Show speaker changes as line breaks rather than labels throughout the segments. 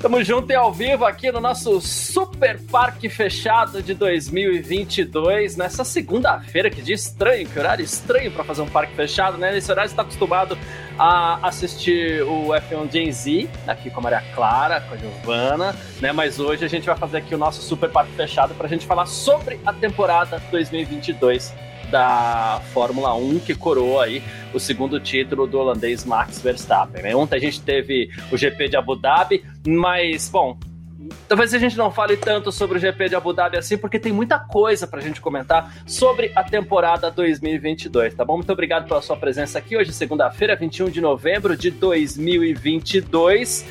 Estamos juntos e ao vivo aqui no nosso Super Parque Fechado de 2022, nessa segunda-feira, que dia estranho, que horário estranho para fazer um parque fechado, né? Nesse horário você está acostumado a assistir o F1 Gen Z, aqui com a Maria Clara, com a Giovana, né? Mas hoje a gente vai fazer aqui o nosso Super Parque Fechado para a gente falar sobre a temporada 2022 da Fórmula 1 que coroou aí o segundo título do holandês Max Verstappen. Né? Ontem a gente teve o GP de Abu Dhabi, mas, bom, talvez a gente não fale tanto sobre o GP de Abu Dhabi assim, porque tem muita coisa pra gente comentar sobre a temporada 2022, tá bom? Muito obrigado pela sua presença aqui hoje, segunda-feira, 21 de novembro de 2022.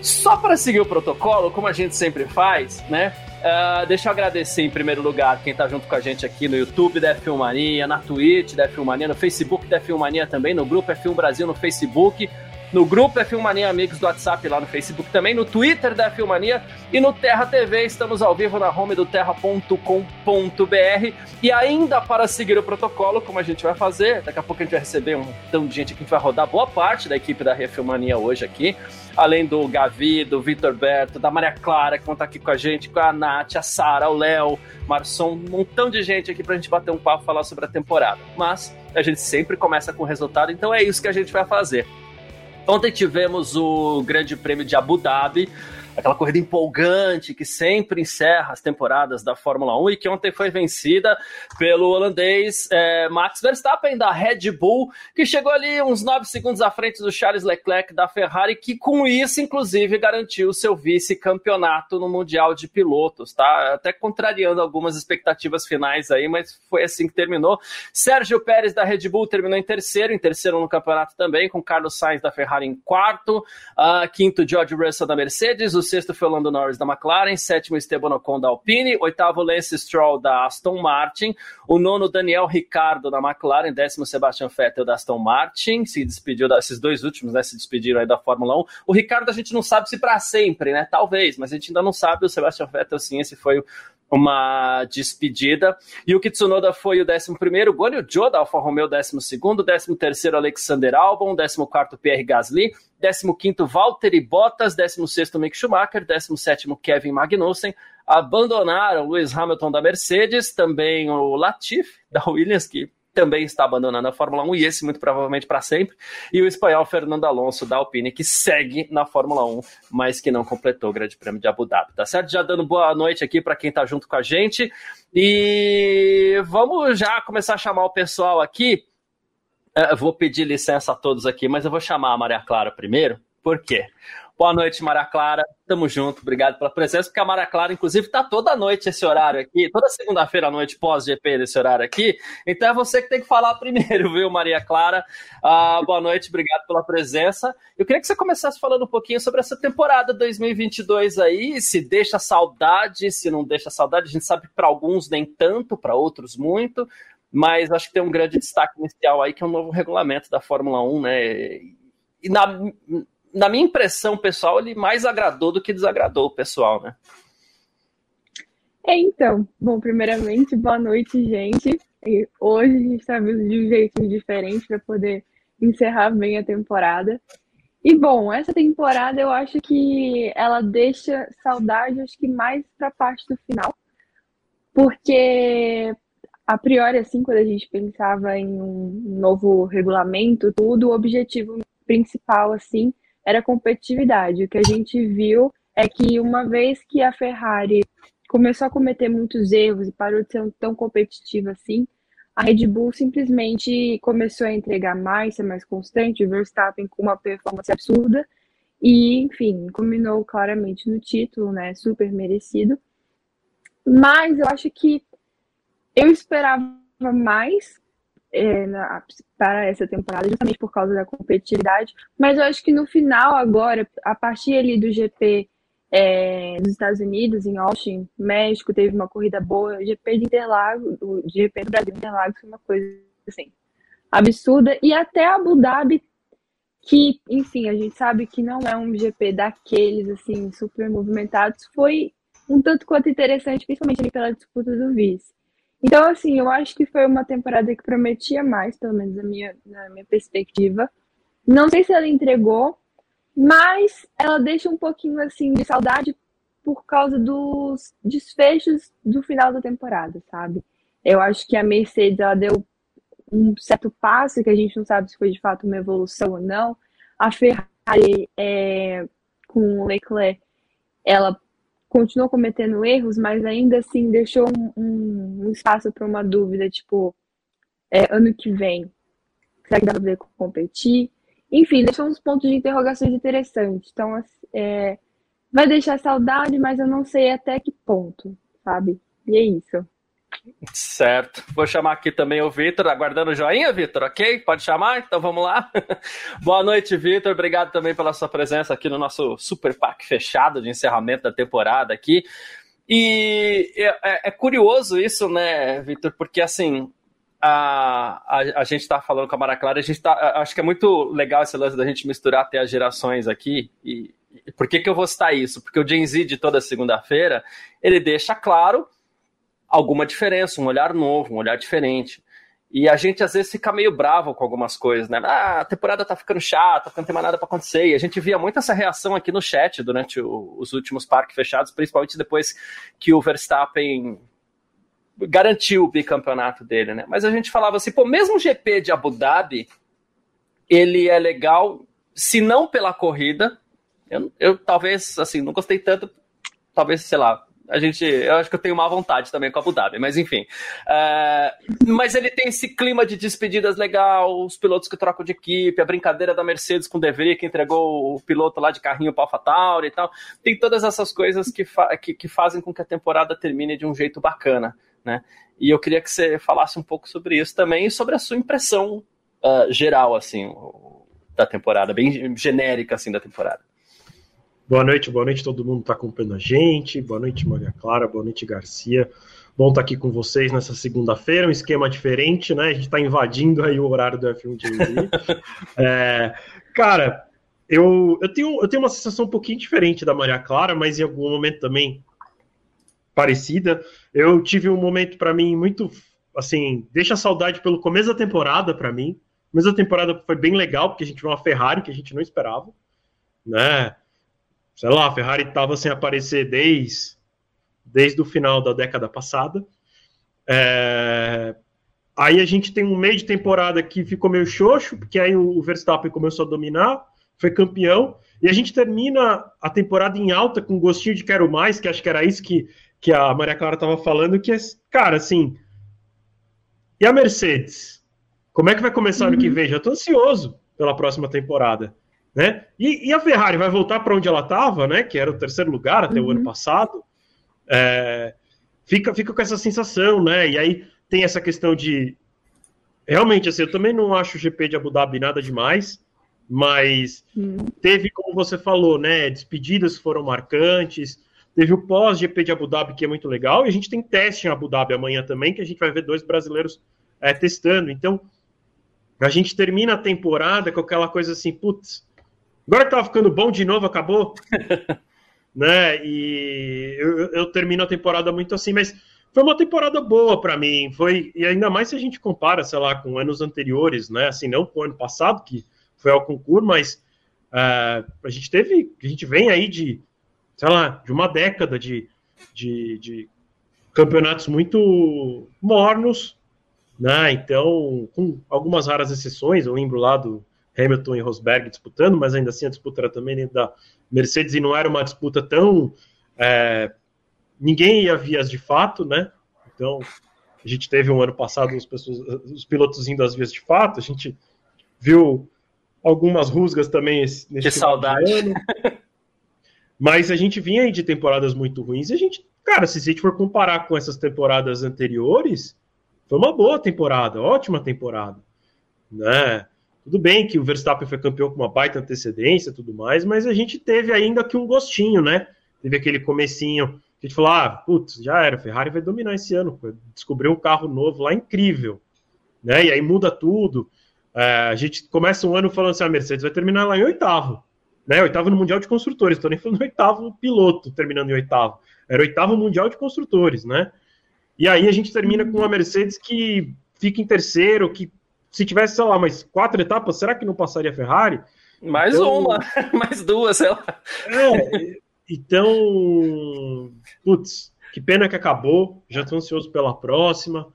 Só para seguir o protocolo, como a gente sempre faz, né? Uh, deixa eu agradecer em primeiro lugar quem tá junto com a gente aqui no YouTube da F1 Mania, na Twitch da F1 Mania, no Facebook da F1 Mania também, no grupo F1 Brasil no Facebook, no grupo F1 Mania Amigos do WhatsApp lá no Facebook também, no Twitter da F1 Mania e no Terra TV. Estamos ao vivo na home do terra.com.br. E ainda para seguir o protocolo, como a gente vai fazer, daqui a pouco a gente vai receber um tão de gente aqui, gente vai rodar boa parte da equipe da F1 Mania hoje aqui além do Gavi, do Vitor Berto, da Maria Clara, que vão estar aqui com a gente, com a Nath, a Sara, o Léo, Marçom, um montão de gente aqui pra gente bater um papo falar sobre a temporada. Mas a gente sempre começa com o resultado, então é isso que a gente vai fazer. Ontem tivemos o Grande Prêmio de Abu Dhabi, aquela corrida empolgante que sempre encerra as temporadas da Fórmula 1 e que ontem foi vencida pelo holandês é, Max Verstappen da Red Bull, que chegou ali uns 9 segundos à frente do Charles Leclerc da Ferrari, que com isso, inclusive, garantiu seu vice-campeonato no Mundial de Pilotos, tá? Até contrariando algumas expectativas finais aí, mas foi assim que terminou. Sérgio Pérez da Red Bull terminou em terceiro, em terceiro no campeonato também, com Carlos Sainz da Ferrari em quarto, uh, quinto George Russell da Mercedes, o sexto foi o Lando Norris da McLaren, sétimo Esteban Ocon da Alpine, oitavo Lance Stroll da Aston Martin, o nono Daniel Ricardo da McLaren, décimo Sebastian Vettel da Aston Martin, se despediu, esses dois últimos, né, se despediram aí da Fórmula 1. O Ricardo a gente não sabe se para sempre, né, talvez, mas a gente ainda não sabe, o Sebastian Vettel sim, esse foi uma despedida. E o Kitsunoda foi o 11 primeiro, Guanyu Zhou da Alfa Romeo 12 segundo, 13 terceiro Alexander Albon, 14 quarto Pierre Gasly, 15 quinto Valtteri Bottas, 16 sexto Mick Schumacher, 17 sétimo Kevin Magnussen, abandonaram Lewis Hamilton da Mercedes, também o Latifi da Williams, que também está abandonando a Fórmula 1 e esse muito provavelmente para sempre. E o espanhol Fernando Alonso da Alpine, que segue na Fórmula 1, mas que não completou o Grande Prêmio de Abu Dhabi, tá certo? Já dando boa noite aqui para quem está junto com a gente. E vamos já começar a chamar o pessoal aqui. Eu vou pedir licença a todos aqui, mas eu vou chamar a Maria Clara primeiro. Por quê? Boa noite, Maria Clara. Tamo junto, obrigado pela presença, porque a Maria Clara, inclusive, tá toda noite esse horário aqui, toda segunda-feira à noite, pós-GP desse horário aqui. Então é você que tem que falar primeiro, viu, Maria Clara? Uh, boa noite, obrigado pela presença. Eu queria que você começasse falando um pouquinho sobre essa temporada 2022 aí, se deixa saudade, se não deixa saudade. A gente sabe que para alguns nem tanto, para outros muito, mas acho que tem um grande destaque inicial aí, que é o um novo regulamento da Fórmula 1, né? E na na minha impressão pessoal, ele mais agradou do que desagradou o pessoal, né?
É, então, bom, primeiramente, boa noite, gente. E hoje a gente está vindo de um jeito diferente para poder encerrar bem a temporada. E bom, essa temporada eu acho que ela deixa saudade, acho que mais para a parte do final, porque a priori, assim, quando a gente pensava em um novo regulamento, tudo, o objetivo principal, assim, era competitividade. O que a gente viu é que uma vez que a Ferrari começou a cometer muitos erros e parou de ser tão competitiva assim, a Red Bull simplesmente começou a entregar mais, ser mais constante, o Verstappen com uma performance absurda e, enfim, combinou claramente no título, né? Super merecido. Mas eu acho que eu esperava mais é, na, para essa temporada, justamente por causa da competitividade. Mas eu acho que no final, agora, a partir ali do GP é, nos Estados Unidos, em Austin, México, teve uma corrida boa. O GP de Interlagos, o GP do Brasil Interlagos foi uma coisa assim, absurda. E até Abu Dhabi, que, enfim, a gente sabe que não é um GP daqueles, assim, super movimentados, foi um tanto quanto interessante, principalmente pela disputa do vice. Então, assim, eu acho que foi uma temporada que prometia mais, pelo menos na minha, na minha perspectiva. Não sei se ela entregou, mas ela deixa um pouquinho assim de saudade por causa dos desfechos do final da temporada, sabe? Eu acho que a Mercedes ela deu um certo passo que a gente não sabe se foi de fato uma evolução ou não. A Ferrari é, com o Leclerc, ela continuou cometendo erros, mas ainda assim deixou um, um, espaço para uma dúvida, tipo, é, ano que vem, será que dá para competir? Enfim, deixou uns pontos de interrogações interessantes. Então, é, vai deixar saudade, mas eu não sei até que ponto, sabe? E é isso.
Certo. Vou chamar aqui também o Vitor, aguardando o joinha, Vitor, ok? Pode chamar? Então vamos lá. Boa noite, Vitor. Obrigado também pela sua presença aqui no nosso Super Pack fechado de encerramento da temporada aqui. E é, é curioso isso, né, Vitor? Porque assim, a, a, a gente está falando com a Mara Clara, a gente tá, acho que é muito legal esse lance da gente misturar até as gerações aqui. E, e por que, que eu vou citar isso? Porque o Gen Z de toda segunda-feira, ele deixa claro alguma diferença, um olhar novo, um olhar diferente. E a gente às vezes fica meio bravo com algumas coisas, né? Ah, a temporada tá ficando chata, não tem mais nada para acontecer. E a gente via muito essa reação aqui no chat durante o, os últimos parques fechados, principalmente depois que o Verstappen garantiu o bicampeonato dele, né? Mas a gente falava assim, pô, mesmo o GP de Abu Dhabi, ele é legal, se não pela corrida, eu, eu talvez, assim, não gostei tanto, talvez, sei lá, a gente, eu acho que eu tenho má vontade também com a Abu Dhabi, mas enfim. Uh, mas ele tem esse clima de despedidas legal, os pilotos que trocam de equipe, a brincadeira da Mercedes com o De Vries, que entregou o piloto lá de carrinho para AlphaTauri e tal. Tem todas essas coisas que, fa que, que fazem com que a temporada termine de um jeito bacana né? E eu queria que você falasse um pouco sobre isso também e sobre a sua impressão uh, geral, assim, da temporada, bem genérica, assim, da temporada.
Boa noite, boa noite todo mundo que está acompanhando a gente. Boa noite, Maria Clara, boa noite, Garcia. Bom estar tá aqui com vocês nessa segunda-feira, um esquema diferente, né? A gente está invadindo aí o horário do F1 TV. é, cara, eu, eu, tenho, eu tenho uma sensação um pouquinho diferente da Maria Clara, mas em algum momento também parecida. Eu tive um momento para mim muito assim, deixa saudade pelo começo da temporada para mim. O começo da temporada foi bem legal porque a gente viu uma Ferrari que a gente não esperava, né? Sei lá, a Ferrari estava sem aparecer desde desde o final da década passada. É... Aí a gente tem um meio de temporada que ficou meio xoxo, porque aí o Verstappen começou a dominar, foi campeão, e a gente termina a temporada em alta com gostinho de quero mais, que acho que era isso que que a Maria Clara estava falando, que é, cara, assim. E a Mercedes? Como é que vai começar uhum. ano que vem? Já estou ansioso pela próxima temporada. Né? E, e a Ferrari vai voltar para onde ela estava, né? Que era o terceiro lugar até uhum. o ano passado. É, fica, fica com essa sensação, né? E aí tem essa questão de. Realmente, assim, eu também não acho o GP de Abu Dhabi nada demais, mas uhum. teve, como você falou, né? Despedidas foram marcantes. Teve o pós-GP de Abu Dhabi, que é muito legal, e a gente tem teste em Abu Dhabi amanhã também, que a gente vai ver dois brasileiros é, testando. Então, a gente termina a temporada com aquela coisa assim, putz, agora que tava ficando bom de novo, acabou. né? E eu, eu, termino a temporada muito assim, mas foi uma temporada boa para mim. Foi, e ainda mais se a gente compara, sei lá, com anos anteriores, né? Assim, não com o ano passado, que foi ao concurso, mas uh, a gente teve, a gente vem aí de sei lá, de uma década de, de, de campeonatos muito mornos, né? Então, com algumas raras exceções, eu lembro lá do Hamilton e Rosberg disputando, mas ainda assim a disputa era também dentro da Mercedes e não era uma disputa tão. É, ninguém ia vias de fato, né? Então, a gente teve um ano passado os, pessoas, os pilotos indo às vias de fato, a gente viu algumas rusgas também nesse
Que saudade.
Mas a gente vinha aí de temporadas muito ruins e a gente, cara, se a gente for comparar com essas temporadas anteriores, foi uma boa temporada, ótima temporada, né? Tudo bem que o Verstappen foi campeão com uma baita antecedência tudo mais, mas a gente teve ainda aqui um gostinho, né? teve aquele comecinho a gente falou, ah, putz, já era, Ferrari vai dominar esse ano, descobriu um carro novo lá incrível, né? E aí muda tudo. É, a gente começa um ano falando assim, a ah, Mercedes vai terminar lá em oitavo, né? Oitavo no Mundial de Construtores, estou nem falando oitavo piloto terminando em oitavo, era oitavo Mundial de Construtores, né? E aí a gente termina com uma Mercedes que fica em terceiro, que se tivesse, sei lá, mais quatro etapas, será que não passaria a Ferrari?
Mais então, uma, mais duas, sei lá.
É, então, putz, que pena que acabou. Já estou ansioso pela próxima.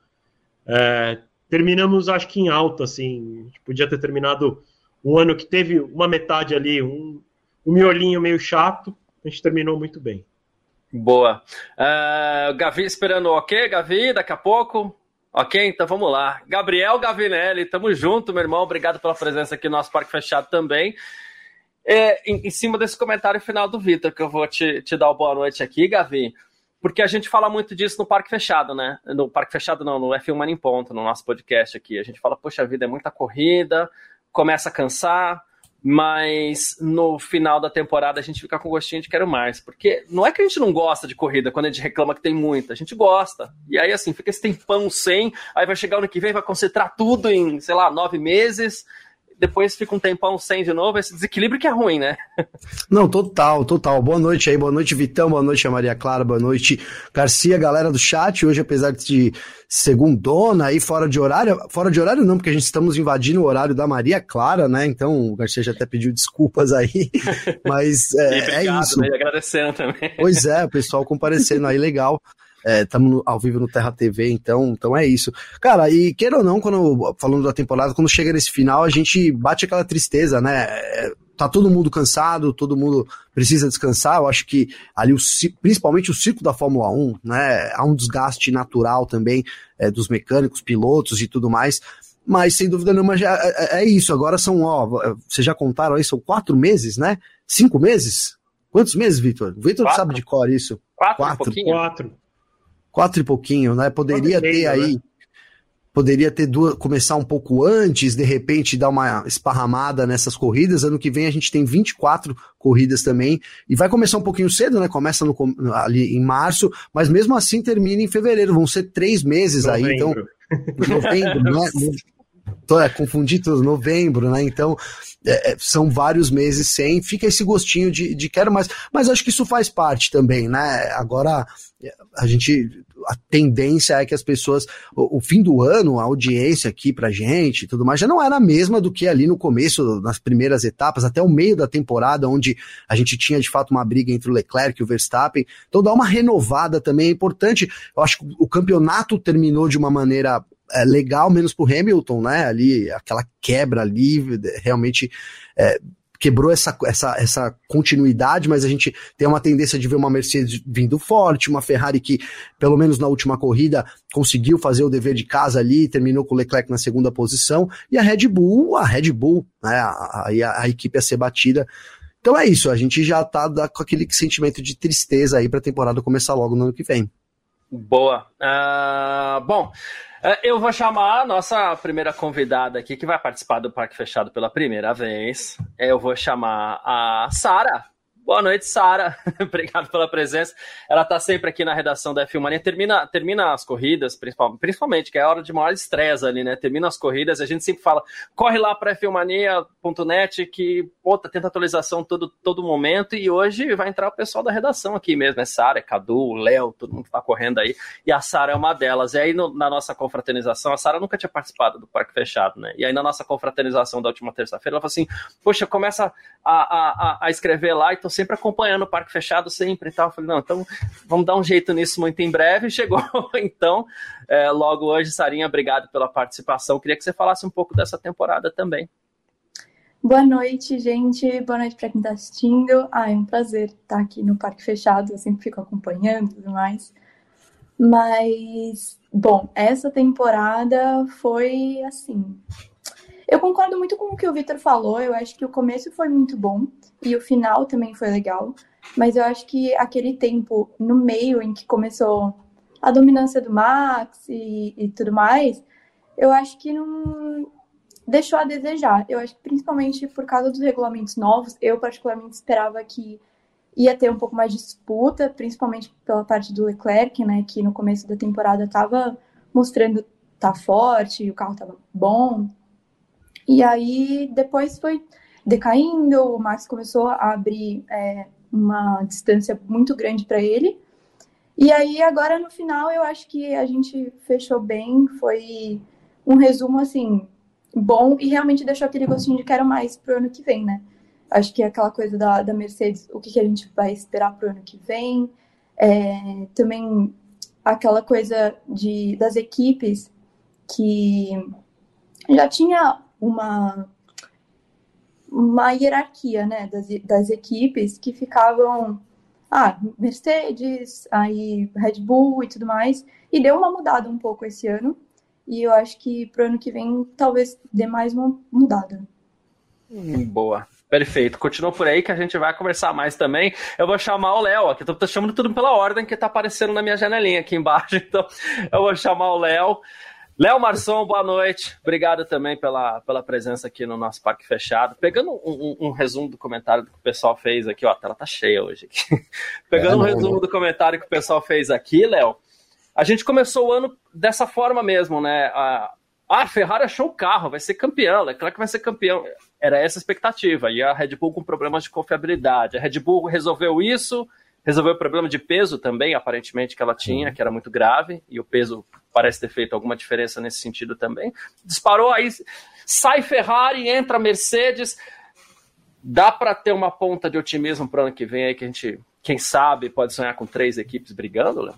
É, terminamos, acho que em alta, assim. Podia ter terminado um ano que teve uma metade ali, um, um miolinho meio chato. A gente terminou muito bem.
Boa. Uh, Gavi esperando o ok, Gavi, daqui a pouco. Ok, então vamos lá. Gabriel Gavinelli, tamo junto, meu irmão. Obrigado pela presença aqui no nosso Parque Fechado também. É, em, em, cima desse comentário final do Vitor, que eu vou te, te dar uma boa noite aqui, Gavi, porque a gente fala muito disso no Parque Fechado, né? No Parque Fechado não, no F1 Mania em Ponto, no nosso podcast aqui. A gente fala, poxa vida, é muita corrida, começa a cansar, mas no final da temporada a gente fica com gostinho de quero mais, porque não é que a gente não gosta de corrida quando a gente reclama que tem muita, a gente gosta. E aí, assim, fica esse tempão sem, aí vai chegar ano que vem, vai concentrar tudo em, sei lá, nove meses, depois fica um tempão sem de novo, esse desequilíbrio que é ruim, né?
Não, total, total. Boa noite aí, boa noite, Vitão, boa noite Maria Clara, boa noite, Garcia, galera do chat. Hoje, apesar de segundona aí fora de horário, fora de horário não, porque a gente estamos invadindo o horário da Maria Clara, né? Então o Garcia já até pediu desculpas aí, mas é,
obrigado,
é isso. Né?
Agradecendo também.
Pois é, o pessoal comparecendo aí, legal. Estamos é, ao vivo no Terra TV, então, então é isso. Cara, e queira ou não, quando falando da temporada, quando chega nesse final, a gente bate aquela tristeza, né? É, tá todo mundo cansado, todo mundo precisa descansar. Eu acho que ali, o, principalmente o ciclo da Fórmula 1, né? Há um desgaste natural também é, dos mecânicos, pilotos e tudo mais. Mas sem dúvida nenhuma já é, é, é isso. Agora são, ó, vocês já contaram aí, são quatro meses, né? Cinco meses? Quantos meses, Vitor? O Vitor sabe de cor isso.
Quatro. Quatro. Um
quatro
quatro e pouquinho, né? Poderia ter meio, aí. Né? Poderia ter duas, começar um pouco antes, de repente dar uma esparramada nessas corridas. Ano que vem a gente tem 24 corridas também. E vai começar um pouquinho cedo, né? Começa no, ali em março, mas mesmo assim termina em fevereiro. Vão ser três meses novembro. aí. Então, novembro, né? Tô, é, confundi tudo, novembro, né? Então, é, é, são vários meses sem, fica esse gostinho de, de quero mais. Mas acho que isso faz parte também, né? Agora, a gente a tendência é que as pessoas, o, o, fim do ano, a audiência aqui pra gente tudo mais, já não era a mesma do que ali no começo, nas primeiras etapas, até o meio da temporada, onde a gente tinha de fato uma briga entre o Leclerc e o Verstappen. Então dá uma renovada também é importante. Eu acho que o campeonato terminou de uma maneira é, legal, menos pro Hamilton, né? Ali, aquela quebra ali, realmente é, quebrou essa, essa, essa continuidade, mas a gente tem uma tendência de ver uma Mercedes vindo forte, uma Ferrari que, pelo menos na última corrida, conseguiu fazer o dever de casa ali, terminou com o Leclerc na segunda posição, e a Red Bull, a Red Bull, né, a, a, a equipe a ser batida. Então é isso, a gente já tá com aquele sentimento de tristeza aí para a temporada começar logo no ano que vem.
Boa. Uh, bom, eu vou chamar a nossa primeira convidada aqui, que vai participar do Parque Fechado pela primeira vez. Eu vou chamar a Sara. Boa noite, Sara. Obrigado pela presença. Ela está sempre aqui na redação da F1 Termina, termina as corridas, principalmente, que é a hora de maior estresse ali, né? Termina as corridas, a gente sempre fala, corre lá para f1mania.net que, pô, tá tendo atualização todo, todo momento. E hoje vai entrar o pessoal da redação aqui mesmo, é Sara, é Cadu, Léo, todo mundo que tá correndo aí. E a Sara é uma delas. E aí, no, na nossa confraternização, a Sara nunca tinha participado do Parque Fechado, né? E aí, na nossa confraternização da última terça-feira, ela falou assim: Poxa, começa a, a, a escrever lá, então sempre acompanhando o Parque Fechado, sempre e tal. Eu falei, não, então vamos dar um jeito nisso muito em breve. Chegou, então, é, logo hoje, Sarinha, obrigado pela participação. Queria que você falasse um pouco dessa temporada também.
Boa noite, gente. Boa noite para quem está assistindo. Ah, é um prazer estar aqui no Parque Fechado. Eu sempre fico acompanhando e tudo mais. Mas, bom, essa temporada foi assim. Eu concordo muito com o que o Victor falou. Eu acho que o começo foi muito bom e o final também foi legal. Mas eu acho que aquele tempo no meio em que começou a dominância do Max e, e tudo mais, eu acho que não deixou a desejar. Eu acho que principalmente por causa dos regulamentos novos, eu particularmente esperava que ia ter um pouco mais de disputa, principalmente pela parte do Leclerc, né, que no começo da temporada estava mostrando tá forte, o carro estava bom. E aí depois foi decaindo, o Max começou a abrir é, uma distância muito grande para ele. E aí agora no final eu acho que a gente fechou bem, foi um resumo assim bom e realmente deixou aquele gostinho de quero mais pro ano que vem, né? Acho que é aquela coisa da, da Mercedes, o que, que a gente vai esperar pro ano que vem. É, também aquela coisa de, das equipes que já tinha uma, uma hierarquia né, das, das equipes que ficavam ah, Mercedes, aí Red Bull e tudo mais, e deu uma mudada um pouco esse ano, e eu acho que pro ano que vem talvez dê mais uma mudada.
Hum, boa. Perfeito. Continua por aí que a gente vai conversar mais também. Eu vou chamar o Léo, eu tô chamando tudo pela ordem que tá aparecendo na minha janelinha aqui embaixo. Então, eu vou chamar o Léo. Léo Marçom, boa noite. Obrigado também pela, pela presença aqui no nosso Parque Fechado. Pegando um, um, um resumo do comentário que o pessoal fez aqui, ó, a tela tá cheia hoje. Aqui. Pegando é, um resumo do comentário que o pessoal fez aqui, Léo, a gente começou o ano dessa forma mesmo, né? A, a Ferrari achou o carro, vai ser campeão, é claro que vai ser campeão. Era essa a expectativa. E a Red Bull com problemas de confiabilidade. A Red Bull resolveu isso, resolveu o problema de peso também, aparentemente, que ela tinha, que era muito grave, e o peso parece ter feito alguma diferença nesse sentido também. Disparou aí, sai Ferrari, entra Mercedes. Dá para ter uma ponta de otimismo para o ano que vem aí que a gente, quem sabe, pode sonhar com três equipes brigando, Léo?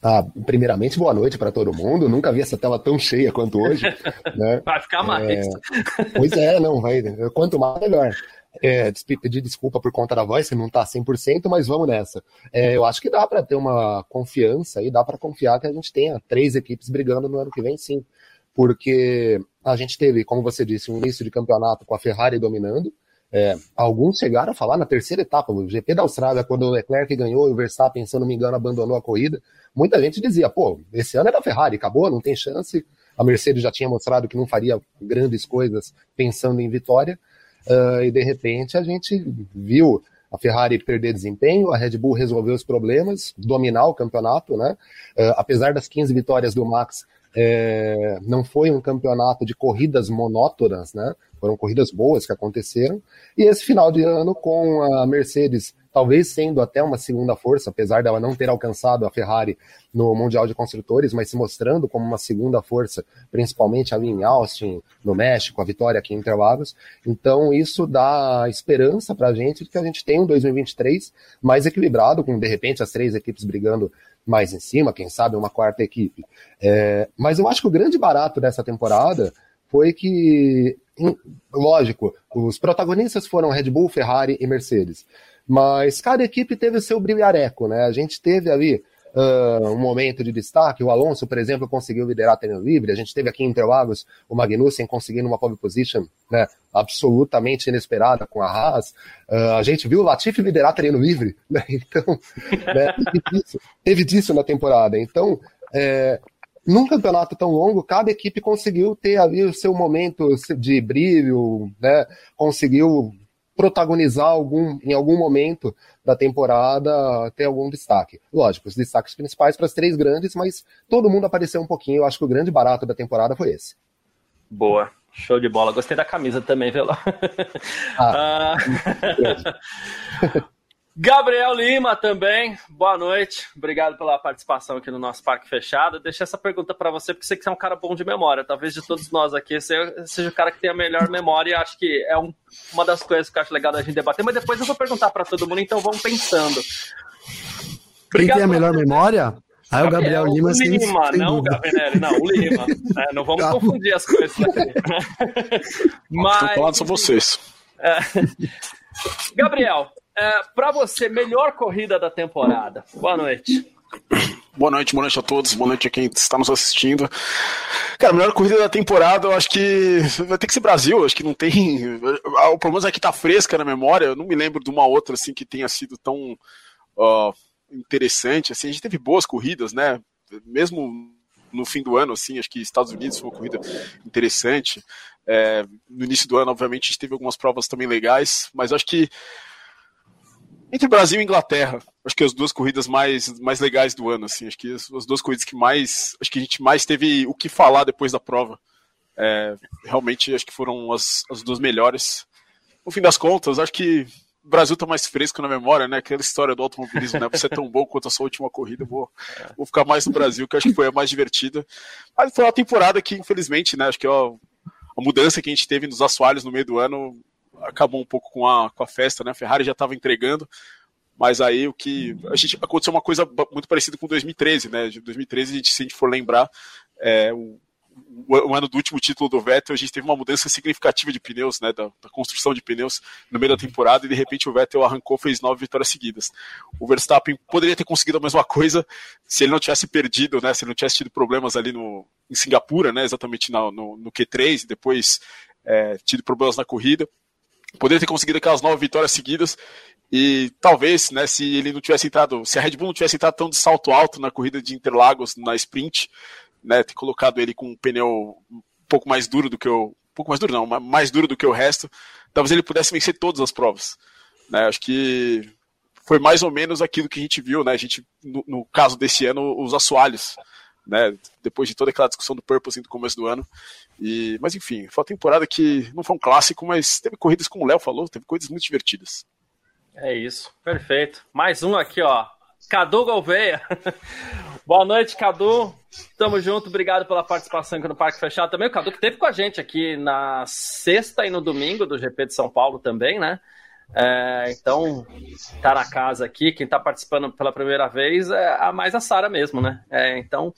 Ah, primeiramente, boa noite para todo mundo. Nunca vi essa tela tão cheia quanto hoje. Né?
Vai ficar mais. É...
Pois é, não, vai. Quanto mais, melhor. É, pedir desculpa por conta da voz, que não está 100%, mas vamos nessa. É, eu acho que dá para ter uma confiança e dá para confiar que a gente tenha três equipes brigando no ano que vem, sim. Porque a gente teve, como você disse, um início de campeonato com a Ferrari dominando, é, alguns chegaram a falar na terceira etapa, o GP da Austrália, quando o Leclerc ganhou e o Verstappen, se eu não me engano, abandonou a corrida. Muita gente dizia, pô, esse ano é da Ferrari, acabou, não tem chance. A Mercedes já tinha mostrado que não faria grandes coisas pensando em vitória. Uh, e de repente a gente viu a Ferrari perder desempenho, a Red Bull resolveu os problemas, dominar o campeonato, né? Uh, apesar das 15 vitórias do Max, é, não foi um campeonato de corridas monótonas, né? Foram corridas boas que aconteceram. E esse final de ano, com a Mercedes talvez sendo até uma segunda força, apesar dela não ter alcançado a Ferrari no Mundial de Construtores, mas se mostrando como uma segunda força, principalmente ali em Austin, no México, a vitória aqui em Interlagos. Então, isso dá esperança para a gente de que a gente tem um 2023 mais equilibrado, com de repente as três equipes brigando mais em cima, quem sabe uma quarta equipe. É, mas eu acho que o grande barato dessa temporada foi que, lógico, os protagonistas foram Red Bull, Ferrari e Mercedes. Mas cada equipe teve o seu brilhareco, né? A gente teve ali uh, um momento de destaque. O Alonso, por exemplo, conseguiu liderar treino livre. A gente teve aqui em Interlagos o Magnussen conseguindo uma pole position né, absolutamente inesperada com a Haas. Uh, a gente viu o Latifi liderar treino livre. Né? Então, né, teve, disso, teve disso na temporada. Então, é, num campeonato tão longo, cada equipe conseguiu ter ali o seu momento de brilho, né? Conseguiu protagonizar algum, em algum momento da temporada, ter algum destaque. Lógico, os destaques principais para as três grandes, mas todo mundo apareceu um pouquinho. Eu acho que o grande barato da temporada foi esse.
Boa. Show de bola. Gostei da camisa também, viu? Ah, ah... Gabriel Lima também, boa noite. Obrigado pela participação aqui no nosso Parque Fechado. Deixei essa pergunta para você, porque você que é um cara bom de memória. Talvez de todos nós aqui, você seja o cara que tem a melhor memória e acho que é um, uma das coisas que eu acho legal da gente debater. Mas depois eu vou perguntar para todo mundo, então vamos pensando.
Obrigado Quem tem a melhor memória? Aí o Gabriel Lima.
O Lima, não o Gavinelli, não, o Lima. É, não vamos confundir as coisas.
Mas. Estou falando são vocês.
É. Gabriel, é, para você, melhor corrida da temporada. Boa noite.
Boa noite, boa noite a todos, boa noite a quem está nos assistindo. Cara, melhor corrida da temporada, eu acho que vai ter que ser Brasil, acho que não tem. O problema é que tá fresca na memória, eu não me lembro de uma outra assim que tenha sido tão uh, interessante. Assim, a gente teve boas corridas, né? Mesmo no fim do ano, assim, acho que Estados Unidos foi uma corrida interessante. É, no início do ano, obviamente, a gente teve algumas provas também legais, mas acho que Entre Brasil e Inglaterra, acho que as duas corridas mais, mais legais do ano, assim, acho que as, as duas corridas que mais, acho que a gente mais teve o que falar depois da prova. É, realmente acho que foram as, as duas melhores. No fim das contas, acho que o Brasil tá mais fresco na memória, né? Aquela história do automobilismo, né? Você é tão bom quanto a sua última corrida, vou, vou ficar mais no Brasil, que acho que foi a mais divertida. Mas foi uma temporada que, infelizmente, né? Acho que ó, a mudança que a gente teve nos assoalhos no meio do ano acabou um pouco com a, com a festa, né? A Ferrari já estava entregando, mas aí o que. A gente aconteceu uma coisa muito parecida com 2013, né? De 2013, a gente, se a gente for lembrar, é, o, o, ano do último título do Vettel, a gente teve uma mudança significativa de pneus, né? Da, da, construção de pneus no meio da temporada, e de repente o Vettel arrancou, fez nove vitórias seguidas. O Verstappen poderia ter conseguido a mesma coisa se ele não tivesse perdido, né? Se ele não tivesse tido problemas ali no, em Singapura, né? Exatamente no, no, no Q3, e depois é, tido problemas na corrida poderia ter conseguido aquelas nove vitórias seguidas e talvez, né, se ele não tivesse entrado, se a Red Bull não tivesse entrado tão de salto alto na corrida de Interlagos na sprint, né, ter colocado ele com um pneu um pouco mais duro do que o, um pouco mais duro não, mais duro do que o resto, talvez ele pudesse vencer todas as provas, né? Acho que foi mais ou menos aquilo que a gente viu, né? A gente no, no caso desse ano os assoalhos, né? Depois de toda aquela discussão do purpose no começo do ano, e, mas enfim, foi uma temporada que não foi um clássico, mas teve corridas, como o Léo falou, teve coisas muito divertidas.
É isso, perfeito. Mais um aqui, ó. Cadu Gouveia. Boa noite, Cadu. Tamo junto, obrigado pela participação aqui no Parque Fechado também. O Cadu que teve com a gente aqui na sexta e no domingo do GP de São Paulo também, né? É, então, tá na casa aqui. Quem tá participando pela primeira vez é a mais a Sara mesmo, né? É, então,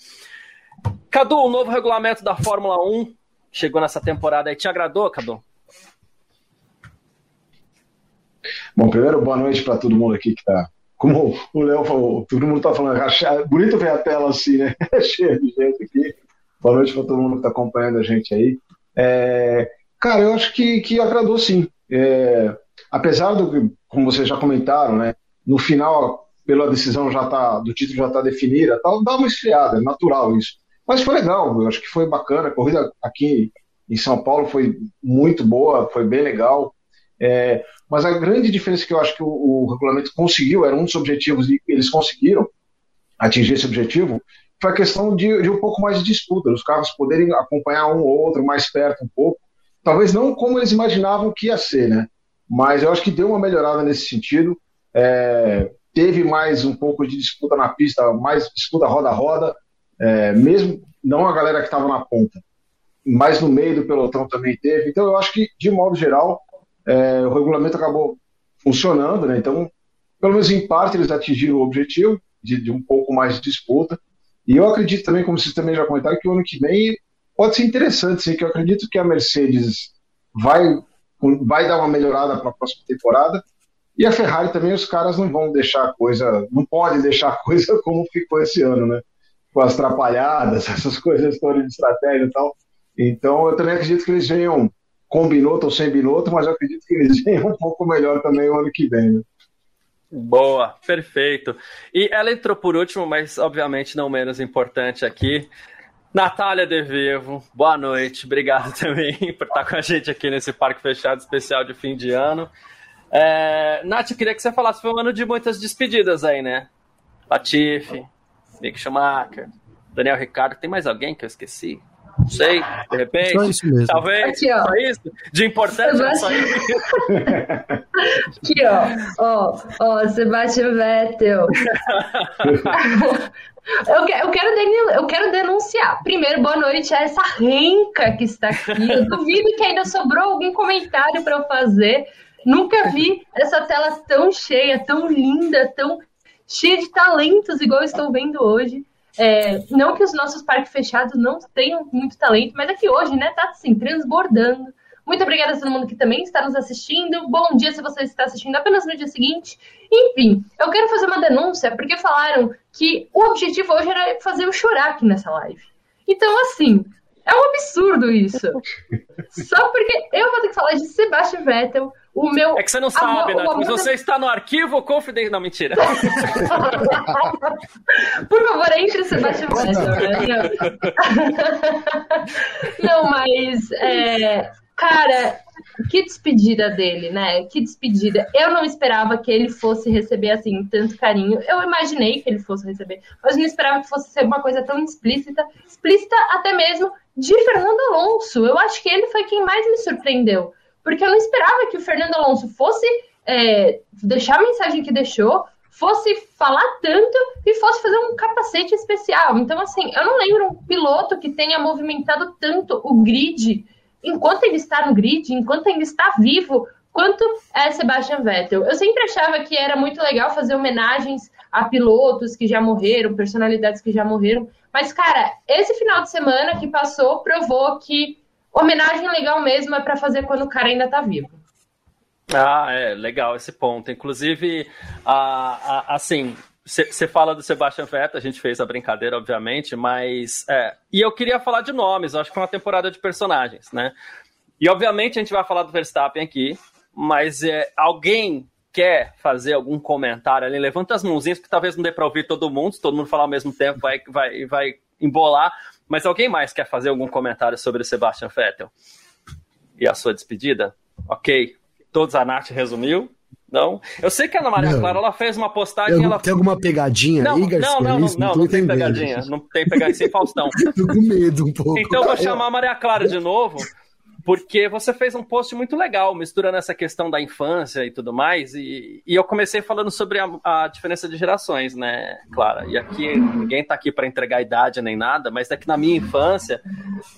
Cadu, o novo regulamento da Fórmula 1 chegou nessa temporada aí. Te agradou, Cadu?
Bom, primeiro, boa noite para todo mundo aqui que está. Como o Léo falou, todo mundo está falando, bonito ver a tela assim, né? Cheia de gente aqui. Boa noite para todo mundo que está acompanhando a gente aí. É, cara, eu acho que, que agradou sim. É, apesar do como vocês já comentaram, né? No final, pela decisão já tá, do título já está definida, tal, dá uma esfriada, é natural isso. Mas foi legal, eu acho que foi bacana. A corrida aqui em São Paulo foi muito boa, foi bem legal. É, mas a grande diferença que eu acho que o, o, regulamento conseguiu, era um dos objetivos e eles conseguiram atingir esse objetivo, foi a questão de, de um pouco mais de disputa, os carros poderem acompanhar um ou outro mais perto um pouco. Talvez não como eles imaginavam que ia ser, né? Mas eu acho que deu uma melhorada nesse sentido. É, teve mais um pouco de disputa na pista, mais disputa roda a roda é, mesmo não a galera que estava na ponta, mas no meio do pelotão também teve. Então eu acho que, de modo geral, é, o regulamento acabou funcionando, né? Então, pelo menos em parte, eles atingiram o objetivo de, de um pouco mais de disputa. E eu acredito também, como vocês também já comentaram, que o ano que vem pode ser interessante, sim, que eu acredito que a Mercedes vai, vai dar uma melhorada para a próxima temporada. E a Ferrari também, os caras não vão deixar a coisa, não podem deixar a coisa como ficou esse ano, né? com as atrapalhadas, essas coisas todas de estratégia e tal. Então, eu também acredito que eles venham com Binotto ou sem Binotto, mas eu acredito que eles venham um pouco melhor também o ano que vem. Né?
Boa, perfeito. E ela entrou por último, mas obviamente não menos importante aqui. Natália De Vivo, boa noite. Obrigado também por estar com a gente aqui nesse Parque Fechado especial de fim de ano. É, Nath, eu queria que você falasse, foi um ano de muitas despedidas aí, né? Latifi, Mick Schumacher, Daniel Ricardo. Tem mais alguém que eu esqueci? Não sei, de repente. Só isso mesmo. Talvez. Aqui, ó. Só isso? De importante, só isso.
Aqui, ó. Ó, ó, Sebastian Vettel. eu, quero, eu, quero eu quero denunciar. Primeiro, boa noite a essa renca que está aqui. Eu duvido que ainda sobrou algum comentário para eu fazer. Nunca vi essa tela tão cheia, tão linda, tão cheia de talentos, igual estou vendo hoje. É, não que os nossos parques fechados não tenham muito talento, mas é que hoje, né, tá assim, transbordando. Muito obrigada a todo mundo que também está nos assistindo. Bom dia se você está assistindo apenas no dia seguinte. Enfim, eu quero fazer uma denúncia, porque falaram que o objetivo hoje era fazer eu chorar aqui nessa live. Então, assim, é um absurdo isso. Só porque eu vou ter que falar de Sebastian Vettel, o meu.
É que você não sabe, né? Mas você está no arquivo confidencial. Não, mentira.
Por favor, entre Sebastião Vettel. Né? Não, mas. É, cara, que despedida dele, né? Que despedida. Eu não esperava que ele fosse receber assim tanto carinho. Eu imaginei que ele fosse receber, mas não esperava que fosse ser uma coisa tão explícita, explícita até mesmo de Fernando Alonso. Eu acho que ele foi quem mais me surpreendeu, porque eu não esperava que o Fernando Alonso fosse é, deixar a mensagem que deixou, fosse falar tanto e fosse fazer um capacete especial. Então, assim, eu não lembro um piloto que tenha movimentado tanto o grid enquanto ele está no grid, enquanto ele está vivo, quanto é Sebastian Vettel. Eu sempre achava que era muito legal fazer homenagens a pilotos que já morreram, personalidades que já morreram, mas cara, esse final de semana que passou provou que homenagem legal mesmo é para fazer quando o cara ainda tá vivo.
Ah, é legal esse ponto. Inclusive, a, a, assim, você fala do Sebastian Vettel, a gente fez a brincadeira, obviamente, mas. É, e eu queria falar de nomes, acho que foi uma temporada de personagens, né? E obviamente a gente vai falar do Verstappen aqui, mas é, alguém quer fazer algum comentário ali? Levanta as mãozinhas, porque talvez não dê para ouvir todo mundo, se todo mundo falar ao mesmo tempo vai, vai, vai embolar. Mas alguém mais quer fazer algum comentário sobre o Sebastian Vettel? E a sua despedida? Ok. Todos a Nath resumiu. Não. Eu sei que a Ana Maria não. Clara ela fez uma postagem.
Tem,
ela...
tem alguma pegadinha
não,
aí, Garcia?
Não, não, não, não, não tem pegadinha. Não tem pegadinha sem Faustão.
Tô com medo um pouco.
Então eu vou chamar a Maria Clara de novo, porque você fez um post muito legal, misturando essa questão da infância e tudo mais. E, e eu comecei falando sobre a, a, diferença de gerações, né, Clara? E aqui ninguém tá aqui para entregar a idade nem nada, mas é que na minha infância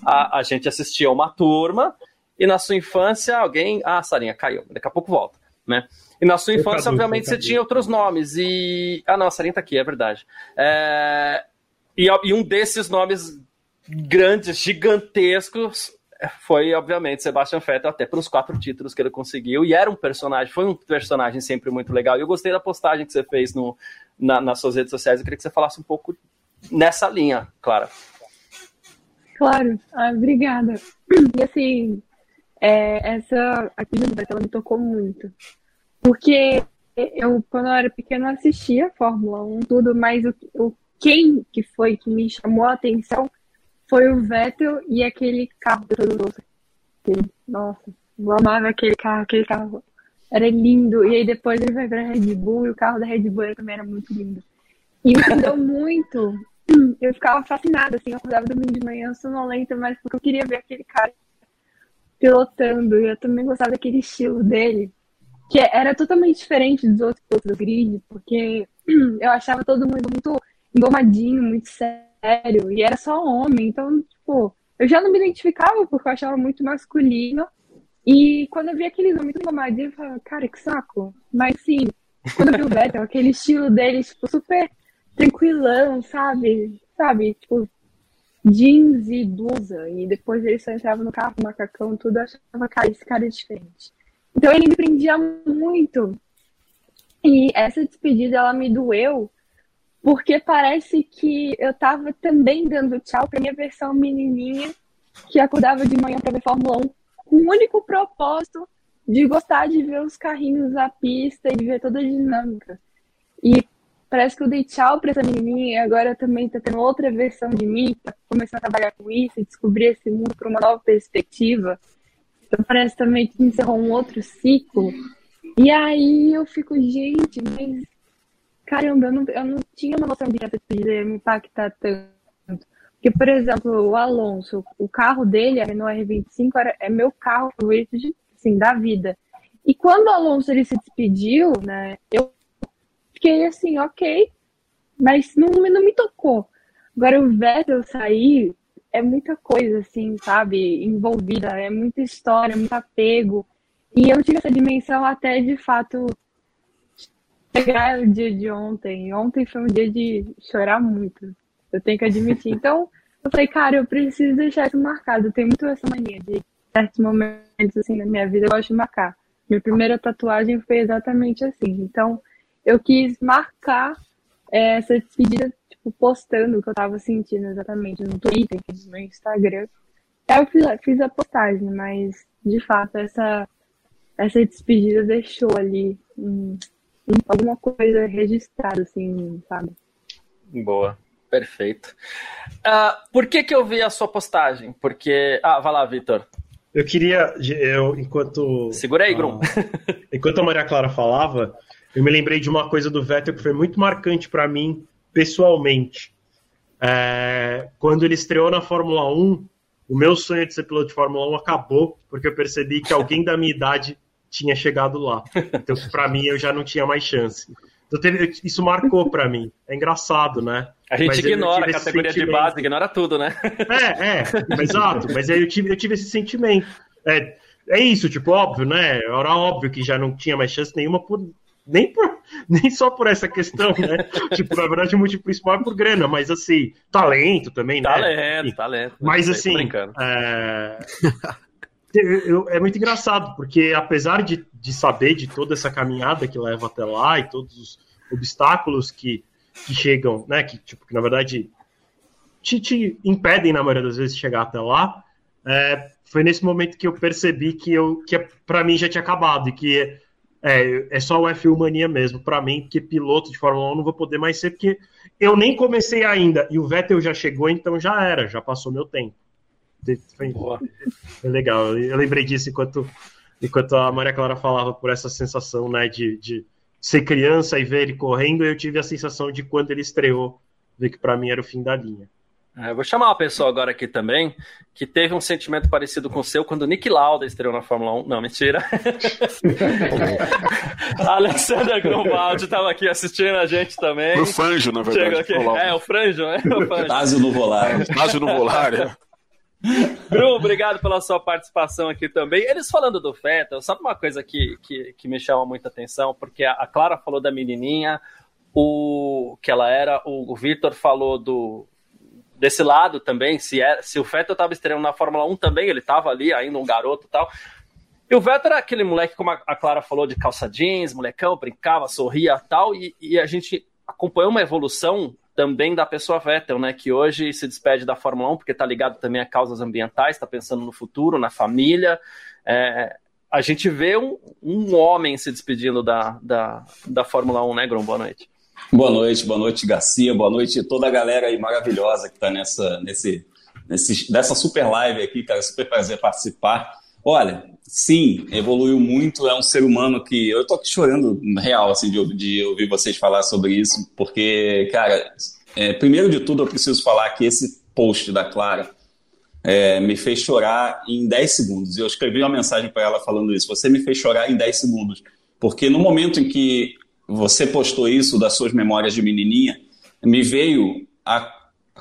a, a gente assistia uma turma. E na sua infância, alguém. Ah, Sarinha, caiu. Daqui a pouco volta, né? E na sua infância, obviamente, você tinha outros nomes. E. Ah, não, a Sarinha tá aqui, é verdade. É... E, e um desses nomes grandes, gigantescos, foi, obviamente, Sebastian Vettel, até pelos quatro títulos que ele conseguiu. E era um personagem, foi um personagem sempre muito legal. E eu gostei da postagem que você fez no, na, nas suas redes sociais. Eu queria que você falasse um pouco nessa linha, Clara.
Claro, ah, obrigada. E assim, é, essa aqui no ela me tocou muito. Porque eu, quando eu era pequena, assistia Fórmula 1, tudo, mas o, o quem que foi que me chamou a atenção foi o Vettel e aquele carro todo Nossa, eu amava aquele carro, aquele carro era lindo. E aí depois ele vai pra Red Bull e o carro da Red Bull também era muito lindo. E me deu muito. Eu ficava fascinada, assim, eu acordava domingo de manhã sonolenta, mas porque eu queria ver aquele cara pilotando. E eu também gostava daquele estilo dele que era totalmente diferente dos outros do grid, porque eu achava todo mundo muito engomadinho, muito sério, e era só homem, então, tipo, eu já não me identificava porque eu achava muito masculino, e quando eu vi aqueles homens engomadinhos, eu falava, cara, que saco. Mas sim, quando eu vi o Vettel, aquele estilo dele, tipo, super tranquilão, sabe? Sabe, tipo, jeans e blusa, e depois ele só entrava no carro, macacão, tudo, eu achava, cara, esse cara é diferente. Então ele me prendia muito. E essa despedida ela me doeu porque parece que eu tava também dando tchau pra minha versão menininha que acordava de manhã para ver Fórmula 1 com o único propósito de gostar de ver os carrinhos na pista e de ver toda a dinâmica. E parece que eu dei tchau para essa menininha e agora também tá tendo outra versão de mim, tá começando a trabalhar com isso e descobrir esse mundo por uma nova perspectiva. Então parece também que encerrou um outro ciclo. E aí eu fico, gente, mas caramba, eu não, eu não tinha uma noção de que essa despedida ia me impactar tanto. Porque, por exemplo, o Alonso, o carro dele, a Renault R25, era, é meu carro favorito de, assim, da vida. E quando o Alonso ele se despediu, né, eu fiquei assim, ok, mas não, não me tocou. Agora o Vettel sair, é muita coisa, assim, sabe, envolvida, é muita história, muito apego. E eu tive essa dimensão até de fato pegar o dia de ontem. Ontem foi um dia de chorar muito. Eu tenho que admitir. Então, eu falei, cara, eu preciso deixar isso marcado. Eu tenho muito essa mania de certos momentos assim na minha vida, eu gosto de marcar. Minha primeira tatuagem foi exatamente assim. Então, eu quis marcar é, essa despedida tipo, postando o que eu tava sentindo exatamente no Twitter, no Instagram. Eu fiz, fiz a postagem, mas de fato essa, essa despedida deixou ali um, um, alguma coisa registrada, assim, sabe?
Boa, perfeito. Uh, por que que eu vi a sua postagem? Porque... Ah, vai lá, Vitor.
Eu queria, eu, enquanto.
Segura aí, Grum.
Enquanto a Maria Clara falava, eu me lembrei de uma coisa do Vettel que foi muito marcante para mim, pessoalmente. É, quando ele estreou na Fórmula 1, o meu sonho de ser piloto de Fórmula 1 acabou, porque eu percebi que alguém da minha idade tinha chegado lá. Então, para mim, eu já não tinha mais chance. Então, teve, isso marcou para mim. É engraçado, né?
A gente mas ignora a categoria de base, ignora tudo, né?
É, é, exato. Mas aí eu tive, eu tive esse sentimento. É, é isso, tipo, óbvio, né? Era óbvio que já não tinha mais chance nenhuma por. Nem, por, nem só por essa questão, né? tipo, na verdade, o motivo principal é por grana, mas assim, talento também, né?
Talento, talento.
Mas assim, é... é muito engraçado, porque apesar de, de saber de toda essa caminhada que leva até lá e todos os obstáculos que, que chegam, né, que, tipo, que na verdade te, te impedem, na maioria das vezes, de chegar até lá, é, foi nesse momento que eu percebi que, eu, que para mim já tinha acabado e que é, é só o F1 mania mesmo. Para mim, que piloto de Fórmula 1 não vou poder mais ser, porque eu nem comecei ainda e o Vettel já chegou, então já era, já passou meu tempo. Foi, foi legal. Eu lembrei disso enquanto, enquanto a Maria Clara falava por essa sensação né, de, de ser criança e ver ele correndo. Eu tive a sensação de quando ele estreou, ver que para mim era o fim da linha.
É, eu vou chamar uma pessoa agora aqui também que teve um sentimento parecido com o seu quando o Nick Lauda estreou na Fórmula 1. Não, mentira. a Alessandra Grombaldi estava aqui assistindo a gente também.
O Franjo, na verdade.
É, o Franjo, é.
Tásio no Volar.
Tásio no Volar, é.
Bruno, obrigado pela sua participação aqui também. Eles falando do Vettel, sabe uma coisa que, que, que me chama muita atenção? Porque a, Clara falou da menininha, o que ela era, o, o Victor falou do desse lado também, se, é, se o Vettel estava estreando na Fórmula 1 também, ele estava ali ainda um garoto e tal. E o Vettel era aquele moleque, como a Clara falou, de calça jeans, molecão, brincava, sorria tal, e, e a gente acompanhou uma evolução também da pessoa Vettel, né, que hoje se despede da Fórmula 1 porque está ligado também a causas ambientais, está pensando no futuro, na família. É, a gente vê um, um, homem se despedindo da, da, da Fórmula 1, né, Grom? Boa noite.
Boa noite, boa noite, Garcia, boa noite toda a galera aí maravilhosa que está nessa, nesse, nesse, dessa super live aqui, cara, super prazer participar. Olha, sim, evoluiu muito, é um ser humano que. Eu tô aqui chorando real, assim, de, de ouvir vocês falar sobre isso, porque, cara, é, primeiro de tudo eu preciso falar que esse post da Clara é, me fez chorar em 10 segundos. Eu escrevi uma mensagem para ela falando isso. Você me fez chorar em 10 segundos. Porque no momento em que você postou isso das suas memórias de menininha, me veio a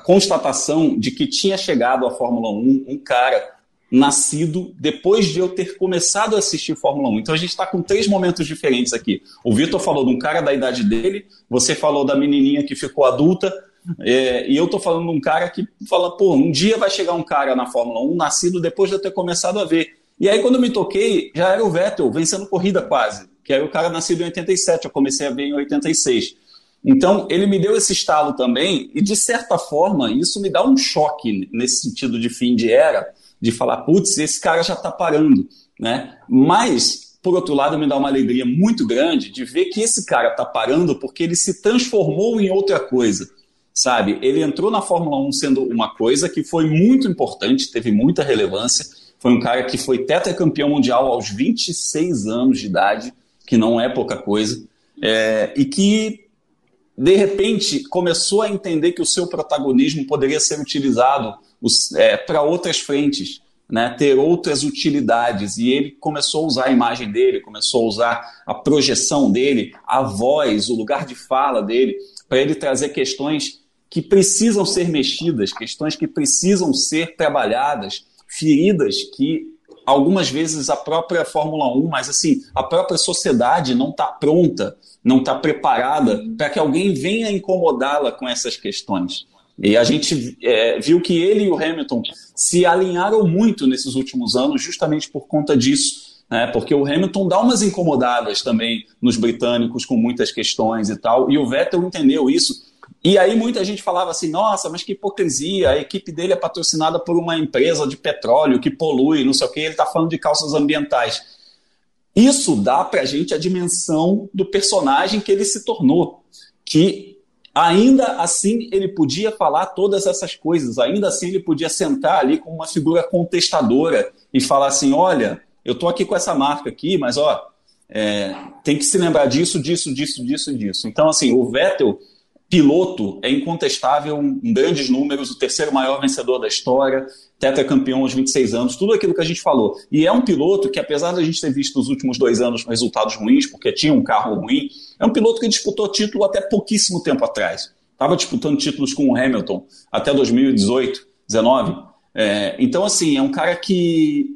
constatação de que tinha chegado à Fórmula 1 um cara nascido depois de eu ter começado a assistir Fórmula 1. Então a gente está com três momentos diferentes aqui. O Vitor falou de um cara da idade dele, você falou da menininha que ficou adulta, é, e eu estou falando de um cara que fala, pô, um dia vai chegar um cara na Fórmula 1 nascido depois de eu ter começado a ver. E aí quando eu me toquei, já era o Vettel vencendo corrida quase, que era o cara nascido em 87, eu comecei a ver em 86. Então, ele me deu esse estalo também, e de certa forma, isso me dá um choque nesse sentido de fim de era, de falar, putz, esse cara já está parando, né? Mas, por outro lado, me dá uma alegria muito grande de ver que esse cara está parando porque ele se transformou em outra coisa, sabe? Ele entrou na Fórmula 1 sendo uma coisa que foi muito importante, teve muita relevância, foi um cara que foi tetracampeão mundial aos 26 anos de idade, que não é pouca coisa, é, e que de repente começou a entender que o seu protagonismo poderia ser utilizado é, para outras frentes, né, ter outras utilidades. E ele começou a usar a imagem dele, começou a usar a projeção dele, a voz, o lugar de fala dele, para ele trazer questões que precisam ser mexidas, questões que precisam ser trabalhadas, feridas que algumas vezes a própria Fórmula 1, mas assim, a própria sociedade não está pronta, não está preparada para que alguém venha incomodá-la com essas questões. E a gente é, viu que ele e o Hamilton se alinharam muito nesses últimos anos, justamente por conta disso. Né? Porque o Hamilton dá umas incomodadas também nos britânicos com muitas questões e tal, e o Vettel entendeu isso. E aí muita gente falava assim: nossa, mas que hipocrisia, a equipe dele é patrocinada por uma empresa de petróleo que polui, não sei o que, ele está falando de calças ambientais. Isso dá para a gente a dimensão do personagem que ele se tornou, que Ainda assim, ele podia falar todas essas coisas, ainda assim, ele podia sentar ali como uma figura contestadora e falar assim: olha, eu estou aqui com essa marca aqui, mas ó, é, tem que se lembrar disso, disso, disso, disso, disso. Então, assim, o Vettel, piloto, é incontestável em grandes números, o terceiro maior vencedor da história, tetracampeão aos 26 anos, tudo aquilo que a gente falou. E é um piloto que, apesar da gente ter visto nos últimos dois anos resultados ruins, porque tinha um carro ruim, é um piloto que disputou título até pouquíssimo tempo atrás. Estava disputando títulos com o Hamilton até 2018, 19. É, então, assim, é um cara que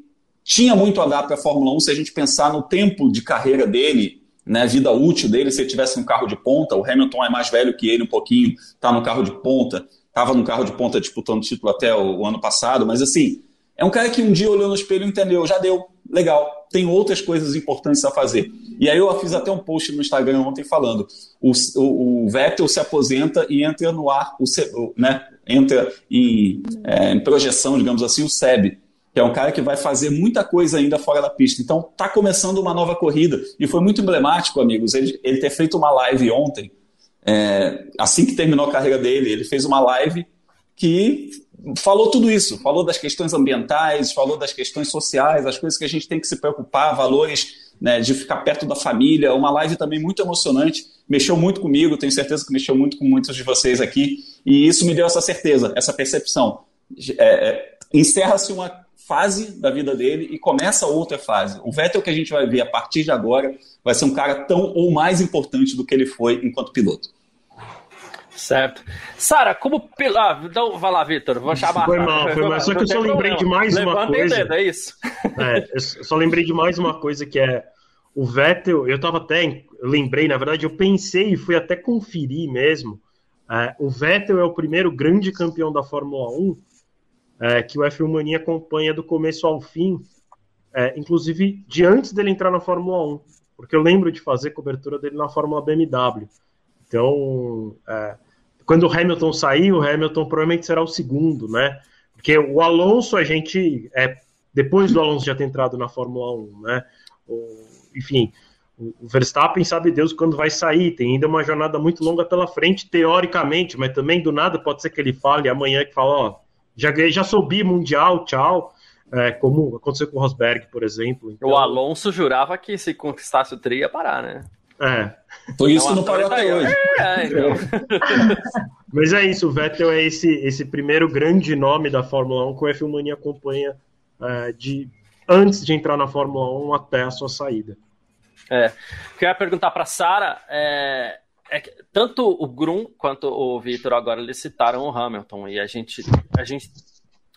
tinha muito a dar para a Fórmula 1 se a gente pensar no tempo de carreira dele, né, vida útil dele, se ele tivesse um carro de ponta. O Hamilton é mais velho que ele um pouquinho, está no carro de ponta, estava no carro de ponta disputando título até o, o, ano passado, mas assim, é um cara que um dia olhou no espelho e entendeu, já deu, legal, tem outras coisas importantes a fazer. E aí eu fiz até um post no Instagram ontem falando, o, o, o Vettel se aposenta e entra no ar, o, né, entra em, é, em projeção, digamos assim, o SEB, que é um cara que vai fazer muita coisa ainda fora da pista. Então, está começando uma nova corrida. E foi muito emblemático, amigos, ele, ele ter feito uma live ontem, é, assim que terminou a carreira dele, ele fez uma live que falou tudo isso, falou das questões ambientais, falou das questões sociais, as coisas que a gente tem que se preocupar, valores né, de ficar perto da família. Uma live também muito emocionante, mexeu muito comigo, tenho certeza que mexeu muito com muitos de vocês aqui, e isso me deu essa certeza, essa percepção. É, é, Encerra-se uma fase da vida dele e começa outra fase. O Vettel que a gente vai ver a partir de agora vai ser um cara tão ou mais importante do que ele foi enquanto piloto.
Certo. Sara, como piloto. Ah, então, vai lá, Vitor. Vou chamar.
Foi mal, foi mal. Só que eu só lembrei de mais
Levanta
uma coisa.
Dedo, é isso?
É, eu só lembrei de mais uma coisa que é o Vettel. Eu tava até. Lembrei, na verdade, eu pensei e fui até conferir mesmo. É, o Vettel é o primeiro grande campeão da Fórmula 1 é, que o F1 Mania acompanha do começo ao fim, é, inclusive de antes dele entrar na Fórmula 1, porque eu lembro de fazer cobertura dele na Fórmula BMW. Então, é, quando o Hamilton sair, o Hamilton provavelmente será o segundo, né? Porque o Alonso, a gente, é, depois do Alonso já ter entrado na Fórmula 1, né? O, enfim, o Verstappen sabe Deus quando vai sair, tem ainda uma jornada muito longa pela frente, teoricamente, mas também do nada pode ser que ele fale amanhã que fala, ó, já, já subi mundial, tchau. É, como aconteceu com o Rosberg, por exemplo.
Então... O Alonso jurava que se conquistasse o tri ia parar, né?
É.
Por isso então, não parou até hoje. É, então.
Mas é isso, o Vettel é esse, esse primeiro grande nome da Fórmula 1 que o F1 Mania acompanha é, de, antes de entrar na Fórmula 1 até a sua saída.
É. O que eu ia perguntar para Sara é, é que tanto o Grum quanto o Vitor agora eles citaram o Hamilton e a gente a gente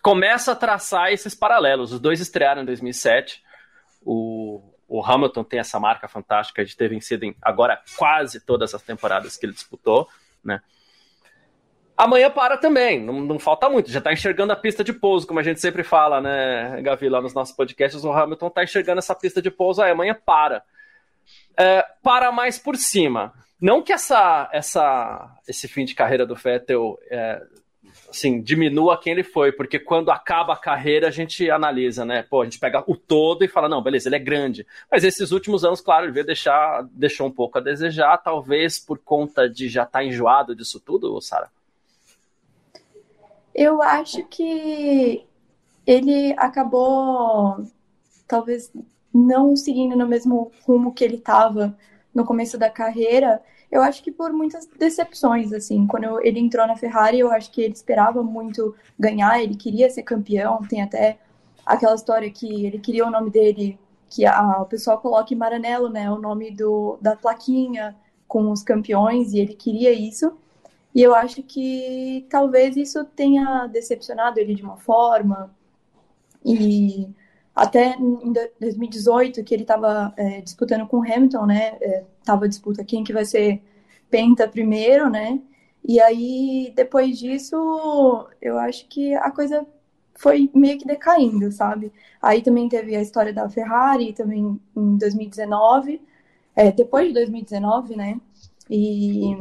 começa a traçar esses paralelos. Os dois estrearam em 2007. O, o Hamilton tem essa marca fantástica de ter vencido em agora quase todas as temporadas que ele disputou, né? Amanhã para também, não, não falta muito, já está enxergando a pista de pouso, como a gente sempre fala, né, Gavi, lá nos nossos podcasts, o Hamilton está enxergando essa pista de pouso, aí amanhã para. É, para mais por cima. Não que essa, essa, esse fim de carreira do Vettel é, assim, diminua quem ele foi, porque quando acaba a carreira a gente analisa, né? Pô, a gente pega o todo e fala, não, beleza, ele é grande. Mas esses últimos anos, claro, ele veio deixar, deixou um pouco a desejar, talvez por conta de já estar tá enjoado disso tudo, Sara?
Eu acho que ele acabou, talvez, não seguindo no mesmo rumo que ele estava no começo da carreira, eu acho que por muitas decepções, assim. Quando ele entrou na Ferrari, eu acho que ele esperava muito ganhar, ele queria ser campeão. Tem até aquela história que ele queria o nome dele, que a, o pessoal coloca em Maranello, né? O nome do, da plaquinha com os campeões, e ele queria isso. E eu acho que talvez isso tenha decepcionado ele de uma forma. E até em 2018, que ele estava é, disputando com o Hamilton, né? É, tava disputa quem que vai ser penta primeiro, né? E aí, depois disso, eu acho que a coisa foi meio que decaindo, sabe? Aí também teve a história da Ferrari, também em 2019, é, depois de 2019, né? E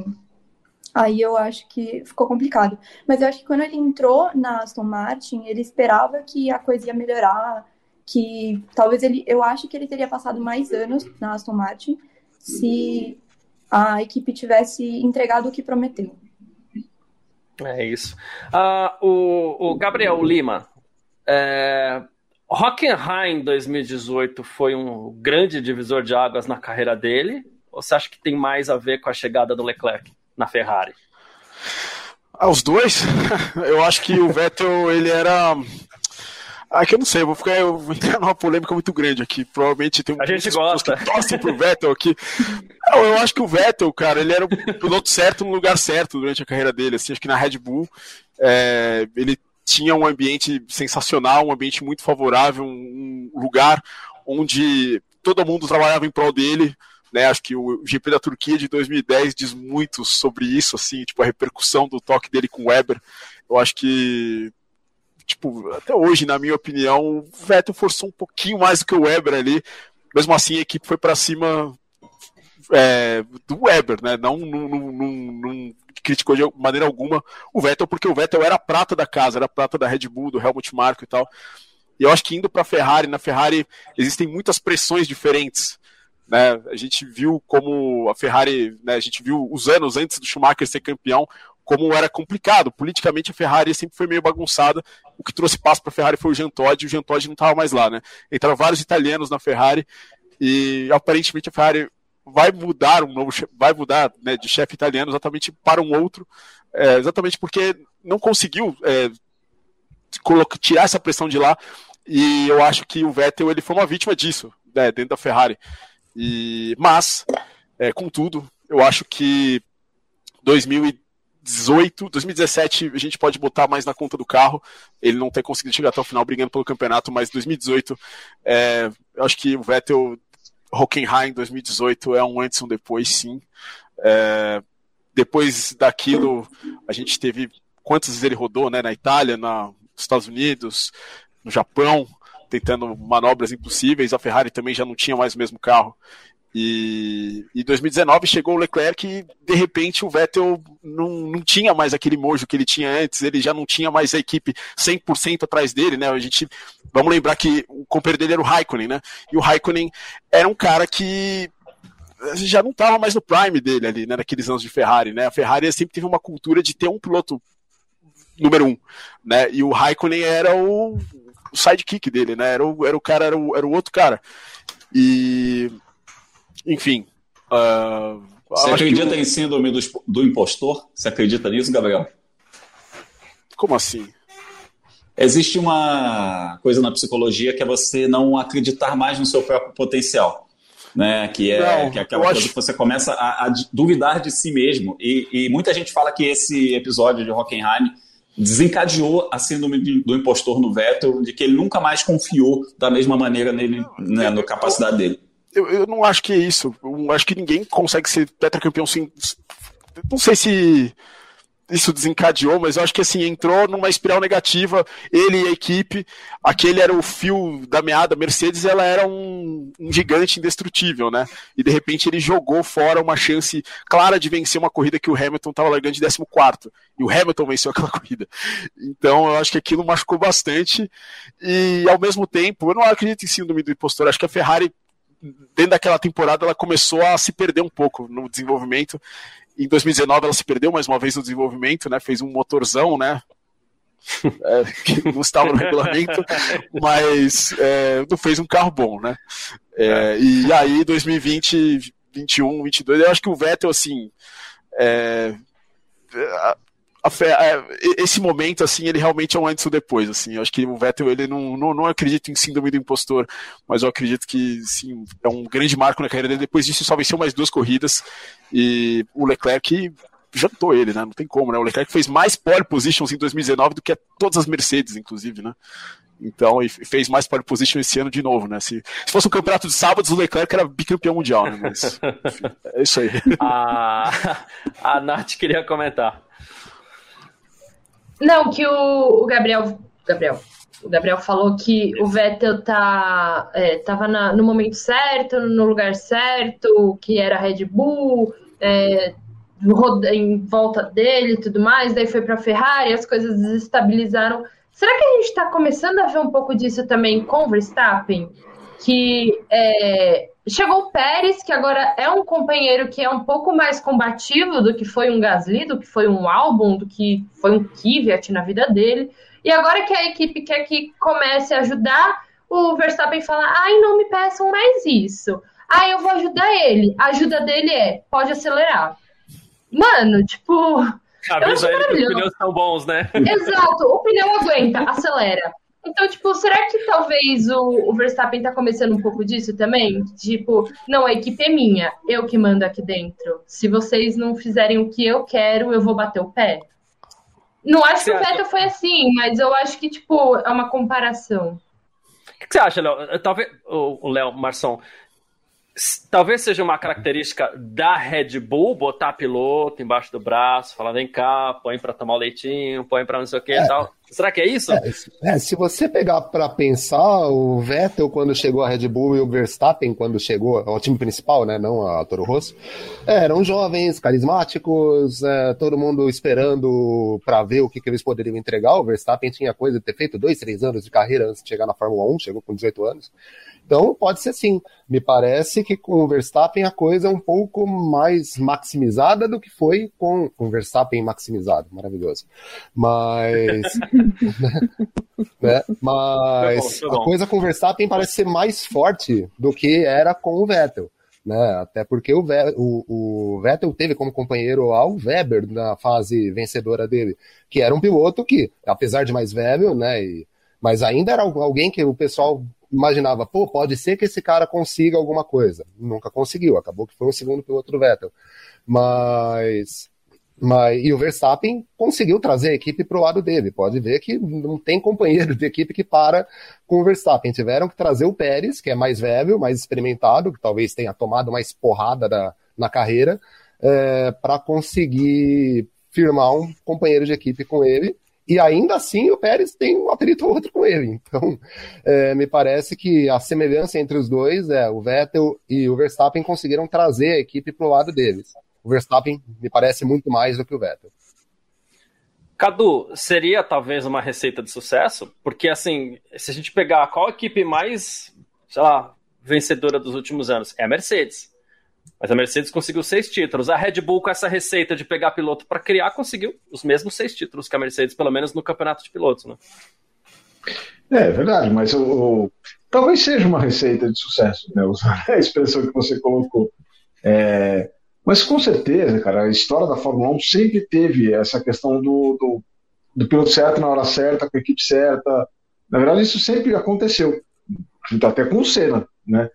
aí eu acho que ficou complicado. Mas eu acho que quando ele entrou na Aston Martin, ele esperava que a coisa ia melhorar, que talvez ele, eu acho que ele teria passado mais anos na Aston Martin se a equipe tivesse entregado o que prometeu.
É isso. Uh, o, o, Gabriel Lima, é, Hockenheim 2018 foi um grande divisor de águas na carreira dele? Ou você acha que tem mais a ver com a chegada do Leclerc na Ferrari?
Ah, os dois? Eu acho que o Vettel, ele era ah, que eu não sei, eu vou, ficar, eu vou entrar numa polêmica muito grande aqui. Provavelmente tem
um A gente gosta.
que torcem pro Vettel aqui. Não, eu acho que o Vettel, cara, ele era o piloto certo no lugar certo durante a carreira dele. Assim, acho que na Red Bull é, ele tinha um ambiente sensacional, um ambiente muito favorável, um, um lugar onde todo mundo trabalhava em prol dele. Né, acho que o GP da Turquia de 2010 diz muito sobre isso, assim, tipo a repercussão do toque dele com o Weber. Eu acho que tipo, até hoje, na minha opinião, o Vettel forçou um pouquinho mais do que o Weber ali. Mesmo assim, a equipe foi para cima é, do Weber, né? Não, não, não, não, criticou de maneira alguma o Vettel, porque o Vettel era a prata da casa, era a prata da Red Bull, do Helmut Marko e tal. E eu acho que indo para a Ferrari, na Ferrari existem muitas pressões diferentes. Né? A gente viu como a Ferrari, né, a gente viu os anos antes do Schumacher ser campeão, como era complicado. Politicamente, a Ferrari sempre foi meio bagunçada. O que trouxe passo para a Ferrari foi o Jean Todt, e o Jean Todt não estava mais lá, né? Entraram vários italianos na Ferrari e aparentemente a Ferrari vai mudar um novo, vai mudar né, de chefe italiano exatamente para um outro, é, exatamente porque não conseguiu é, tirar essa pressão de lá. E eu acho que o Vettel ele foi uma vítima disso, né, dentro da Ferrari. E, mas, é, contudo, eu acho que 2000 2018, 2017 a gente pode botar mais na conta do carro. Ele não ter conseguido chegar até o final brigando pelo campeonato, mas 2018, é, eu acho que o Vettel Hockenheim 2018 é um antes e um depois, sim. É, depois daquilo, a gente teve quantas vezes ele rodou, né? Na Itália, na, nos Estados Unidos, no Japão, tentando manobras impossíveis. A Ferrari também já não tinha mais o mesmo carro. E em 2019 chegou o Leclerc e de repente o Vettel não, não tinha mais aquele mojo que ele tinha antes, ele já não tinha mais a equipe 100% atrás dele, né? A gente vamos lembrar que o companheiro dele era o Raikkonen, né? E o Raikkonen era um cara que já não estava mais no prime dele ali, né, naqueles anos de Ferrari, né? A Ferrari sempre teve uma cultura de ter um piloto número um, né? E o Raikkonen era o, o sidekick dele, né? Era o, era o cara, era o, era o outro cara. E enfim. Uh,
Você acredita em síndrome do, do impostor? Você acredita nisso, Gabriel?
Como assim?
Existe uma coisa na psicologia que é você não acreditar mais no seu próprio potencial. Né, que é, não, que é aquela coisa acho... que você começa a, a, duvidar de si mesmo. E, e, muita gente fala que esse episódio de Hockenheim desencadeou a síndrome do impostor no Vettel, de que ele nunca mais confiou da mesma maneira nele, né, na capacidade dele
eu, eu não acho que é isso. Eu acho que ninguém consegue ser tetracampeão sem. Não sei se isso desencadeou, mas eu acho que assim, entrou numa espiral negativa, ele e a equipe, aquele era o fio da meada, Mercedes ela era um, um, gigante indestrutível, né? E de repente ele jogou fora uma chance clara de vencer uma corrida que o Hamilton estava largando de 14 e o Hamilton venceu aquela corrida. Então eu acho que aquilo machucou bastante e ao mesmo tempo, eu não acredito em síndrome do impostor, acho que a Ferrari dentro daquela temporada ela começou a se perder um pouco no desenvolvimento. Em 2019 ela se perdeu mais uma vez no desenvolvimento, né? Fez um motorzão, né? É, que não estava no regulamento, mas é, não fez um carro bom, né? É, e aí 2020, 21, 22, eu acho que o Vettel assim é, esse momento, assim, ele realmente é um antes ou depois, assim. Eu acho que o Vettel, ele não, não, não acredito em síndrome do impostor, mas eu acredito que, sim, é um grande marco na carreira dele. Depois disso, só venceu mais duas corridas e o Leclerc jantou ele, né? Não tem como, né? O Leclerc fez mais pole positions em 2019 do que todas as Mercedes, inclusive, né? Então, e fez mais pole position esse ano de novo, né? Se, se fosse um campeonato de sábados, o Leclerc era bicampeão mundial, né? Mas, enfim, é isso aí.
A, a Nath queria comentar.
Não, que o, o Gabriel. Gabriel. O Gabriel falou que o Vettel tá, é, tava na, no momento certo, no lugar certo, que era Red Bull, é, em volta dele e tudo mais, daí foi para a Ferrari, as coisas desestabilizaram. Será que a gente está começando a ver um pouco disso também com o Verstappen? que é, chegou o Pérez, que agora é um companheiro que é um pouco mais combativo do que foi um Gasly, do que foi um álbum, do que foi um Kvyat na vida dele. E agora que a equipe quer que comece a ajudar, o Verstappen fala: ai, não me peçam mais isso. Ah, eu vou ajudar ele. A ajuda dele é: pode acelerar. Mano, tipo.
Avisa ele que os pneus são bons, né?
Exato, o pneu aguenta, acelera. Então, tipo, será que talvez o, o, Verstappen tá começando um pouco disso também? Tipo, não, a equipe é minha, eu que mando aqui dentro. Se vocês não fizerem o que eu quero, eu vou bater o pé. Não acho que, o Vettel foi assim, mas eu acho que, tipo, é uma comparação.
O que, que você acha, Léo? Talvez, o Léo Marçom, talvez seja uma característica da Red Bull botar piloto embaixo do braço, falar vem cá, põe para tomar o leitinho, põe para não sei o que é, e tal. Será que é isso?
É, é, se você pegar para pensar, o Vettel quando chegou à Red Bull e o Verstappen quando chegou ao time principal, né, não a Toro Rosso, eram jovens, carismáticos, é, todo mundo esperando para ver o que, que eles poderiam entregar. O Verstappen tinha coisa de ter feito dois, três anos de carreira antes de chegar na Fórmula 1, chegou com 18 anos. Então, pode ser sim. Me parece que com o Verstappen a coisa é um pouco mais maximizada do que foi com, o Verstappen maximizado. Maravilhoso. Mas. né? Mas tá bom, tá bom. a coisa com o Verstappen parece ser mais forte do que era com o Vettel. Né? Até porque o, o, o, Vettel teve como companheiro ao Weber na fase vencedora dele, que era um piloto que, apesar de mais velho, né? E, mas ainda era alguém que o pessoal imaginava, pô, pode ser que esse cara consiga alguma coisa. Nunca conseguiu, acabou que foi um segundo piloto do Vettel. Mas, mas e o Verstappen conseguiu trazer a equipe para o lado dele. Pode ver que não tem companheiro de equipe que para com o Verstappen. Tiveram que trazer o Pérez, que é mais velho, mais experimentado, que talvez tenha tomado mais porrada da, na carreira, é, para conseguir firmar um companheiro de equipe com ele e ainda assim o Pérez tem um atrito ou outro com ele. Então, é, me parece que a semelhança entre os dois é o Vettel e o Verstappen conseguiram trazer a equipe para o lado deles. O Verstappen me parece muito mais do que o Vettel.
Cadu, seria talvez uma receita de sucesso? Porque, assim, se a gente pegar qual equipe mais, sei lá, vencedora dos últimos anos, é a Mercedes. Mas a Mercedes conseguiu seis títulos. A Red Bull, com essa receita de pegar piloto para criar, conseguiu os mesmos seis títulos que a Mercedes, pelo menos no campeonato de pilotos, né?
É, verdade, mas o, o, talvez seja uma receita de sucesso, né? A expressão que você colocou. É, mas com certeza, cara, a história da Fórmula 1 sempre teve essa questão do, do, do piloto certo na hora certa, com a equipe certa. Na verdade, isso sempre aconteceu. Até com o Senna, né?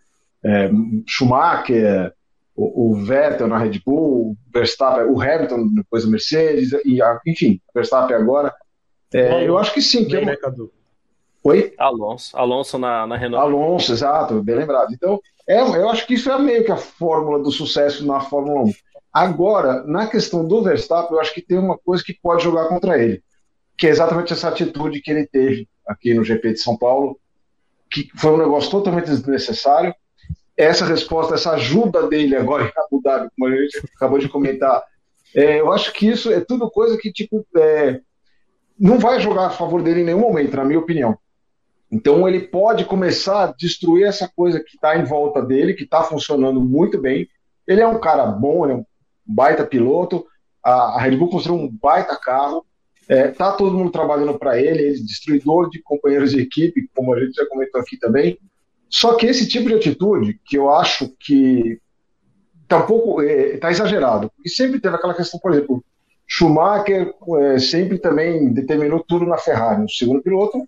É, Schumacher, o, o, Vettel na Red Bull, o Verstappen, o Hamilton depois a Mercedes, e enfim, o Verstappen agora. É, eu acho que sim. Que é uma... Oi?
Alonso, Alonso na, na Renault.
Alonso, exato, bem lembrado. Então, é, eu acho que isso é meio que a fórmula do sucesso na Fórmula 1. Agora, na questão do Verstappen, eu acho que tem uma coisa que pode jogar contra ele, que é exatamente essa atitude que ele teve aqui no GP de São Paulo, que foi um negócio totalmente desnecessário essa resposta, essa ajuda dele agora em Abu Dhabi, como a gente acabou de comentar, é, eu acho que isso é tudo coisa que tipo é, não vai jogar a favor dele em nenhum momento, na minha opinião. Então ele pode começar a destruir essa coisa que está em volta dele, que está funcionando muito bem. Ele é um cara bom, ele é um baita piloto. A, a Red Bull construiu um baita carro. É, tá todo mundo trabalhando para ele, ele é destruidor de companheiros de equipe, como a gente já comentou aqui também. Só que esse tipo de atitude, que eu acho que está um pouco é, tá exagerado, e sempre teve aquela questão, por exemplo, Schumacher é, sempre também determinou tudo na Ferrari, o segundo piloto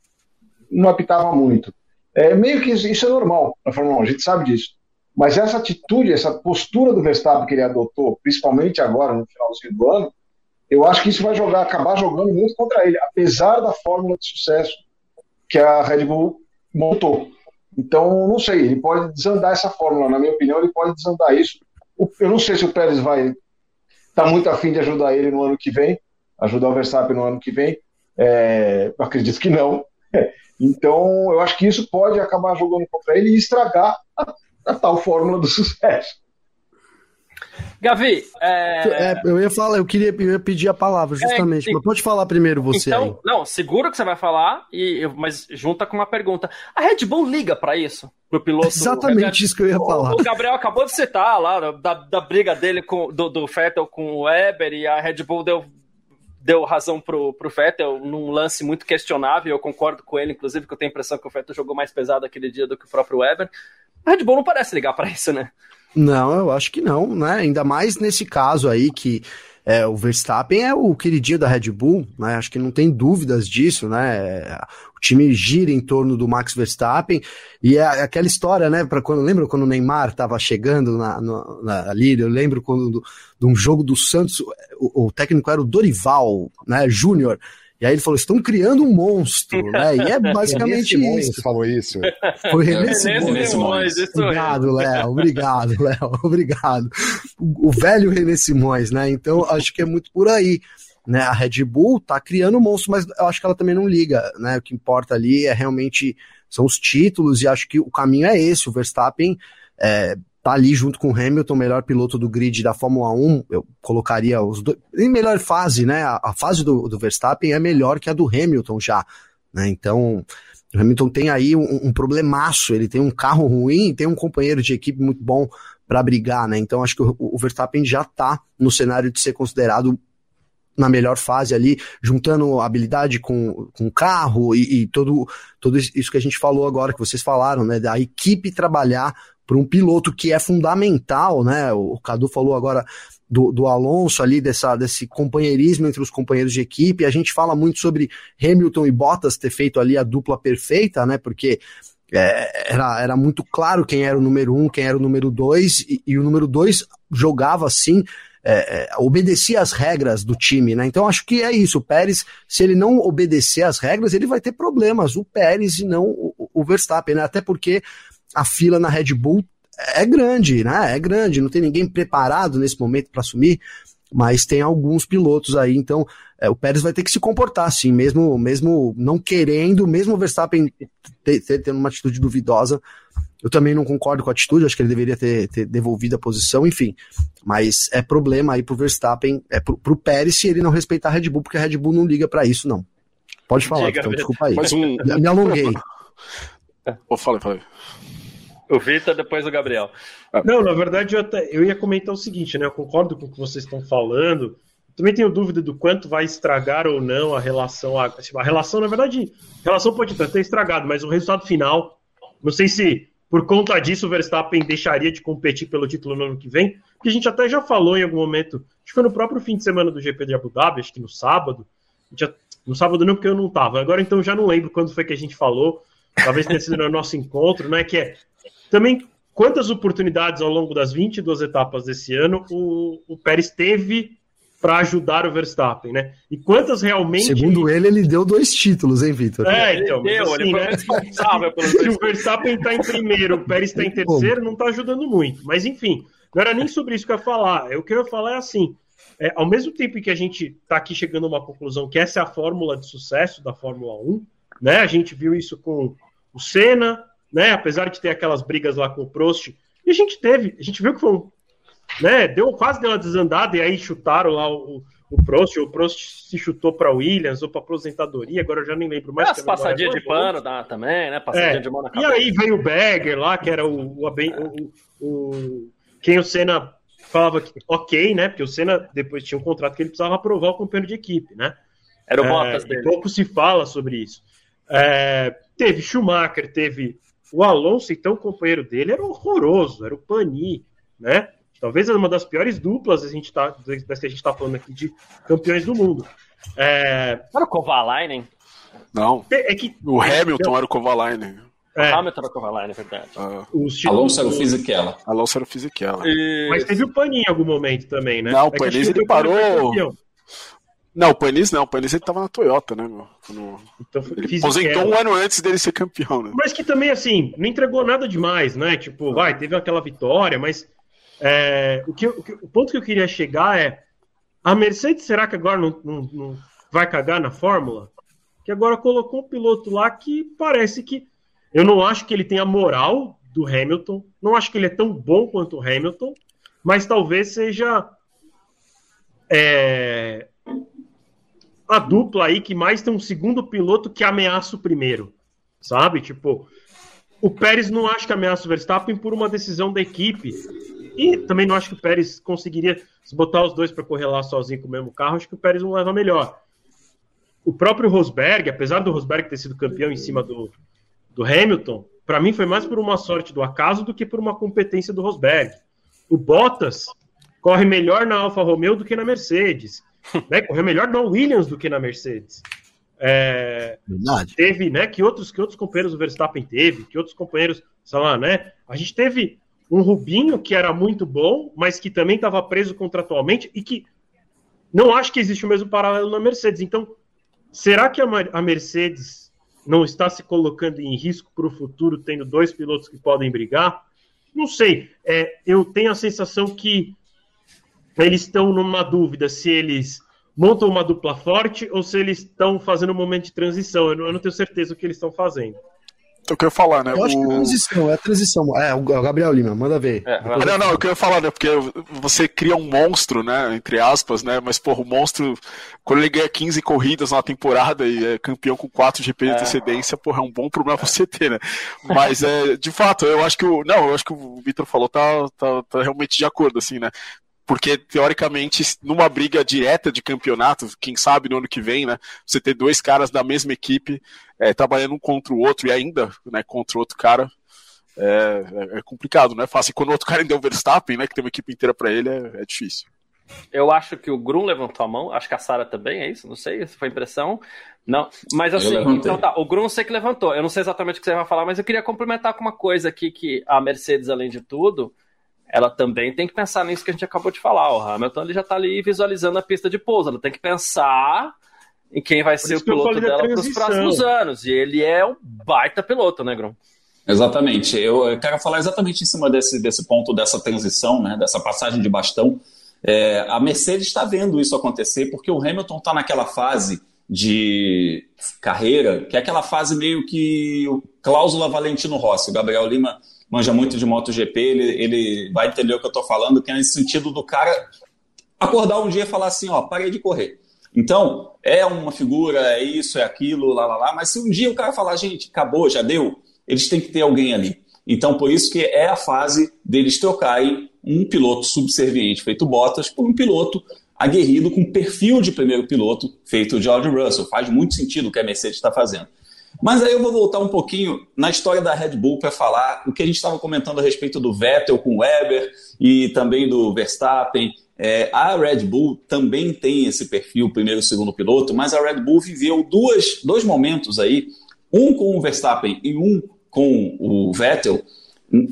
não apitava muito. É, meio que isso, isso é normal na Fórmula 1, a gente sabe disso. Mas essa atitude, essa postura do Verstappen que ele adotou, principalmente agora no finalzinho do ano, eu acho que isso vai jogar, acabar jogando muito contra ele, apesar da fórmula de sucesso que a Red Bull montou. Então, não sei, ele pode desandar essa fórmula, na minha opinião, ele pode desandar isso. Eu não sei se o Pérez vai estar tá muito afim de ajudar ele no ano que vem, ajudar o Verstappen no ano que vem. É, acredito que não. Então, eu acho que isso pode acabar jogando contra ele e estragar a, a tal fórmula do sucesso.
Gavi,
é... É, eu ia falar, eu queria, eu ia pedir a palavra justamente, é, mas pode falar primeiro você então, aí.
Não, seguro que você vai falar, e, mas junta com uma pergunta. A Red Bull liga para isso? Pro piloto?
Exatamente isso que eu ia falar.
O, Gabriel acabou de citar lá, da, da briga dele com, do, do Vettel com o Weber, e a Red Bull deu deu razão pro, pro Vettel num lance muito questionável, eu concordo com ele, inclusive, que eu tenho a impressão que o Vettel jogou mais pesado aquele dia do que o próprio Weber. A Red Bull não parece ligar para isso, né?
Não, eu acho que não, né? Ainda mais nesse caso aí que é, o Verstappen é o queridinho da Red Bull, né? Acho que não tem dúvidas disso, né? O time gira em torno do Max Verstappen e é aquela história, né? Para quando lembra quando o Neymar estava chegando na, na, ali, eu lembro quando de um jogo do Santos, o, o técnico era o Dorival, né? Júnior. E aí ele falou: estão criando um monstro, né? E é basicamente René isso.
falou isso.
Foi René Simões. Simões. Obrigado, Léo. Obrigado, Léo. Obrigado. O, o velho René Simões, né? Então acho que é muito por aí. Né, a Red Bull tá criando um monstro, mas eu acho que ela também não liga, né? O que importa ali é realmente são os títulos e acho que o caminho é esse. O Verstappen é, tá ali junto com o Hamilton, melhor piloto do grid da Fórmula 1, eu colocaria os dois, em melhor fase, né, a, a fase do, do, Verstappen é melhor que a do Hamilton já, né, então o Hamilton tem aí um, um problemaço, ele tem um carro ruim, tem um companheiro de equipe muito bom para brigar, né, então acho que o, o Verstappen já tá no cenário de ser considerado na melhor fase ali, juntando habilidade com, com carro e, e todo, isso que a gente falou agora, que vocês falaram, né? Da equipe trabalhar para um piloto que é fundamental, né? O Cadu falou agora do, do Alonso ali, dessa, desse companheirismo entre os companheiros de equipe. A gente fala muito sobre Hamilton e Bottas ter feito ali a dupla perfeita, né? Porque é, era, era muito claro quem era o número um, quem era o número dois, e, e o número dois jogava assim. É, é, obedecia as regras do time, né? Então acho que é isso. O Pérez, se ele não obedecer as regras, ele vai ter problemas. O Pérez e não o, o Verstappen, né? Até porque a fila na Red Bull é grande, né? É grande, não tem ninguém preparado nesse momento para assumir, mas tem alguns pilotos aí, então é, o Pérez vai ter que se comportar assim, mesmo, mesmo não querendo, mesmo o Verstappen tendo uma atitude duvidosa. Eu também não concordo com a atitude, acho que ele deveria ter, ter devolvido a posição, enfim. Mas é problema aí pro Verstappen, é pro, pro Pérez se ele não respeitar a Red Bull, porque a Red Bull não liga para isso, não. Pode falar, Diga, então, desculpa aí. Um... Me alonguei.
Oh, fala, fala.
O Vitor, depois o Gabriel.
Não, na verdade, eu, até, eu ia comentar o seguinte, né? Eu concordo com o que vocês estão falando. Também tenho dúvida do quanto vai estragar ou não a relação. A, a relação, na verdade, a relação pode ter estragado, mas o resultado final, não sei se por conta disso o Verstappen deixaria de competir pelo título no ano que vem, porque a gente até já falou em algum momento, acho que foi no próprio fim de semana do GP de Abu Dhabi, acho que no sábado. Já, no sábado não, porque eu não tava. Agora então já não lembro quando foi que a gente falou. Talvez tenha sido no nosso encontro, né? Que é também, quantas oportunidades ao longo das 22 etapas desse ano o, o Pérez teve para ajudar o Verstappen, né? E quantas realmente.
Segundo ele, ele deu dois títulos, hein, Vitor?
É, então. Ele deu, assim, ele né? Se o Verstappen está em primeiro, o Pérez está em terceiro, não está ajudando muito. Mas, enfim, não era nem sobre isso que eu ia falar. O que eu ia falar é assim: é, ao mesmo tempo que a gente está aqui chegando a uma conclusão que essa é a fórmula de sucesso da Fórmula 1, né? A gente viu isso com o Senna, né? Apesar de ter aquelas brigas lá com o Prost. E a gente teve, a gente viu que foi um. Né, deu, quase deu uma desandada e aí chutaram lá o, o Prost. O Prost se chutou para Williams ou para aposentadoria, agora eu já nem lembro mais.
As passadinhas de pano dá também, né? Passadinha
é, de mão na cabeça. E aí veio o Berger lá, que era o, o, o, o quem o Senna falava que ok, né? Porque o Senna depois tinha um contrato que ele precisava aprovar o companheiro de equipe, né?
Era o Bottas é, dele.
Pouco se fala sobre isso. É, teve Schumacher, teve o Alonso, então, o companheiro dele era horroroso, era o Pani, né? Talvez uma das piores duplas a gente tá, das que a gente está falando aqui de campeões do mundo.
É... Era o Kovalainen?
Não. É, que... O Hamilton era o Kovalainen.
É. O Hamilton era o Kovalainen, é verdade. Ah.
Alonso era o Fisichella.
Alonso era o Fisichella.
E... Mas teve o Pani em algum momento também, né?
Não, o é Pani ele parou... Não, o Panis não, o Panis ele tava na Toyota, né, meu? Quando... Então, ele aposentou um ano antes dele ser campeão, né?
Mas que também, assim, não entregou nada demais, né? Tipo, vai, teve aquela vitória, mas é, o, que, o, que, o, ponto que eu queria chegar é a Mercedes, será que agora não, não, não vai cagar na Fórmula? Que agora colocou um piloto lá que parece que. Eu não acho que ele tem a moral do Hamilton, não acho que ele é tão bom quanto o Hamilton, mas talvez seja é, a dupla aí que mais tem um segundo piloto que ameaça o primeiro, sabe? Tipo, o Pérez não acha que ameaça o Verstappen por uma decisão da equipe. E também não acho que o Pérez conseguiria, se botar os dois para correr lá sozinho com o mesmo carro, acho que o Pérez não leva melhor. O próprio Rosberg, apesar do Rosberg ter sido campeão em cima do, do Hamilton, para mim foi mais por uma sorte do acaso do que por uma competência do Rosberg. O Bottas corre melhor na Alfa Romeo do que na Mercedes. Né? Correu melhor na Williams do que na Mercedes. É,
Verdade.
Teve, né? Que outros, que outros companheiros o Verstappen teve, que outros companheiros, sei lá, né? A gente teve um Rubinho que era muito bom, mas que também estava preso contratualmente e que não acho que existe o mesmo paralelo na Mercedes. Então, será que a, a Mercedes não está se colocando em risco para o futuro, tendo dois pilotos que podem brigar? Não sei. É, eu tenho a sensação que eles estão numa dúvida se eles montam uma dupla forte ou se eles estão fazendo um momento de transição. Eu não, eu não tenho certeza o que eles estão fazendo.
Eu queria falar, né?
Eu acho que é
o...
transição, é transição. É, o Gabriel Lima, manda ver.
É, não, não, eu queria falar, né? Porque você cria um monstro, né? Entre aspas, né? Mas, porra, o monstro, quando ele ganha 15 corridas na temporada e é campeão com 4 GP de é. antecedência, porra, é um bom problema você ter, né? Mas, é, de fato, eu acho que o. Não, eu acho que o Vitor falou, tá, tá, tá realmente de acordo, assim, né? Porque teoricamente numa briga direta de campeonato, quem sabe no ano que vem, né, você ter dois caras da mesma equipe é, trabalhando um contra o outro e ainda, né, contra outro cara, é, é, é complicado, não é fácil. E quando o outro cara ainda é o Verstappen, né, que tem uma equipe inteira para ele, é, é, difícil.
Eu acho que o Grum levantou a mão, acho que a Sara também, é isso? Não sei, se foi impressão. Não, mas assim, então tá, o Grum sei que levantou. Eu não sei exatamente o que você vai falar, mas eu queria complementar com uma coisa aqui que a Mercedes, além de tudo, ela também tem que pensar nisso que a gente acabou de falar. O Hamilton ele já está ali visualizando a pista de pouso. Ela tem que pensar em quem vai Por ser o piloto dela para os próximos anos. E ele é um baita piloto, né, Grum?
Exatamente. Eu quero falar exatamente em cima desse, desse ponto, dessa transição, né, dessa passagem de bastão. É, a Mercedes está vendo isso acontecer porque o Hamilton está naquela fase de carreira, que é aquela fase meio que cláusula Valentino Rossi. O Gabriel Lima manja muito de MotoGP, ele, ele vai entender o que eu estou falando, que é nesse sentido do cara acordar um dia e falar assim, ó, parei de correr. Então, é uma figura, é isso, é aquilo, lá, lá, lá, mas se um dia o cara falar, gente, acabou, já deu, eles têm que ter alguém ali. Então, por isso que é a fase deles trocarem um piloto subserviente feito Bottas por um piloto aguerrido com perfil de primeiro piloto feito George Russell. Faz muito sentido o que a Mercedes está fazendo. Mas aí eu vou voltar um pouquinho na história da Red Bull para falar o que a gente estava comentando a respeito do Vettel com o Weber e também do Verstappen. É, a Red Bull também tem esse perfil, primeiro e segundo piloto, mas a Red Bull viveu duas, dois momentos aí, um com o Verstappen e um com o Vettel,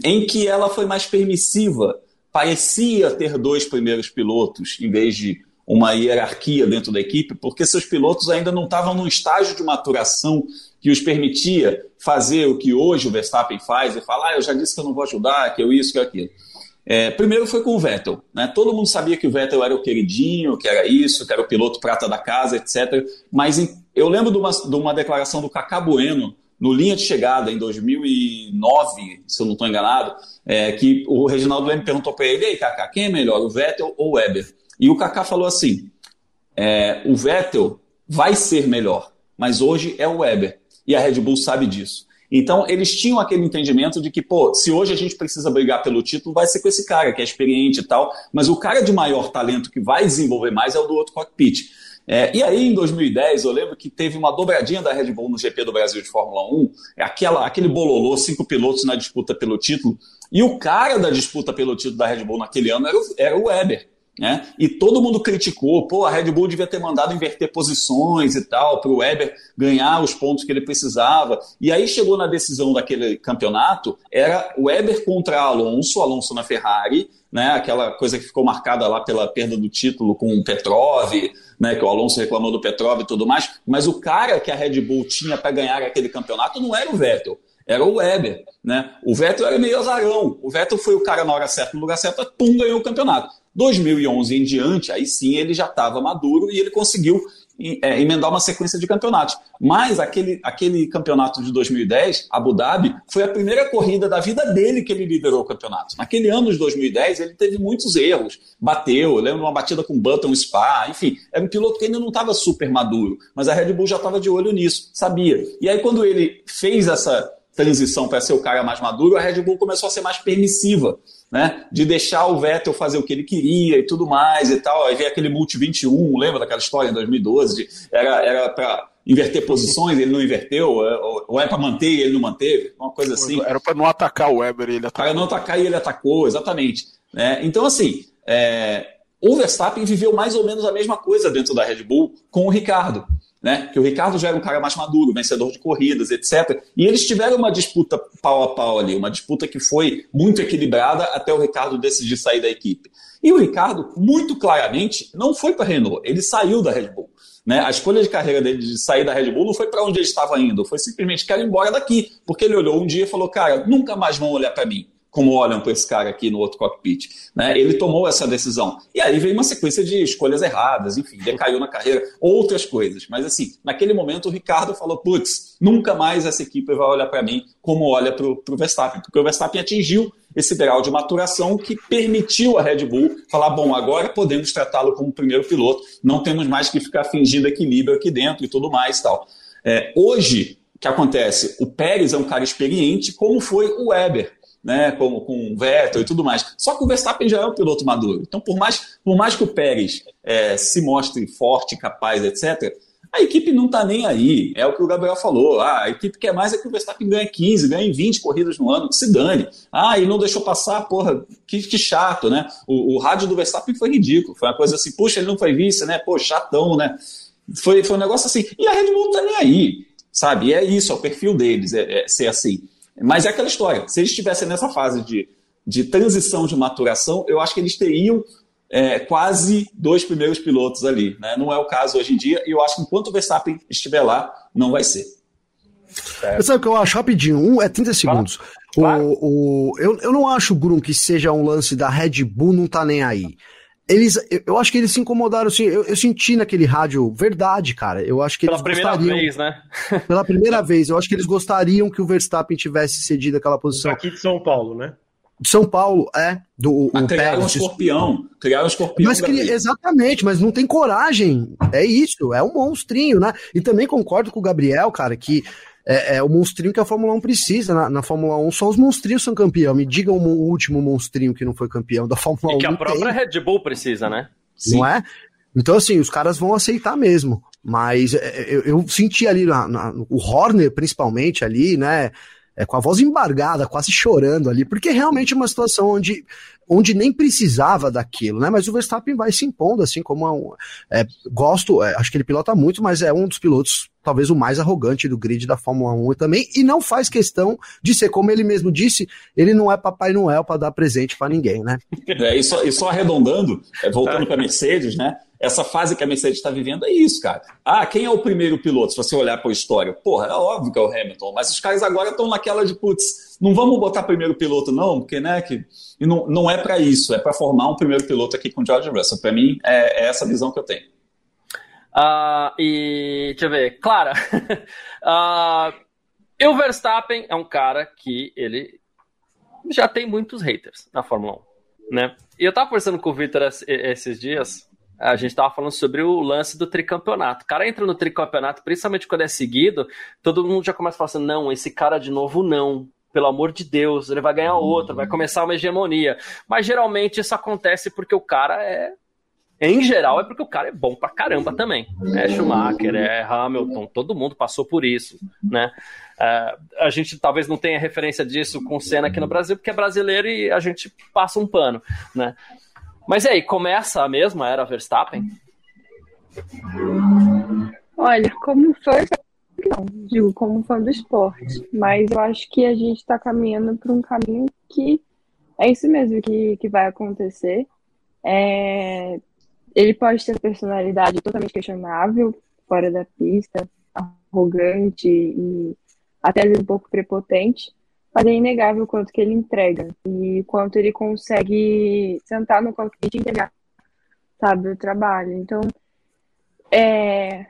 em que ela foi mais permissiva. Parecia ter dois primeiros pilotos em vez de uma hierarquia dentro da equipe, porque seus pilotos ainda não estavam num estágio de maturação que os permitia fazer o que hoje o Verstappen faz e falar, ah, eu já disse que eu não vou ajudar, que eu isso, que eu aquilo. É, primeiro foi com o Vettel. Né? Todo mundo sabia que o Vettel era o queridinho, que era isso, que era o piloto prata da casa, etc. Mas em, eu lembro de uma, de uma declaração do Cacá Bueno, no linha de chegada, em 2009, se eu não estou enganado, é, que o Reginaldo Leme perguntou para ele: Ei, Cacá, quem é melhor, o Vettel ou o Weber? E o Cacá falou assim: é, o Vettel vai ser melhor, mas hoje é o Weber e a Red Bull sabe disso. Então, eles tinham aquele entendimento de que, pô, se hoje a gente precisa brigar pelo título, vai ser com esse cara, que é experiente e tal, mas o cara de maior talento que vai desenvolver mais é o do outro cockpit. É, e aí, em 2010, eu lembro que teve uma dobradinha da Red Bull no GP do Brasil de Fórmula 1, aquela, aquele bololô, cinco pilotos na disputa pelo título, e o cara da disputa pelo título da Red Bull naquele ano era o, era o Weber. Né? E todo mundo criticou, pô, a Red Bull devia ter mandado inverter posições e tal, para o Weber ganhar os pontos que ele precisava. E aí chegou na decisão daquele campeonato, era o Weber contra Alonso, Alonso na Ferrari, né? Aquela coisa que ficou marcada lá pela perda do título com o Petrov, né? Que o Alonso reclamou do Petrov e tudo mais. Mas o cara que a Red Bull tinha para ganhar aquele campeonato não era o Vettel era o Weber, né? O Vettel era meio azarão. O Vettel foi o cara na hora certa, no lugar certo, pum, ganhou o campeonato. 2011 em diante, aí sim ele já estava maduro e ele conseguiu é, emendar uma sequência de campeonatos. Mas aquele, aquele campeonato de 2010, Abu Dhabi, foi a primeira corrida da vida dele que ele liderou o campeonato. Naquele ano de 2010, ele teve muitos erros. Bateu, lembro uma batida com Button Spa, enfim, era um piloto que ainda não estava super maduro, mas a Red Bull já estava de olho nisso, sabia. E aí, quando ele fez essa transição para ser o cara mais maduro, a Red Bull começou a ser mais permissiva né? De deixar o Vettel fazer o que ele queria e tudo mais e tal. Aí veio aquele Multi 21, lembra daquela história em 2012? De, era era para inverter posições, ele não inverteu, é, ou é para manter e ele não manteve, uma coisa assim.
Era para não atacar o Weber e ele atacou.
Para não atacar e ele atacou, exatamente. Né? Então, assim, é, o Verstappen viveu mais ou menos a mesma coisa dentro da Red Bull com o Ricardo né? Que o Ricardo já era um cara mais maduro, vencedor de corridas, etc. E eles tiveram uma disputa pau a pau ali, uma disputa que foi muito equilibrada até o Ricardo decidir sair da equipe. E o Ricardo, muito claramente, não foi para a Renault, ele saiu da Red Bull. Né? A escolha de carreira dele de sair da Red Bull não foi para onde ele estava indo, foi simplesmente quero ir embora daqui, porque ele olhou um dia e falou: cara, nunca mais vão olhar para mim como olham para esse cara aqui no outro cockpit. Né? Ele tomou essa decisão. E aí veio uma sequência de escolhas erradas, enfim, decaiu na carreira, outras coisas. Mas assim, naquele momento o Ricardo falou: putz, nunca mais essa equipe vai olhar para mim como olha para o Verstappen, porque o Verstappen atingiu esse grau de maturação que permitiu a Red Bull falar: bom, agora podemos tratá-lo como primeiro piloto, não temos mais que ficar fingindo equilíbrio aqui dentro e tudo mais tal. É, hoje, o que acontece? O Pérez é um cara experiente, como foi o Weber né, como com o Vettel e tudo mais. Só que o Verstappen já é um piloto maduro. Então, por mais, por mais que o Pérez é, se mostre forte, capaz, etc., a equipe não está nem aí. É o que o Gabriel falou. Ah, a equipe quer mais é que o Verstappen ganhe 15, ganhe 20 corridas no ano, que se dane. Ah, e não deixou passar, porra, que, que chato, né? O, o, rádio do Verstappen foi ridículo. Foi uma coisa assim, puxa, ele não foi vice, né? Pô, chatão, né? Foi, foi um negócio assim. E a Red Bull não tá nem aí, sabe? E é isso, é o perfil deles, é, é ser assim. Mas é aquela história. Se eles estivessem nessa fase de, de transição de maturação, eu acho que eles teriam é, quase dois primeiros pilotos ali. Né? Não é o caso hoje em dia, e eu acho que enquanto o Verstappen estiver lá, não vai ser.
É. Sabe o que eu acho? Rapidinho, um é 30 segundos. Claro. O, o, eu, eu não acho, Bruno, que seja um lance da Red Bull não tá nem aí eles, eu acho que eles se incomodaram, assim, eu, eu, senti naquele rádio verdade, cara. Eu acho que
pela
eles
primeira
gostariam,
vez, né?
pela primeira vez, eu acho que eles gostariam que o Verstappen tivesse cedido aquela posição.
Aqui de São Paulo, né?
De São Paulo, é. Do,
ah, o criaram um escorpião. Criaram um escorpião.
Mas exatamente, mas não tem coragem. É isso, é um monstrinho, né? E também concordo com o Gabriel, cara, que é, é, o monstrinho que a Fórmula 1 precisa. Na, na, Fórmula 1, só os monstrinhos são campeão. Me digam o último monstrinho que não foi campeão da Fórmula 1.
E que a própria tem. Red Bull precisa, né?
Sim. Não é? Então, assim, os caras vão aceitar mesmo. Mas é, eu, eu senti ali, na, na, o Horner, principalmente, ali, né? É, com a voz embargada, quase chorando ali, porque realmente é uma situação onde, onde nem precisava daquilo, né? Mas o Verstappen vai se impondo, assim, como um, é, gosto, é, acho que ele pilota muito, mas é um dos pilotos, talvez o mais arrogante do grid da Fórmula 1 também, e não faz questão de ser, como ele mesmo disse, ele não é Papai Noel para dar presente para ninguém, né?
É, e, só, e só arredondando, é, voltando para Mercedes, né? Essa fase que a Mercedes está vivendo é isso, cara. Ah, quem é o primeiro piloto, se você olhar para a história? Porra, é óbvio que é o Hamilton, mas os caras agora estão naquela de, putz, não vamos botar primeiro piloto, não, porque, né, que. E não, não é para isso, é para formar um primeiro piloto aqui com o George Russell. Para mim, é, é, essa visão que eu tenho.
Uh, e deixa eu ver, Clara. uh, o Verstappen é um cara que ele já tem muitos haters na Fórmula 1, né? E eu tava conversando com o Victor esses dias, a gente estava falando sobre o lance do tricampeonato. O cara entra no tricampeonato, principalmente quando é seguido, todo mundo já começa a falar assim: não, esse cara de novo não. Pelo amor de Deus, ele vai ganhar outro, vai começar uma hegemonia. Mas geralmente isso acontece porque o cara é. Em geral, é porque o cara é bom pra caramba também. É Schumacher, é Hamilton, todo mundo passou por isso, né? É, a gente talvez não tenha referência disso com Senna aqui no Brasil, porque é brasileiro e a gente passa um pano, né? Mas aí, começa a mesma era Verstappen?
Olha, como fã, não, digo como fã do esporte, mas eu acho que a gente está caminhando para um caminho que é isso mesmo que, que vai acontecer. É, ele pode ter personalidade totalmente questionável, fora da pista, arrogante e até um pouco prepotente, mas é inegável o quanto que ele entrega e quanto ele consegue sentar no cockpit e entregar, sabe, o trabalho. Então, É...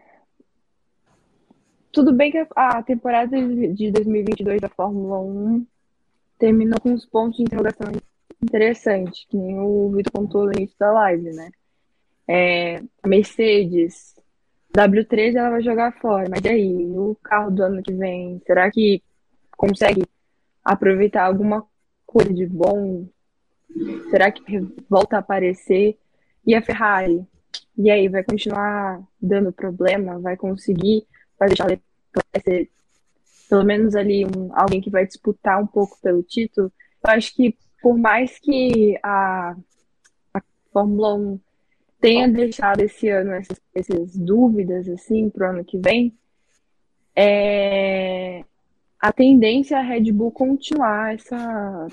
Tudo bem que a temporada de 2022 da Fórmula 1 terminou com uns pontos de interrogação interessantes, que nem o Vitor contou no início da live, né? É, a Mercedes, W13 ela vai jogar fora, mas e aí? O carro do ano que vem, será que consegue aproveitar alguma coisa de bom? Será que volta a aparecer? E a Ferrari? E aí, vai continuar dando problema? Vai conseguir vai deixar ser pelo menos ali um, alguém que vai disputar um pouco pelo título? Eu acho que por mais que a, a Fórmula 1 tenha deixado esse ano essas, essas dúvidas assim para o ano que vem, é, a tendência é a Red Bull continuar essa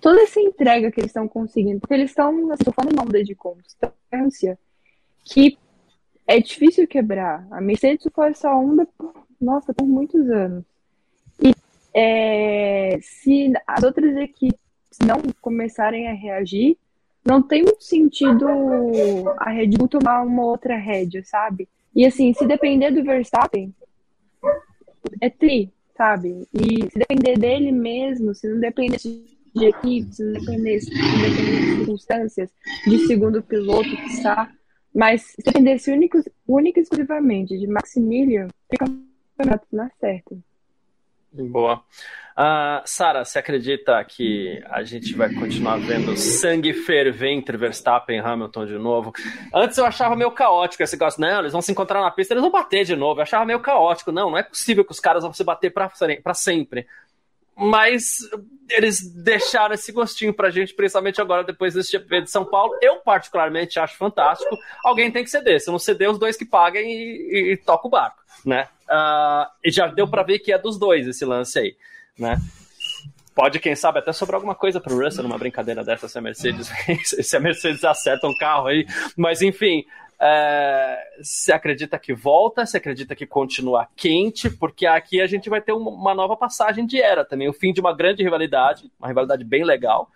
toda essa entrega que eles estão conseguindo, porque eles estão assim, falando onda de constância que é difícil quebrar. A Mercedes foi essa onda, por, nossa, por muitos anos. E é, se as outras equipes não começarem a reagir, não tem muito sentido a Red Bull tomar uma outra rédea, sabe? E assim, se depender do Verstappen, é tri, sabe? E se depender dele mesmo, se não depender de equipe, se não depender, se não depender de circunstâncias, de segundo piloto que está, mas se dependesse único, única e exclusivamente de Maximilian, fica um campeonato na certa.
Boa. Uh, Sara, você acredita que a gente vai continuar vendo sangue ferver entre Verstappen e Hamilton de novo? Antes eu achava meio caótico esse negócio, não, eles vão se encontrar na pista, eles vão bater de novo. Eu achava meio caótico. Não, não é possível que os caras vão se bater para sempre. Mas eles deixaram esse gostinho pra gente, principalmente agora, depois desse GP de São Paulo. Eu, particularmente, acho fantástico. Alguém tem que ceder. Se não ceder, os dois que paguem e, e, e toca o barco, né? Uh, e já deu para ver que é dos dois esse lance aí né? Pode, quem sabe, até sobrar alguma coisa para o Russell numa brincadeira dessa se a Mercedes, se a Mercedes acerta um carro aí. Mas enfim, é, se acredita que volta, se acredita que continua quente, porque aqui a gente vai ter uma nova passagem de era também, o fim de uma grande rivalidade, uma rivalidade bem legal,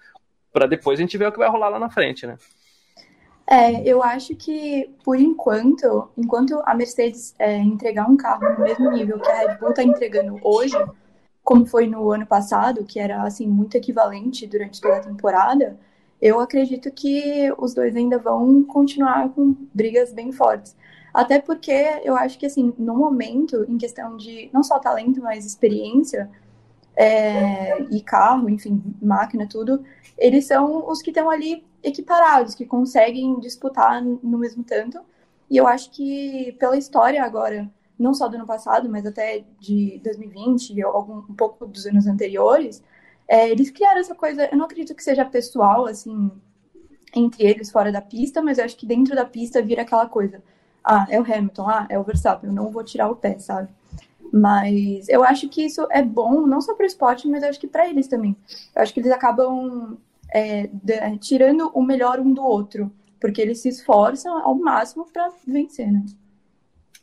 para depois a gente ver o que vai rolar lá na frente, né?
É, eu acho que por enquanto, enquanto a Mercedes é, entregar um carro no mesmo nível que a Red Bull está entregando hoje, como foi no ano passado, que era assim muito equivalente durante toda a temporada, eu acredito que os dois ainda vão continuar com brigas bem fortes. Até porque eu acho que assim, no momento, em questão de não só talento, mas experiência é, e carro, enfim, máquina, tudo, eles são os que estão ali equiparados, que conseguem disputar no mesmo tanto. E eu acho que pela história agora não só do ano passado, mas até de 2020 e algum, um pouco dos anos anteriores, é, eles criaram essa coisa, eu não acredito que seja pessoal, assim, entre eles fora da pista, mas eu acho que dentro da pista vira aquela coisa, ah, é o Hamilton, ah, é o Verstappen, eu não vou tirar o pé, sabe? Mas eu acho que isso é bom, não só para o esporte, mas eu acho que para eles também. Eu acho que eles acabam é, de, tirando o melhor um do outro, porque eles se esforçam ao máximo para vencer, né?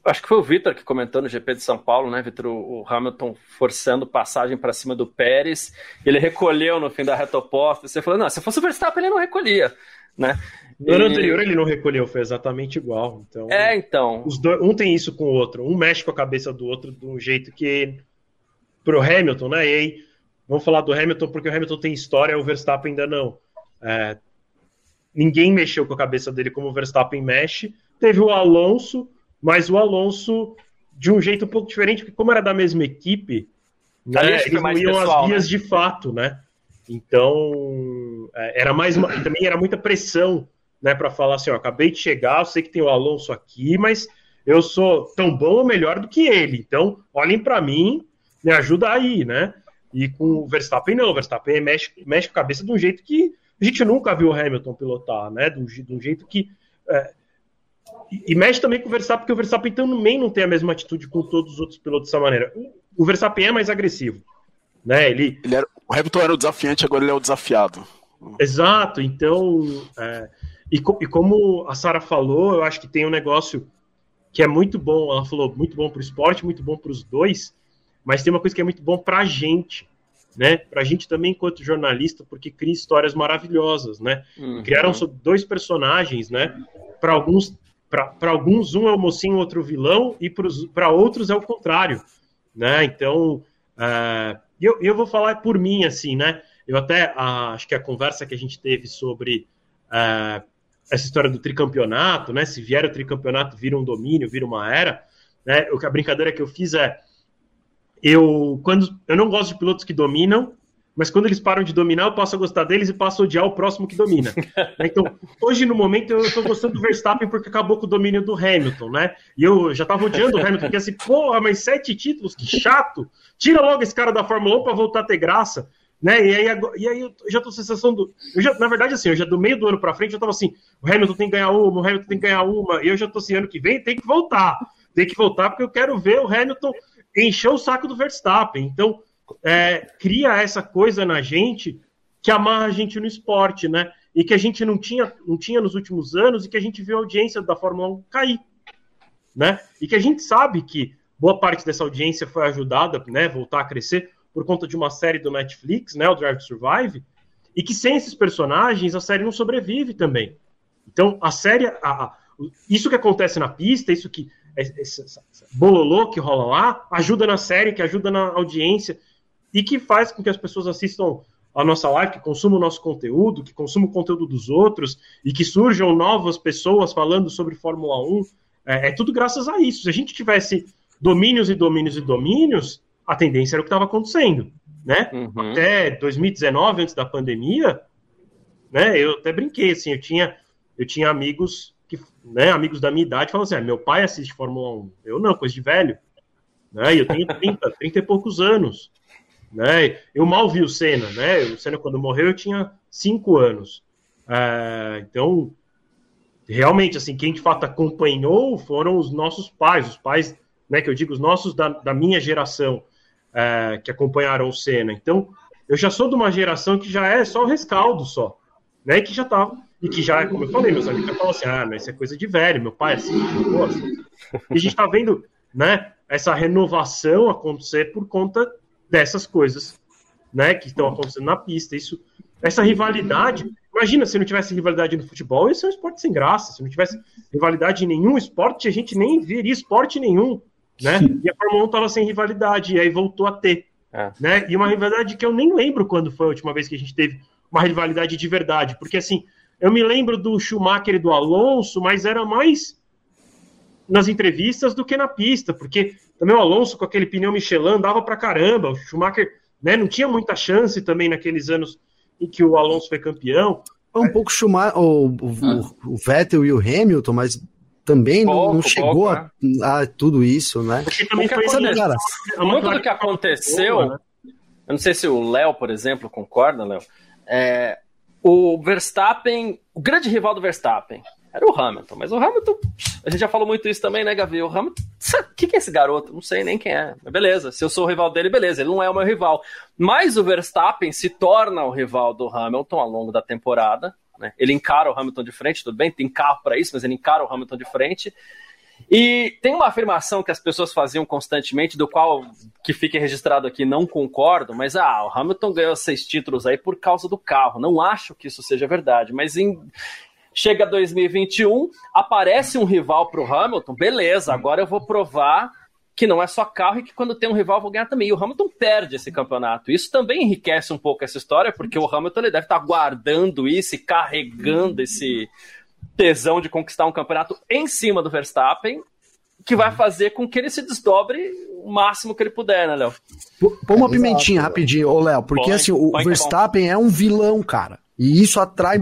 Acho que foi o Vitor que comentou no GP de São Paulo, né, Vitor? O Hamilton forçando passagem para cima do Pérez. Ele recolheu no fim da reta oposta. Você falou, não, se fosse o Verstappen, ele não recolhia, né?
No ano anterior ele não recolheu, foi exatamente igual. Então,
é, então.
Os dois, um tem isso com o outro, um mexe com a cabeça do outro de um jeito que. Pro Hamilton, né? E aí, vamos falar do Hamilton, porque o Hamilton tem história, o Verstappen ainda não. É, ninguém mexeu com a cabeça dele como o Verstappen mexe. Teve o Alonso mas o Alonso de um jeito um pouco diferente, porque como era da mesma equipe, né, eles não iam pessoal, as vias né? de fato, né? Então, é, era mais uma, também era muita pressão, né, para falar assim, ó, acabei de chegar, eu sei que tem o Alonso aqui, mas eu sou tão bom ou melhor do que ele. Então, olhem para mim, me ajuda aí, né? E com o Verstappen não, o Verstappen mexe, mexe com a cabeça de um jeito que a gente nunca viu o Hamilton pilotar, né? De um, de um jeito que é, e, mexe também com o Verstappen, porque o Verstappen também não tem a mesma atitude com todos os outros pilotos dessa maneira. O Verstappen é mais agressivo. Né? Ele...
ele era, o Hamilton era o desafiante, agora ele é o desafiado.
Exato, então. É, e, e, como a Sara falou, eu acho que tem um negócio que é muito bom. Ela falou muito bom para o esporte, muito bom para os dois, mas tem uma coisa que é muito bom para a gente, né? Para a gente também, enquanto jornalista, porque cria histórias maravilhosas, né? Uhum. Criaram dois personagens, né? Para alguns para alguns um é o mocinho, outro o vilão, e para outros é o contrário, né? Então, uh, eu, eu vou falar por mim, assim, né? Eu até acho que a conversa que a gente teve sobre uh, essa história do tricampeonato, né? Se vier o tricampeonato, vira um domínio, vira uma era, né? A brincadeira que eu fiz é eu quando eu não gosto de pilotos que dominam, mas quando eles param de dominar, eu passo a gostar deles e passo a odiar o próximo que domina. então, hoje, no momento, eu estou gostando do Verstappen porque acabou com o domínio do Hamilton, né? E eu já estava odiando o Hamilton, porque assim, porra, mas sete títulos, que chato! Tira logo esse cara da Fórmula 1 para voltar a ter graça. Né? E aí, e aí eu já tô sensação do. Eu já, na verdade, assim, eu já do meio do ano para frente, eu tava assim, o Hamilton tem que ganhar uma, o Hamilton tem que ganhar uma, e eu já tô assim, ano que vem tem que voltar. Tem que voltar, porque eu quero ver o Hamilton encher o saco do Verstappen. Então, é, cria essa coisa na gente que amarra a gente no esporte, né? E que a gente não tinha, não tinha nos últimos anos e que a gente viu a audiência da Fórmula 1 cair, né? E que a gente sabe que boa parte dessa audiência foi ajudada, né, voltar a crescer por conta de uma série do Netflix, né, o Drive to Survive, e que sem esses personagens a série não sobrevive também. Então, a série, a, a, isso que acontece na pista, isso que esse, esse bololô que rola lá, ajuda na série, que ajuda na audiência, e que faz com que as pessoas assistam a nossa live, que consumam o nosso conteúdo, que consumam o conteúdo dos outros e que surjam novas pessoas falando sobre Fórmula 1. É, é tudo graças a isso. Se a gente tivesse domínios e domínios e domínios, a tendência era o que estava acontecendo. Né? Uhum. Até 2019, antes da pandemia, né, eu até brinquei, assim, eu tinha, eu tinha amigos que, né, amigos da minha idade, falavam assim, ah, meu pai assiste Fórmula 1, eu não, coisa de velho, né, eu tenho 30, 30 e poucos anos, né? Eu mal vi o Senna, né? O Senna, quando morreu, eu tinha cinco anos. É, então, realmente, assim, quem de fato acompanhou foram os nossos pais, os pais, né, que eu digo, os nossos da, da minha geração, é, que acompanharam o Senna. Então, eu já sou de uma geração que já é só o rescaldo só, né? Que já tava, e que já, como eu falei, meus amigos já falam assim, ah, mas isso é coisa de velho, meu pai é assim. E a gente tá vendo, né, essa renovação acontecer por conta dessas coisas, né, que estão acontecendo na pista. Isso, essa rivalidade. Imagina se não tivesse rivalidade no futebol, isso é um esporte sem graça. Se não tivesse rivalidade em nenhum esporte, a gente nem veria esporte nenhum, né? E a Fórmula 1 estava sem rivalidade e aí voltou a ter, é. né? E uma rivalidade que eu nem lembro quando foi a última vez que a gente teve uma rivalidade de verdade, porque assim, eu me lembro do Schumacher e do Alonso, mas era mais nas entrevistas do que na pista, porque também o Alonso com aquele pneu Michelin dava para caramba, o Schumacher né, não tinha muita chance também naqueles anos em que o Alonso foi campeão.
Um pouco Schumacher, o, o, ah. o Vettel e o Hamilton, mas também pouco, não, não, chegou pouco, a, né? a, tudo isso, né?
Porque também foi sabe, cara, muito do que aconteceu, né? eu não sei se o Léo, por exemplo, concorda, Léo, é, o Verstappen, o grande rival do Verstappen, era o Hamilton. Mas o Hamilton, a gente já falou muito isso também, né, Gavi? O Hamilton, o que, que é esse garoto? Não sei nem quem é. Mas beleza, se eu sou o rival dele, beleza, ele não é o meu rival. Mas o Verstappen se torna o rival do Hamilton ao longo da temporada. Né? Ele encara o Hamilton de frente, tudo bem, tem carro para isso, mas ele encara o Hamilton de frente. E tem uma afirmação que as pessoas faziam constantemente, do qual que fica registrado aqui, não concordo, mas ah, o Hamilton ganhou seis títulos aí por causa do carro. Não acho que isso seja verdade, mas em, Chega 2021, aparece um rival para o Hamilton, beleza, agora eu vou provar que não é só carro e que quando tem um rival eu vou ganhar também. E o Hamilton perde esse campeonato. Isso também enriquece um pouco essa história, porque o Hamilton ele deve estar guardando isso e carregando esse tesão de conquistar um campeonato em cima do Verstappen, que vai fazer com que ele se desdobre o máximo que ele puder, né, Léo?
Põe uma pimentinha rapidinho, ô Léo, porque assim, o Verstappen é um vilão, cara. E isso atrai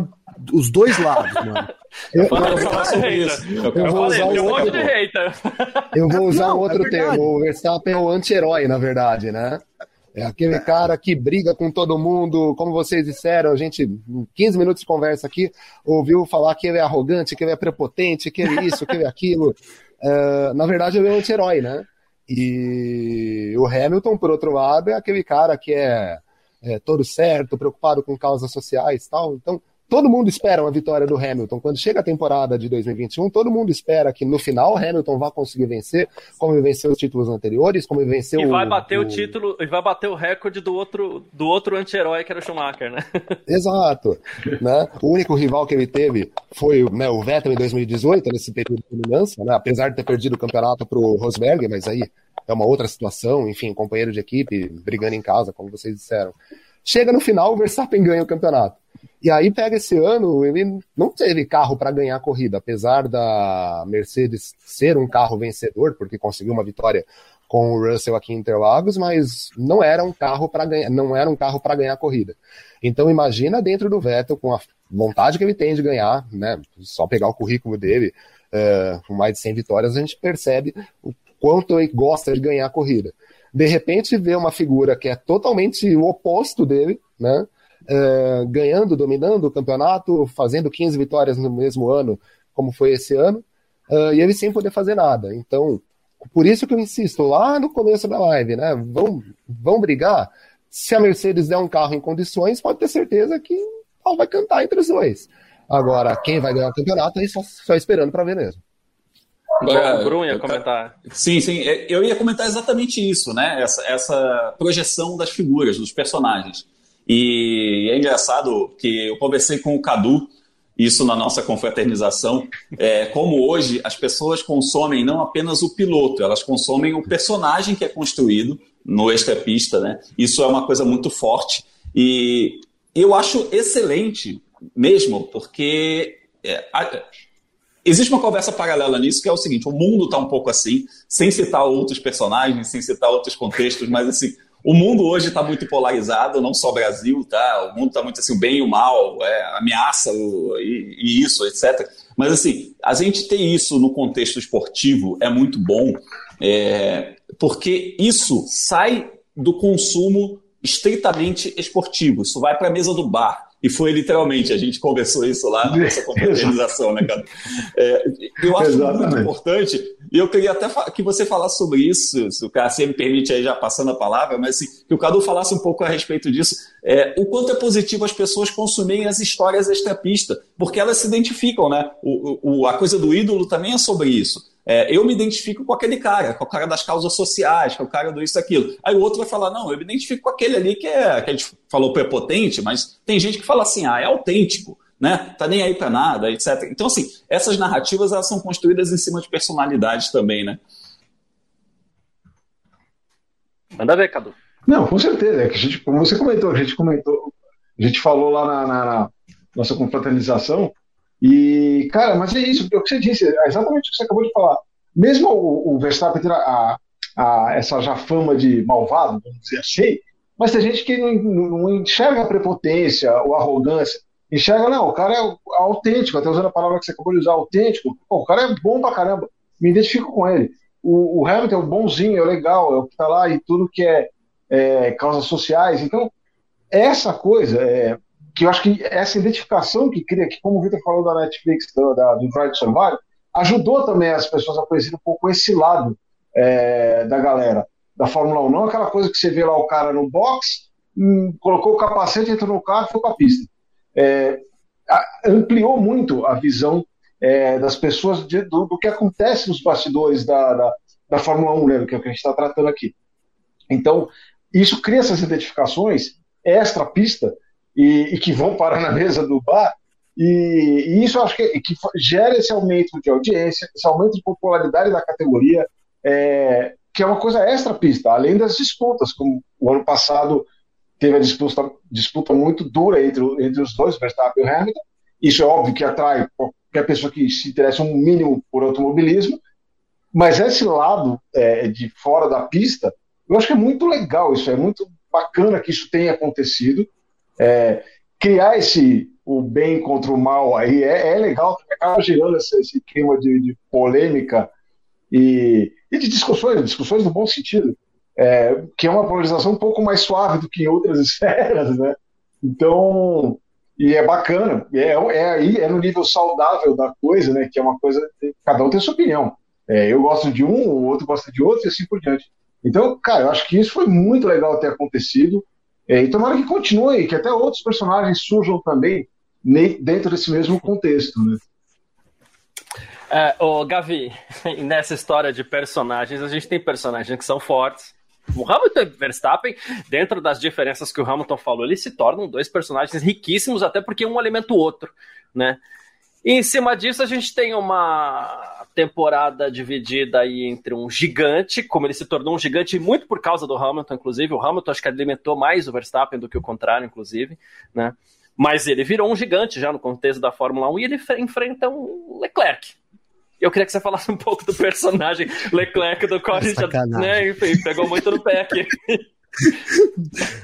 os dois lados, mano. Eu, eu,
eu, eu vou usar um outro, eu vou usar um outro é termo. O Verstappen é o anti-herói, na verdade, né? É aquele cara que briga com todo mundo, como vocês disseram, a gente, em 15 minutos de conversa aqui, ouviu falar que ele é arrogante, que ele é prepotente, que ele é isso, que ele é aquilo. Uh, na verdade, ele é um anti-herói, né? E o Hamilton, por outro lado, é aquele cara que é, é todo certo, preocupado com causas sociais tal. Então, todo mundo espera uma vitória do Hamilton. Quando chega a temporada de 2021, todo mundo espera que no final o Hamilton vá conseguir vencer, como venceu os títulos anteriores, como venceu
e vai bater
o,
o título, e vai bater o recorde do outro do outro anti-herói que era o Schumacher, né?
Exato, né? O único rival que ele teve foi né, o Vettel em 2018, nesse período de dominância, né? Apesar de ter perdido o campeonato para o Rosberg, mas aí é uma outra situação, enfim, companheiro de equipe brigando em casa, como vocês disseram. Chega no final, o Verstappen ganha o campeonato. E aí pega esse ano, ele não teve carro para ganhar a corrida, apesar da Mercedes ser um carro vencedor, porque conseguiu uma vitória com o Russell aqui em Interlagos, mas não era um carro para ganhar, não era um carro para ganhar a corrida. Então imagina dentro do Vettel com a vontade que ele tem de ganhar, né? Só pegar o currículo dele, uh, com mais de 100 vitórias, a gente percebe o quanto ele gosta de ganhar a corrida. De repente vê uma figura que é totalmente o oposto dele, né? Uh, ganhando, dominando o campeonato, fazendo 15 vitórias no mesmo ano, como foi esse ano, uh, e ele sem poder fazer nada. Então, por isso que eu insisto lá no começo da live, né? Vão, vão brigar. Se a Mercedes der um carro em condições, pode ter certeza que ela vai cantar entre os dois. Agora, quem vai ganhar o campeonato, aí só, só esperando para ver mesmo.
Agora, o Bruno ia comentar.
Sim, sim. É, eu ia comentar exatamente isso, né? Essa, essa projeção das figuras, dos personagens. E é engraçado que eu conversei com o Cadu, isso na nossa confraternização, é, como hoje as pessoas consomem não apenas o piloto, elas consomem o personagem que é construído no extra-pista, né? Isso é uma coisa muito forte. E eu acho excelente mesmo, porque é, a, existe uma conversa paralela nisso, que é o seguinte: o mundo está um pouco assim, sem citar outros personagens, sem citar outros contextos, mas assim, o mundo hoje está muito polarizado, não só o Brasil, tá? O mundo está muito assim, o bem e o mal, é, ameaça o, e, e, isso, etc. Mas assim, a gente ter isso no contexto esportivo é muito bom, é, porque isso sai do consumo estritamente esportivo. Isso vai para a mesa do bar. E foi literalmente, a gente conversou isso lá na nossa confraternização, né, cara? É, eu acho Exatamente. muito importante, e eu queria até que você falasse sobre isso, se o Cássio me permite aí já passando a palavra, mas assim, que o Cadu falasse um pouco a respeito disso, é, o quanto é positivo as pessoas consumirem as histórias extra-pista, porque elas se identificam, né? O, o, a coisa do ídolo também é sobre isso. É, eu me identifico com aquele cara, com o cara das causas sociais, com o cara do isso aquilo. Aí o outro vai falar, não, eu me identifico com aquele ali que é, que a gente falou prepotente, mas tem gente que fala assim, ah, é autêntico, né? Tá nem aí para nada, etc. Então, assim, essas narrativas elas são construídas em cima de personalidades também, né?
Manda ver, Cadu.
Não, com certeza. É que a gente, como você comentou, a gente comentou, a gente falou lá na, na, na nossa confraternização e, cara, mas é isso, é o que você disse, é exatamente o que você acabou de falar. Mesmo o, o Verstappen ter a, a, essa já fama de malvado, vamos dizer assim, mas tem gente que não, não enxerga a prepotência ou a arrogância. Enxerga, não, o cara é autêntico, até usando a palavra que você acabou de usar, autêntico. Pô, o cara é bom pra caramba, me identifico com ele. O, o Hamilton é o bonzinho, é o legal, é o que tá lá e tudo que é, é causas sociais. Então, essa coisa, é, que eu acho que essa identificação que cria, que como o Vitor falou da Netflix, do, da, do Drive to Survive, ajudou também as pessoas a conhecer um pouco esse lado é, da galera da Fórmula 1. Não aquela coisa que você vê lá o cara no box, hum, colocou o capacete, entrou no carro e foi para a pista. É, ampliou muito a visão é, das pessoas de, do, do, que acontece nos bastidores da, da, da Fórmula 1, né, que é o que a gente está tratando aqui. Então, isso cria essas identificações extra-pista e, e, que vão parar na mesa do bar. E, e isso acho que, que, gera esse aumento de audiência, esse aumento de popularidade da categoria, é, que é uma coisa extra pista, além das disputas, como o ano passado teve a disputa, disputa muito dura entre, entre os dois, Verstappen e Hamilton. Isso é óbvio que atrai qualquer pessoa que se interessa um mínimo por automobilismo, mas esse lado é, de fora da pista, eu acho que é muito legal isso, é muito bacana que isso tenha acontecido. É, criar esse o bem contra o mal aí é, é legal, acaba gerando esse, esse clima de, de polêmica e, e, de discussões, discussões no bom sentido, é, que é uma polarização um pouco mais suave do que em outras esferas, né? Então, e é bacana, é, é aí, é no nível saudável da coisa, né? Que é uma coisa, cada um tem sua opinião. É, eu gosto de um, o outro gosta de outro e assim por diante. Então, cara, eu acho que isso foi muito legal ter acontecido. É, e tomara que continue, que até outros personagens surjam também dentro desse mesmo contexto, né?
É, Gavi, nessa história de personagens, a gente tem personagens que são fortes. O Hamilton e Verstappen, dentro das diferenças que o Hamilton falou, eles se tornam dois personagens riquíssimos, até porque um alimenta o outro, né? E em cima disso, a gente tem uma temporada dividida aí entre um gigante, como ele se tornou um gigante, muito por causa do Hamilton, inclusive. O Hamilton acho que alimentou mais o Verstappen do que o contrário, inclusive, né? Mas ele virou um gigante já no contexto da Fórmula 1 e ele enfrenta um Leclerc, eu queria que você falasse um pouco do personagem Leclerc, do qual a gente já, né, enfim, pegou muito no pé aqui.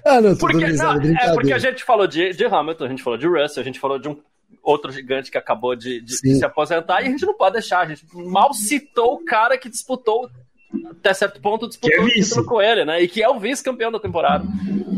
ah, não,
porque, não, é porque a gente falou de, de Hamilton, a gente falou de Russell, a gente falou de um outro gigante que acabou de, de, se aposentar, e a gente não pode deixar, a gente mal citou o cara que disputou até certo ponto disputou é o título com ele, né? E que é o vice-campeão da temporada.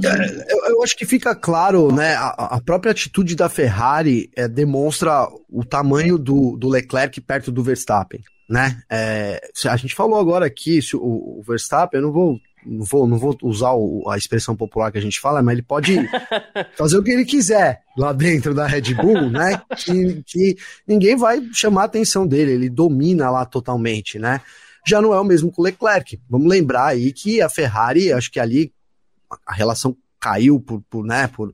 É, eu, eu, acho que fica claro, né? A, a própria atitude da Ferrari é, demonstra o tamanho do, do Leclerc perto do Verstappen, né? É, a gente falou agora aqui, se o, o Verstappen, eu não vou não vou, não vou usar o, a expressão popular que a gente fala, mas ele pode fazer o que ele quiser lá dentro da Red Bull, né? Que, que ninguém vai chamar a atenção dele, ele domina lá totalmente, né? Já não é o mesmo com o Leclerc. Vamos lembrar aí que a Ferrari, acho que ali a relação caiu por, por né, por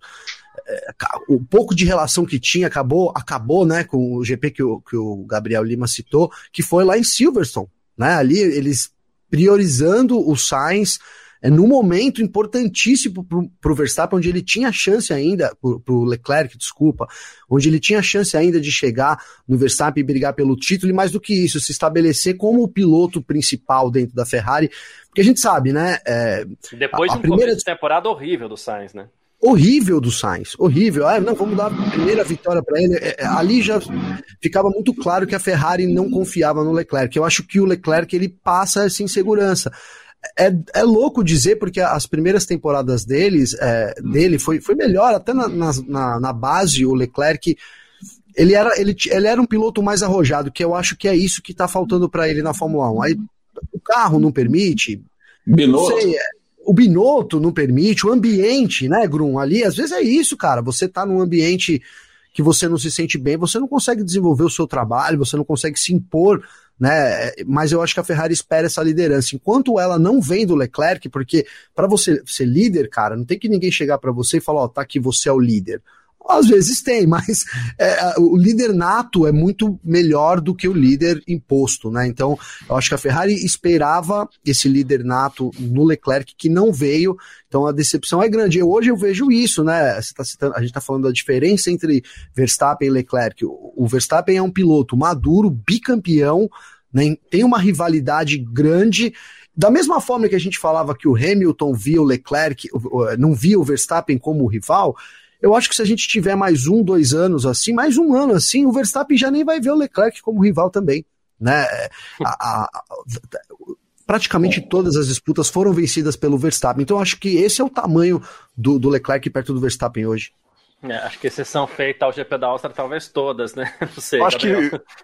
é, o pouco de relação que tinha acabou, acabou, né, com o GP que o, que o Gabriel Lima citou, que foi lá em Silverstone, né? Ali eles priorizando o Sainz é num momento importantíssimo para o Verstappen, onde ele tinha chance ainda, para o Leclerc, desculpa, onde ele tinha chance ainda de chegar no Verstappen e brigar pelo título, e mais do que isso, se estabelecer como o piloto principal dentro da Ferrari, porque a gente sabe, né? É,
Depois a, a de um primeira de temporada horrível do Sainz, né?
horrível do Sainz, horrível. Ah, não, vamos dar a primeira vitória para ele. É, é, ali já ficava muito claro que a Ferrari não confiava no Leclerc. Eu acho que o Leclerc ele passa essa insegurança é, é louco dizer, porque as primeiras temporadas deles, é, dele foi, foi melhor, até na, na, na base, o Leclerc. Ele era, ele, ele era um piloto mais arrojado, que eu acho que é isso que está faltando para ele na Fórmula 1. Aí o carro não permite.
Binotto. Não sei,
é, o Binotto não permite, o ambiente, né, Grum? Ali, às vezes é isso, cara. Você tá num ambiente que você não se sente bem, você não consegue desenvolver o seu trabalho, você não consegue se impor né? Mas eu acho que a Ferrari espera essa liderança. Enquanto ela não vem do Leclerc, porque para você ser líder, cara, não tem que ninguém chegar para você e falar, ó, oh, tá aqui, você é o líder. Às vezes tem, mas é, o líder nato é muito melhor do que o líder imposto, né? Então, eu acho que a Ferrari esperava esse líder nato no Leclerc que não veio, então a decepção é grande. Eu, hoje eu vejo isso, né? Tá citando, a gente está falando da diferença entre Verstappen e Leclerc. O, o Verstappen é um piloto maduro, bicampeão, né? tem uma rivalidade grande. Da mesma forma que a gente falava que o Hamilton via o Leclerc, não via o Verstappen como rival, eu acho que se a gente tiver mais um, dois anos assim, mais um ano assim, o Verstappen já nem vai ver o Leclerc como rival também. Né? A, a, a, praticamente todas as disputas foram vencidas pelo Verstappen. Então acho que esse é o tamanho do, do Leclerc perto do Verstappen hoje.
É, acho que exceção feita ao GP da Áustria, talvez todas, né?
Não sei, acho que,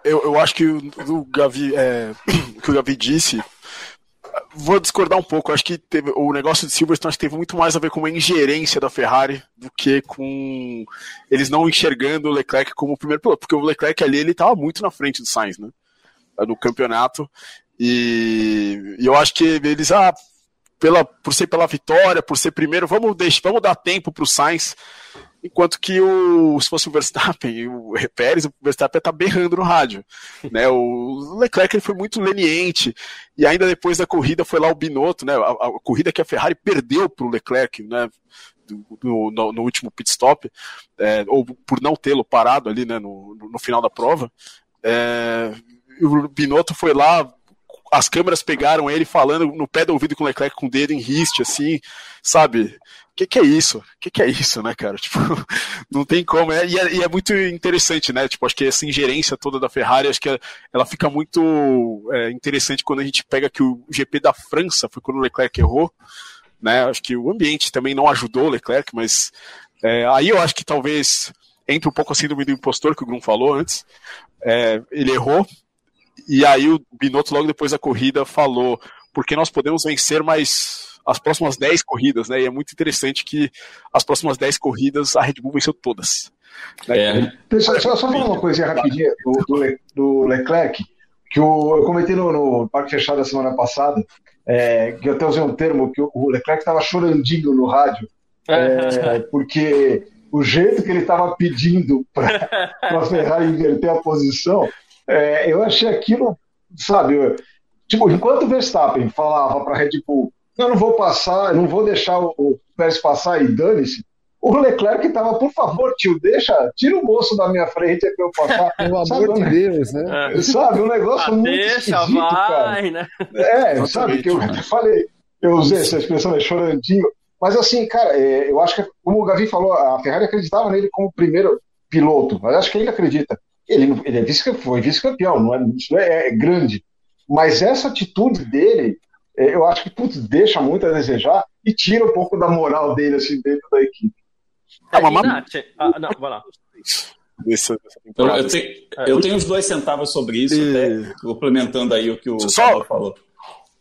eu, eu acho que o, o Gavi, é, que o Gavi disse vou discordar um pouco. Acho que teve, o negócio de Silverstone teve muito mais a ver com uma ingerência da Ferrari do que com eles não enxergando o Leclerc como o primeiro piloto, porque o Leclerc ali ele estava muito na frente do Sainz, né? No campeonato. E, e eu acho que eles, ah, pela, por ser pela vitória, por ser primeiro, vamos, vamos dar tempo para o Sainz enquanto que o, se fosse o Verstappen o Pérez, o Verstappen tá berrando no rádio, né, o Leclerc ele foi muito leniente, e ainda depois da corrida foi lá o Binotto, né, a, a corrida que a Ferrari perdeu para o Leclerc, né, no, no, no, último pit stop, é, ou por não tê-lo parado ali, né, no, no final da prova, é, o Binotto foi lá, as câmeras pegaram ele falando no pé do ouvido com o Leclerc com o dedo em riste, assim, sabe? que, que é isso? O que, que é isso, né, cara? Tipo, não tem como. É, e, é, e, é, muito interessante, né? Tipo, acho que essa ingerência toda da Ferrari, acho que ela fica muito é, interessante quando a gente pega que o GP da França foi quando o Leclerc errou, né? Acho que o ambiente também não ajudou o Leclerc, mas é, aí eu acho que talvez entre um pouco a síndrome do impostor que o Grum falou antes. É, ele errou, e aí o Binotto, logo depois da corrida, falou: porque nós podemos vencer, mas as próximas 10 corridas, né? E é muito interessante que as próximas 10 corridas a Red Bull venceu todas.
Né? É. Deixa, só, só falar uma coisinha rapidinha do, do, do Leclerc, que o, eu comentei no, no Parque Fechado da semana passada, é, que eu até usei um termo, que o Leclerc estava chorandinho no rádio, é, porque o jeito que ele estava pedindo para a Ferrari inverter a posição, é, eu achei aquilo, sabe, tipo, enquanto o Verstappen falava para a Red Bull, eu não vou passar, eu não vou deixar o, o Pérez passar e dane-se, o Leclerc estava, por favor, tio, deixa, tira o moço da minha frente para eu passar.
Pelo amor de Deus, né?
É. Sabe, um negócio ah, muito deixa, vai, cara. né? É, sabe, que eu até falei, eu usei essa expressão, né, chorandinho, mas assim, cara, é, eu acho que, como o Gavi falou, a Ferrari acreditava nele como primeiro piloto, mas acho que ele acredita. Ele, ele é vice, foi vice-campeão, não é, isso não é, é, grande. Mas essa atitude dele, é, eu acho que putz, deixa muito a desejar e tira um pouco da moral dele assim, dentro da equipe.
É, uma Nath, ah, não, vai lá.
Dessa, eu, eu, tenho, eu, tenho, uns dois centavos sobre isso, e... até complementando aí o que o
só, falou.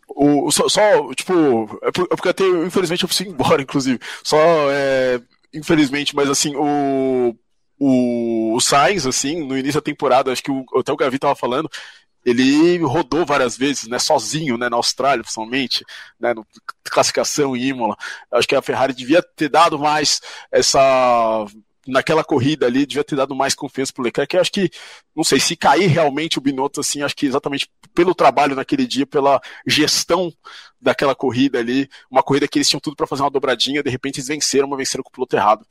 O, só, só, tipo, é, é porque até, infelizmente, eu preciso ir embora, inclusive. Só, é, infelizmente, mas assim, o, o, o Sainz, assim, no início da temporada, acho que o, até o Gavi tava falando, ele rodou várias vezes, né, sozinho, né, na Austrália, principalmente, né, no classificação Imola. Acho que a Ferrari devia ter dado mais essa naquela corrida ali, devia ter dado mais confiança pro Leclerc. Eu acho que, não sei, se cair realmente o Binotto, assim, acho que exatamente pelo trabalho naquele dia, pela gestão daquela corrida ali, uma corrida que eles tinham tudo para fazer uma dobradinha, de repente eles venceram, mas venceram com o piloto errado.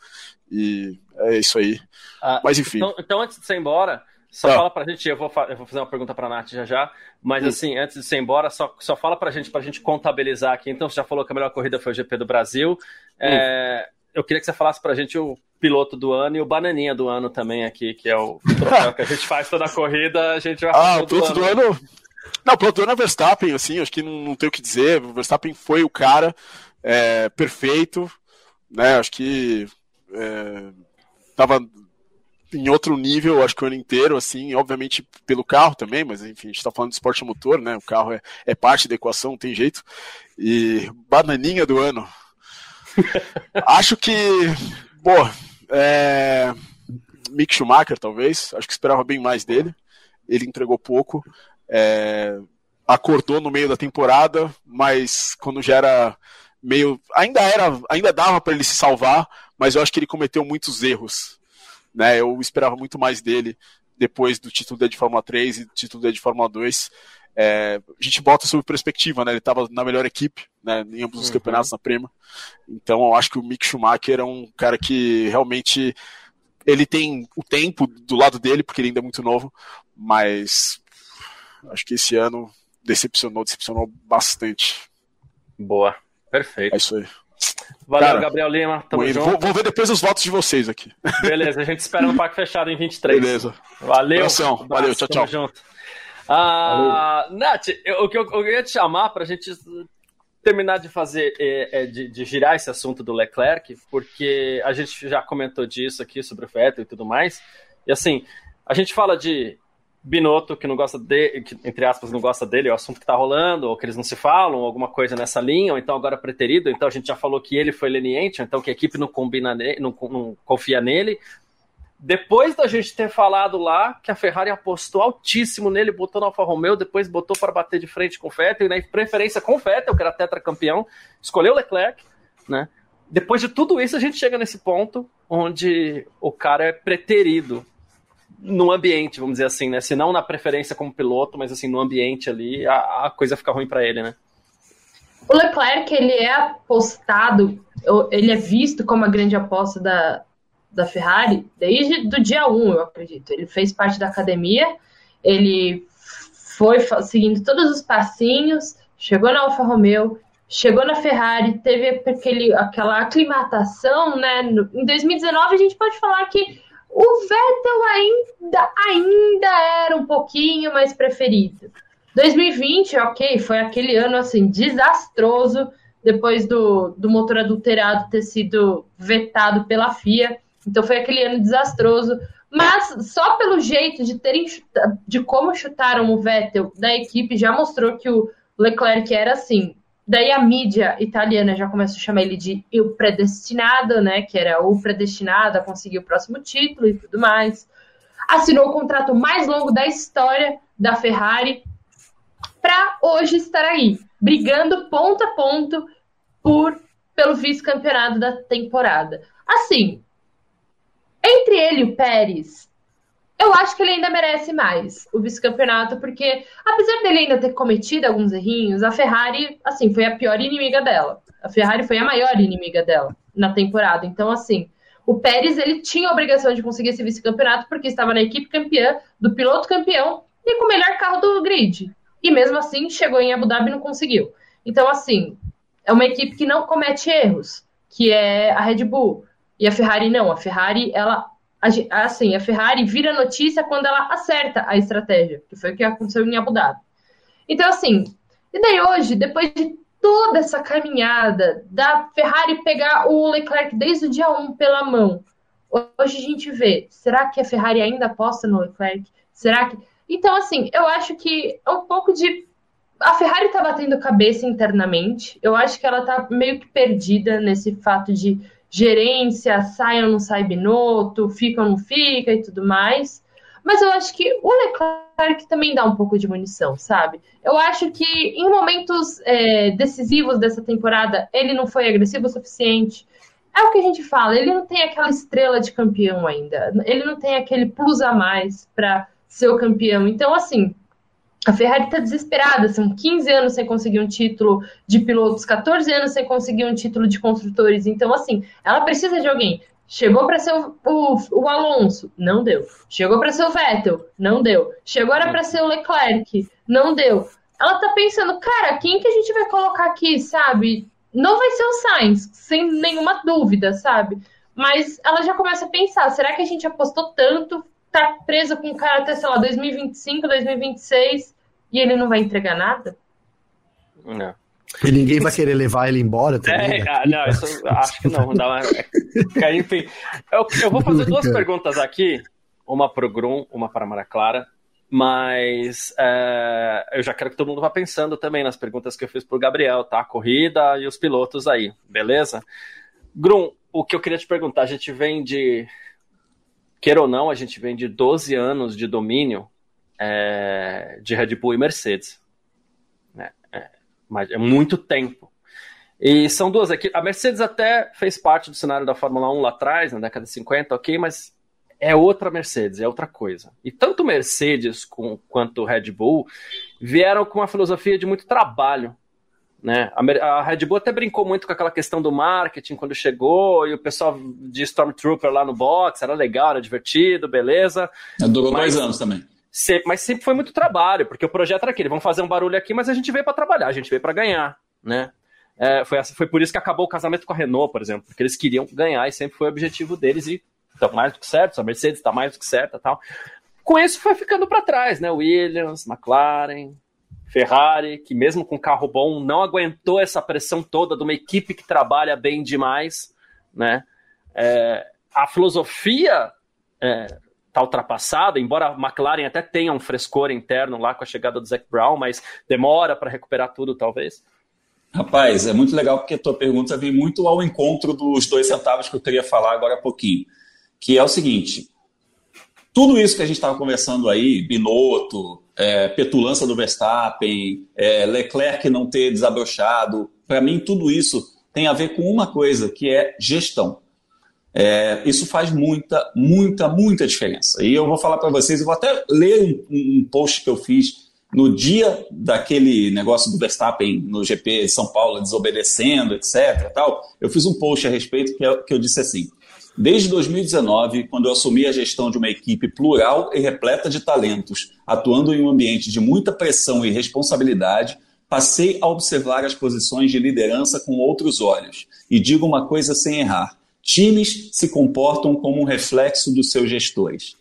E é isso aí. Ah, mas enfim.
Então, então, antes de você ir embora, só ah. fala pra gente, eu vou, eu vou fazer uma pergunta pra Nath já já, mas hum. assim, antes de você ir embora, só, só fala pra gente, pra gente contabilizar aqui. Então, você já falou que a melhor corrida foi o GP do Brasil. Hum. É, eu queria que você falasse pra gente o piloto do ano e o bananinha do ano também aqui, que é o troféu que a gente faz toda a corrida, a gente vai
Ah, o piloto do ano. Do ano... Não, o piloto do ano é Verstappen, assim, acho que não, não tem o que dizer. O Verstappen foi o cara é, perfeito, né? Acho que é, tava em outro nível, acho que o ano inteiro, assim, obviamente pelo carro também, mas enfim, a gente tá falando de esporte motor, né? O carro é, é parte da equação, não tem jeito. E bananinha do ano, Acho que, pô, é... Mick Schumacher, talvez. Acho que esperava bem mais dele. Ele entregou pouco. É... Acordou no meio da temporada, mas quando já era meio. Ainda era, ainda dava para ele se salvar, mas eu acho que ele cometeu muitos erros. Né? Eu esperava muito mais dele depois do título de Fórmula 3 e do título de Fórmula 2 é, a gente bota sob perspectiva, né? Ele estava na melhor equipe, né? Em ambos os uhum. campeonatos na Prema. Então eu acho que o Mick Schumacher é um cara que realmente ele tem o tempo do lado dele, porque ele ainda é muito novo, mas acho que esse ano decepcionou, decepcionou bastante.
Boa, perfeito.
É isso aí.
Valeu, Cara, Gabriel Lima. Tamo junto.
Vou, vou, ver depois os votos de vocês aqui.
Beleza, a gente espera no Parque Fechado em 23.
Beleza.
Valeu.
Abração. Valeu, tchau, tchau.
Junto. Ah, Nath, o que eu, eu ia te chamar para a gente terminar de fazer, é, é, de, de, girar esse assunto do Leclerc, porque a gente já comentou disso aqui sobre o Vettel e tudo mais. E assim, a gente fala de Binotto que não gosta de, que, entre aspas, não gosta dele, é o assunto que tá rolando, ou que eles não se falam, ou alguma coisa nessa linha, ou então agora preterido, então a gente já falou que ele foi leniente, então que a equipe não combina ne, não, não confia nele, depois da gente ter falado lá que a Ferrari apostou altíssimo nele, botou no Alfa Romeo, depois botou para bater de frente com o Vettel, e na preferência com o Vettel, que era tetracampeão, escolheu o Leclerc, né? Depois de tudo isso, a gente chega nesse ponto onde o cara é preterido no ambiente, vamos dizer assim, né? Se não na preferência como piloto, mas assim, no ambiente ali, a, a coisa fica ruim para ele, né?
O Leclerc, ele é apostado, ele é visto como a grande aposta da, da Ferrari desde do dia 1, eu acredito. Ele fez parte da academia, ele foi seguindo todos os passinhos, chegou na Alfa Romeo, chegou na Ferrari, teve aquele, aquela aclimatação, né? Em 2019 a gente pode falar que o Vettel ainda, ainda era um pouquinho mais preferido. 2020, ok, foi aquele ano assim desastroso depois do, do motor adulterado ter sido vetado pela FIA. Então foi aquele ano desastroso. Mas só pelo jeito de terem de como chutaram o Vettel da equipe já mostrou que o Leclerc era assim Daí a mídia italiana já começou a chamar ele de o predestinado, né? Que era o predestinado a conseguir o próximo título e tudo mais. Assinou o contrato mais longo da história da Ferrari para hoje estar aí, brigando ponto a ponto por pelo vice-campeonato da temporada. Assim, entre ele e o Pérez, eu acho que ele ainda merece mais o vice-campeonato, porque apesar dele ainda ter cometido alguns errinhos, a Ferrari, assim, foi a pior inimiga dela. A Ferrari foi a maior inimiga dela na temporada. Então, assim, o Pérez, ele tinha a obrigação de conseguir esse vice-campeonato porque estava na equipe campeã, do piloto campeão e com o melhor carro do grid. E mesmo assim, chegou em Abu Dhabi e não conseguiu. Então, assim, é uma equipe que não comete erros, que é a Red Bull. E a Ferrari não. A Ferrari, ela assim, a Ferrari vira notícia quando ela acerta a estratégia, que foi o que aconteceu em Abu Dhabi. Então, assim, e daí hoje, depois de toda essa caminhada da Ferrari pegar o Leclerc desde o dia 1 pela mão, hoje a gente vê, será que a Ferrari ainda aposta no Leclerc? Será que. Então, assim, eu acho que é um pouco de. A Ferrari tá batendo cabeça internamente. Eu acho que ela tá meio que perdida nesse fato de gerência, sai ou não sai Binotto, fica ou não fica e tudo mais. Mas eu acho que o Leclerc também dá um pouco de munição, sabe? Eu acho que em momentos é, decisivos dessa temporada ele não foi agressivo o suficiente. É o que a gente fala, ele não tem aquela estrela de campeão ainda. Ele não tem aquele plus a mais para ser o campeão. Então, assim, a Ferrari está desesperada, são 15 anos sem conseguir um título de pilotos, 14 anos sem conseguir um título de construtores. Então, assim, ela precisa de alguém. Chegou para ser o, o, o, Alonso, não deu. Chegou para ser o Vettel, não deu. Chegou era para ser o Leclerc, não deu. Ela tá pensando, cara, quem que a gente vai colocar aqui, sabe? Não vai ser o Sainz, sem nenhuma dúvida, sabe? Mas ela já começa a pensar, será que a gente apostou tanto, tá presa com o cara até, sei lá, 2025, 2026 e ele não vai entregar nada?
Não. E ninguém vai querer levar ele embora também.
É, né? ah, não, isso, acho que não. Dá uma... Enfim, eu, eu vou fazer duas perguntas aqui, uma para o Grum, uma para a Mara Clara, mas é, eu já quero que todo mundo vá pensando também nas perguntas que eu fiz para o Gabriel, tá? A corrida e os pilotos aí, beleza? Grum, o que eu queria te perguntar, a gente vem de queira ou não, a gente vem de 12 anos de domínio é, de Red Bull e Mercedes. É, é, mas é muito tempo. E são duas aqui. A Mercedes até fez parte do cenário da Fórmula 1 lá atrás, na década de 50, ok, mas é outra Mercedes, é outra coisa. E tanto Mercedes com, quanto Red Bull vieram com uma filosofia de muito trabalho né? A, Red Bull até brincou muito com aquela questão do marketing quando chegou, e o pessoal de Stormtrooper lá no box, era legal, era divertido, beleza.
Durou mas, dois anos também.
Mas sempre foi muito trabalho, porque o projeto era aquele, vamos fazer um barulho aqui, mas a gente veio para trabalhar, a gente veio para ganhar, né? É, foi, foi por isso que acabou o casamento com a Renault, por exemplo, porque eles queriam ganhar e sempre foi o objetivo deles e estão mais do que certo, a Mercedes está mais do que certa tal. Com isso foi ficando para trás, né? Williams, McLaren, Ferrari, que mesmo com carro bom não aguentou essa pressão toda de uma equipe que trabalha bem demais, né? É, a filosofia é, tá ultrapassada, embora a McLaren até tenha um frescor interno lá com a chegada do Zac Brown, mas demora para recuperar tudo, talvez.
Rapaz, é muito legal porque a tua pergunta vem muito ao encontro dos dois centavos que eu queria falar agora há pouquinho, que é o seguinte: tudo isso que a gente estava conversando aí, Binotto, é, petulância do Verstappen, é, Leclerc não ter desabrochado, para mim tudo isso tem a ver com uma coisa, que é gestão. É, isso faz muita, muita, muita diferença. E eu vou falar para vocês, eu vou até ler um, um, post que eu fiz no dia daquele negócio do Verstappen no GP de São Paulo desobedecendo, etc. Tal. Eu fiz um post a respeito que, que eu disse assim: Desde 2019, quando eu assumi a gestão de uma equipe plural e repleta de talentos, atuando em um ambiente de muita pressão e responsabilidade, passei a observar as posições de liderança com outros olhos. E digo uma coisa sem errar: times se comportam como um reflexo dos seus gestores.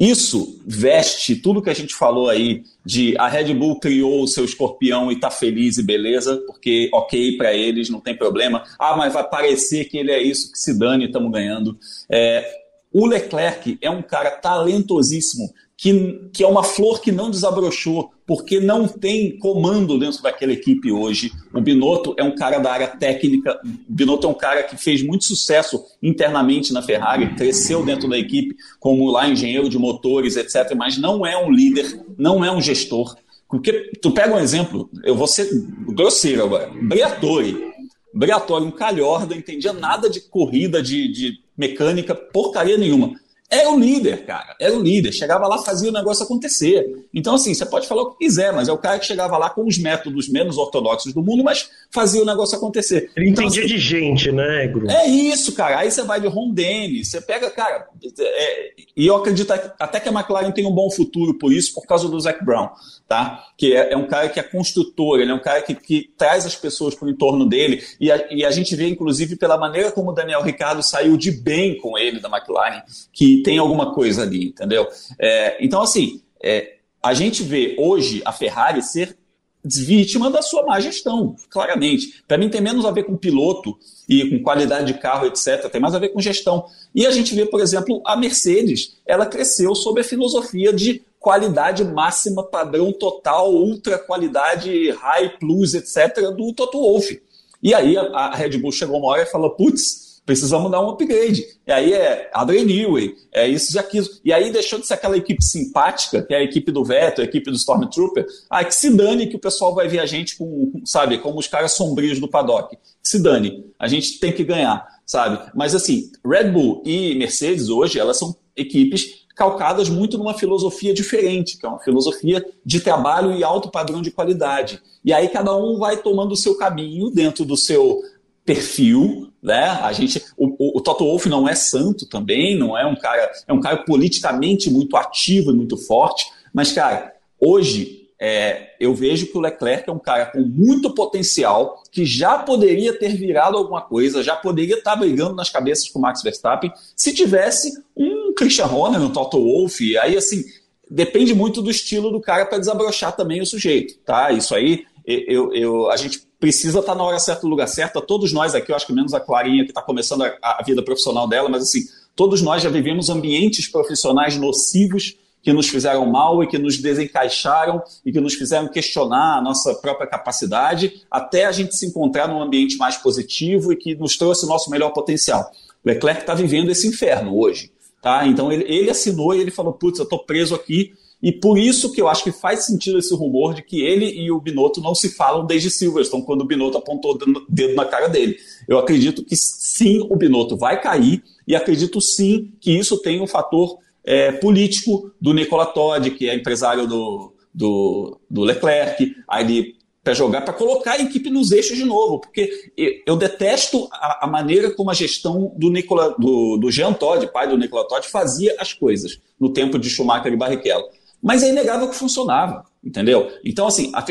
Isso veste tudo que a gente falou aí de a Red Bull criou o seu escorpião e tá feliz e beleza, porque ok para eles, não tem problema. Ah, mas vai parecer que ele é isso, que se dane, estamos ganhando. É, o Leclerc é um cara talentosíssimo, que, que é uma flor que não desabrochou, porque não tem comando dentro daquela equipe hoje. O Binotto é um cara da área técnica, o Binotto é um cara que fez muito sucesso internamente na Ferrari, cresceu dentro da equipe como lá engenheiro de motores, etc., mas não é um líder, não é um gestor. Porque tu pega um exemplo, eu vou ser grosseiro agora, Briatore. Briatore, um calhorda, entendia nada de corrida, de, de mecânica, porcaria nenhuma era o líder, cara. Era o líder. Chegava lá, fazia o negócio acontecer. Então, assim, você pode falar o que quiser, mas é o cara que chegava lá com os métodos menos ortodoxos do mundo, mas fazia o negócio acontecer.
Ele então, entendia assim, de gente, né, Gru?
É isso, cara. Aí você vai de Ron Dennis, você pega, cara. É, e eu acredito até que a McLaren tem um bom futuro por isso, por causa do Zac Brown, tá? Que é, é um cara que é construtor, ele é um cara que, que traz as pessoas para o entorno dele. E a, e a gente vê, inclusive, pela maneira como o Daniel Ricardo saiu de bem com ele da McLaren, que tem alguma coisa ali, entendeu? É, então, assim, é, a gente vê hoje a Ferrari ser vítima da sua má gestão, claramente. Para mim, tem menos a ver com piloto e com qualidade de carro, etc. Tem mais a ver com gestão. E a gente vê, por exemplo, a Mercedes, ela cresceu sob a filosofia de qualidade máxima, padrão total, ultra qualidade, high plus, etc., do Toto Wolff. E aí a, Red Bull chegou uma hora e falou: putz, precisamos dar um upgrade. E aí é Adrian Newey, é isso já quis. E aí deixou de ser aquela equipe simpática, que é a equipe do Vettel, a equipe do Stormtrooper. Ah, que se dane que o pessoal vai ver a gente com, sabe, como os caras sombrios do paddock. Que se dane, a gente tem que ganhar, sabe? Mas assim, Red Bull e Mercedes hoje, elas são equipes calcadas muito numa filosofia diferente, que é uma filosofia de trabalho e alto padrão de qualidade. E aí cada um vai tomando o seu caminho dentro do seu perfil, né? A gente, o, o, Toto Wolff não é santo também, não é um cara, é um cara politicamente muito ativo e muito forte, mas cara, hoje é, eu vejo que o Leclerc é um cara com muito potencial, que já poderia ter virado alguma coisa, já poderia estar brigando nas cabeças com o Max Verstappen, se tivesse um Christian Horner, um Toto Wolff, aí assim, depende muito do estilo do cara para desabrochar também o sujeito, tá? Isso aí, eu, eu, a gente precisa estar na hora certa, no lugar certo. Todos nós aqui, eu acho que menos a Clarinha que está começando a, a, vida profissional dela, mas assim, todos nós já vivemos ambientes profissionais nocivos que nos fizeram mal e que nos desencaixaram e que nos fizeram questionar a nossa própria capacidade, até a gente se encontrar num ambiente mais positivo e que nos trouxe o nosso melhor potencial. Leclerc está vivendo esse inferno hoje. Tá? Então ele, ele assinou e ele falou: putz, eu estou preso aqui e por isso que eu acho que faz sentido esse rumor de que ele e o Binotto não se falam desde Silverstone, quando o Binotto apontou o dedo na cara dele. Eu acredito que sim, o Binotto vai cair, e acredito sim que isso tem um fator é, político do Nicola Todd, que é empresário do, do, do Leclerc, aí para jogar, para colocar a equipe nos eixos de novo, porque eu detesto a, a maneira como a gestão do, Nicola, do, do Jean Todd, pai do Nicola Todd, fazia as coisas no tempo de Schumacher e Barrichello. Mas é inegável que funcionava, entendeu? Então, assim, a,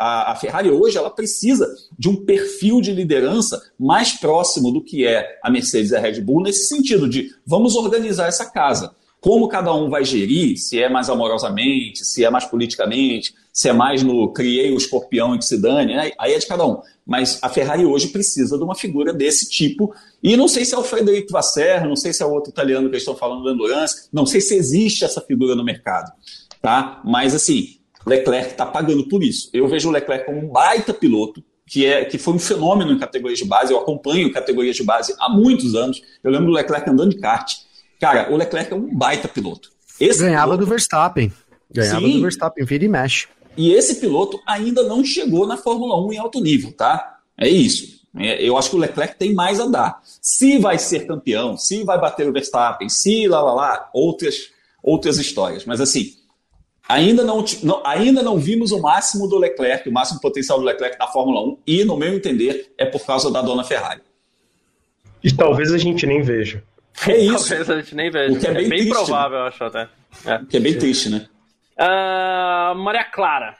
a, a, Ferrari hoje ela precisa de um perfil de liderança mais próximo do que é a Mercedes e a Red Bull, nesse sentido de vamos organizar essa casa. Como cada um vai gerir, se é mais amorosamente, se é mais politicamente, se é mais no criei o escorpião e que se dane, né? aí é de cada um. Mas a Ferrari hoje precisa de uma figura desse tipo. E não sei se é o Frederico Vasser, não sei se é o outro italiano que eles estão falando da Endurance, não sei se existe essa figura no mercado tá? Mas assim, Leclerc está pagando por isso. Eu vejo o Leclerc como um baita piloto, que, é, que foi um fenômeno em categorias de base. Eu acompanho categorias de base há muitos anos. Eu lembro do Leclerc andando de kart. Cara, o Leclerc é um baita piloto.
Esse Ganhava piloto... do Verstappen. Ganhava Sim. do Verstappen, vira e mexe.
E esse piloto ainda não chegou na Fórmula 1 em alto nível, tá? É isso. É, eu acho que o Leclerc tem mais a dar. Se vai ser campeão, se vai bater o Verstappen, se lá, lá, lá, outras, outras histórias. Mas assim, Ainda não, não, ainda não vimos o máximo do Leclerc, o máximo potencial do Leclerc na Fórmula 1, e, no meu entender, é por causa da dona Ferrari.
E talvez a gente nem veja.
É isso. Talvez a gente nem veja. O que é bem, é bem triste, provável, né? eu acho até.
É. O que é bem triste, né?
Uh, Maria Clara,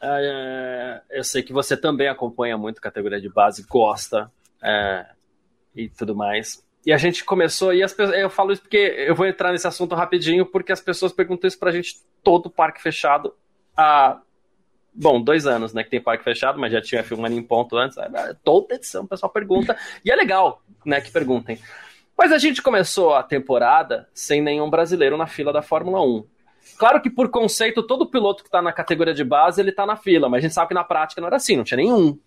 uh, eu sei que você também acompanha muito a categoria de base, gosta uh, e tudo mais. E a gente começou, e as pessoas, eu falo isso porque eu vou entrar nesse assunto rapidinho, porque as pessoas perguntam isso pra gente todo o parque fechado há, bom, dois anos, né, que tem parque fechado, mas já tinha filmando em ponto antes, é, toda edição o pessoal pergunta, e é legal, né, que perguntem. Mas a gente começou a temporada sem nenhum brasileiro na fila da Fórmula 1. Claro que por conceito, todo piloto que está na categoria de base, ele está na fila, mas a gente sabe que na prática não era assim, não tinha nenhum.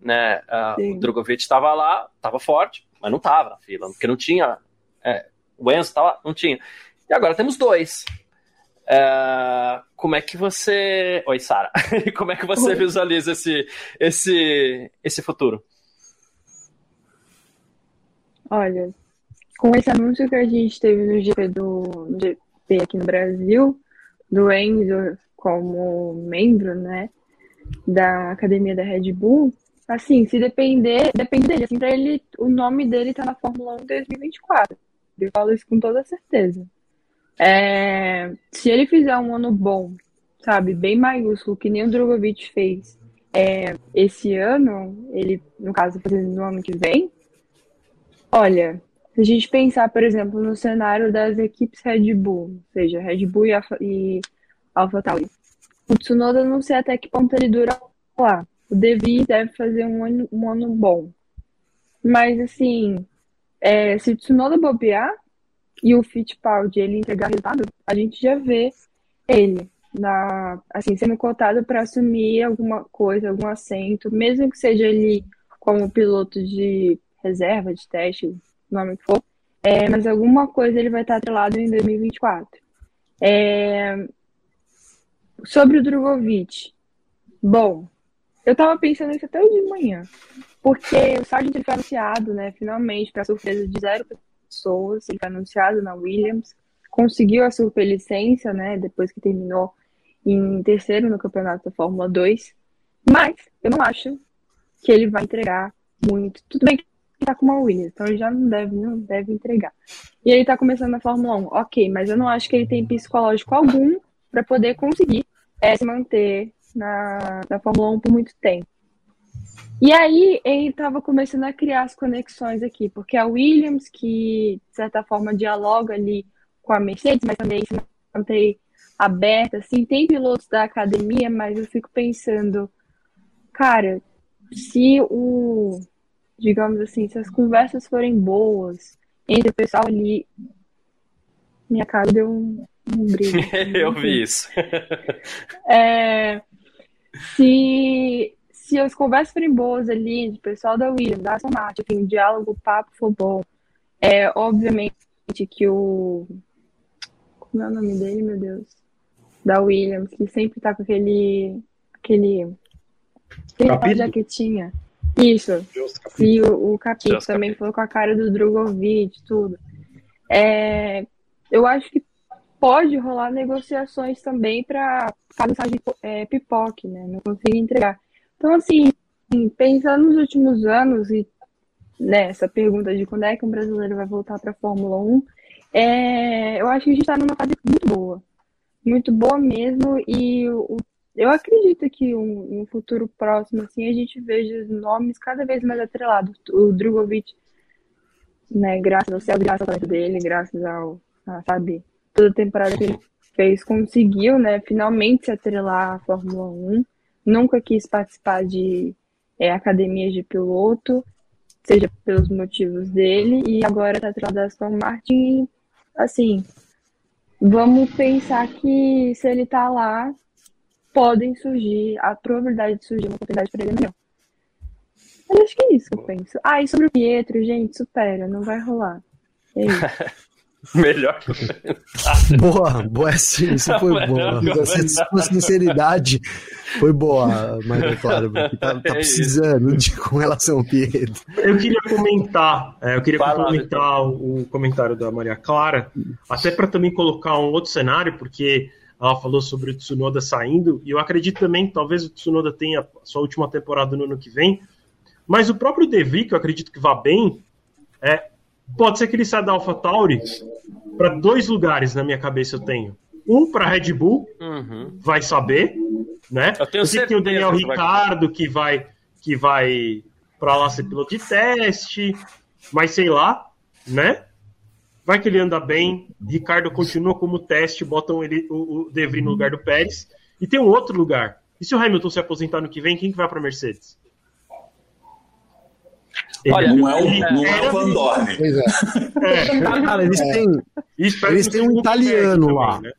Né? Uh, o Drogovic estava lá, estava forte, mas não estava na fila, porque não tinha. É, o Enzo tava, não tinha. E agora temos dois. Uh, como é que você. Oi, Sara. como é que você visualiza esse, esse, esse futuro?
Olha, com esse anúncio que a gente teve no GP, do, no GP aqui no Brasil, do Enzo como membro, né, da academia da Red Bull, assim, se depender, depende dele, assim, pra ele, o nome dele tá na Fórmula 1 2024. Eu falo isso com toda certeza. É, se ele fizer um ano bom, sabe, bem maiúsculo, que nem o Drogovic fez é, esse ano, ele, no caso, fazendo no ano que vem, olha, se a gente pensar, por exemplo, no cenário das equipes Red Bull, ou seja, Red Bull e, Alfa, e AlphaTauri, o Tsunoda não sei até que ponto ele dura lá. O Devi deve fazer um ano, um ano bom. Mas, assim, é, se o Tsunoda bobear e o Fittipaldi ele entregar resultado, a gente já vê ele na, assim, sendo cotado para assumir alguma coisa, algum assento, mesmo que seja ele como piloto de reserva, de teste, nome que for, é, mas alguma coisa ele vai estar atrelado em 2024. É, sobre o Drogovic, bom, eu tava pensando isso até hoje de manhã, porque o Sargent foi anunciado, né, finalmente, para surpresa de zero pessoas, ele foi anunciado na Williams, conseguiu a superlicença, né, depois que terminou em terceiro no campeonato da Fórmula 2, mas eu não acho que ele vai entregar muito. Tudo bem que tá com uma Williams, então ele já não deve, não deve entregar. E ele tá começando na Fórmula 1, ok, mas eu não acho que ele tem psicológico algum para poder conseguir é, se manter na, na Fórmula 1 por muito tempo. E aí ele estava começando a criar as conexões aqui, porque a Williams, que de certa forma dialoga ali com a Mercedes, mas também se mantém aberta, assim, tem pilotos da academia, mas eu fico pensando, cara, se o digamos assim, se as conversas forem boas entre o pessoal ali. Minha cara deu um, um brilho.
Eu vi isso.
é, se, se as conversas forem boas ali, de pessoal da Williams, da Aston Martin, enfim, o diálogo, o papo for bom, é obviamente que o. Como é o nome dele, meu Deus? Da Williams, que sempre tá com aquele. aquele. aquele jaquetinha. Isso. E o, o Capito também falou com a cara do Drogovic, tudo. É, eu acho que pode rolar negociações também para caso mensagem é, pipoque, né? Não consiga entregar. Então, assim, pensando nos últimos anos e nessa né, pergunta de quando é que um brasileiro vai voltar para a Fórmula 1, é, eu acho que a gente está numa fase muito boa. Muito boa mesmo. E o, eu acredito que um, um futuro próximo, assim, a gente veja nomes cada vez mais atrelados. O Drogovic, né, graças ao céu, graças ao dele, graças ao, a, sabe, toda a temporada que ele fez, conseguiu, né, finalmente se atrelar à Fórmula 1. Nunca quis participar de é, de piloto, seja pelos motivos dele, e agora tá atrelado da Aston Martin e, assim, vamos pensar que se ele tá lá, podem surgir, a probabilidade de surgir uma oportunidade para ele é melhor. Mas acho que é isso que eu penso. Ah, e sobre o Pietro, gente, supera, não vai rolar. É isso.
Melhor.
boa, boa, sim, isso foi boa. Essa sua sinceridade foi boa, mas é claro, porque tá, tá é precisando de, com relação ao Pietro.
Eu queria comentar, é, eu queria Fala, complementar o comentário da Maria Clara, até para também colocar um outro cenário, porque ela falou sobre o Tsunoda saindo, e eu acredito também que talvez o Tsunoda tenha a sua última temporada no ano que vem, mas o próprio Devi, que eu acredito que vá bem, é, pode ser que ele saia da AlphaTauri para dois lugares na minha cabeça eu tenho. Um para Red Bull, uhum. vai saber, né? Eu, tenho eu sei que tem o Daniel que Ricardo vai... que vai que vai para lá ser piloto de teste, mas sei lá, né? Vai que ele anda bem. Ricardo continua como teste, botam ele, o, o De Vries no lugar do Pérez. E tem um outro lugar. E se o Hamilton se aposentar no que vem, quem que vai para Mercedes?
Olha, não é o, não é o Van Dorn.
É. Cara, eles têm, eles têm um italiano lá. Também, né?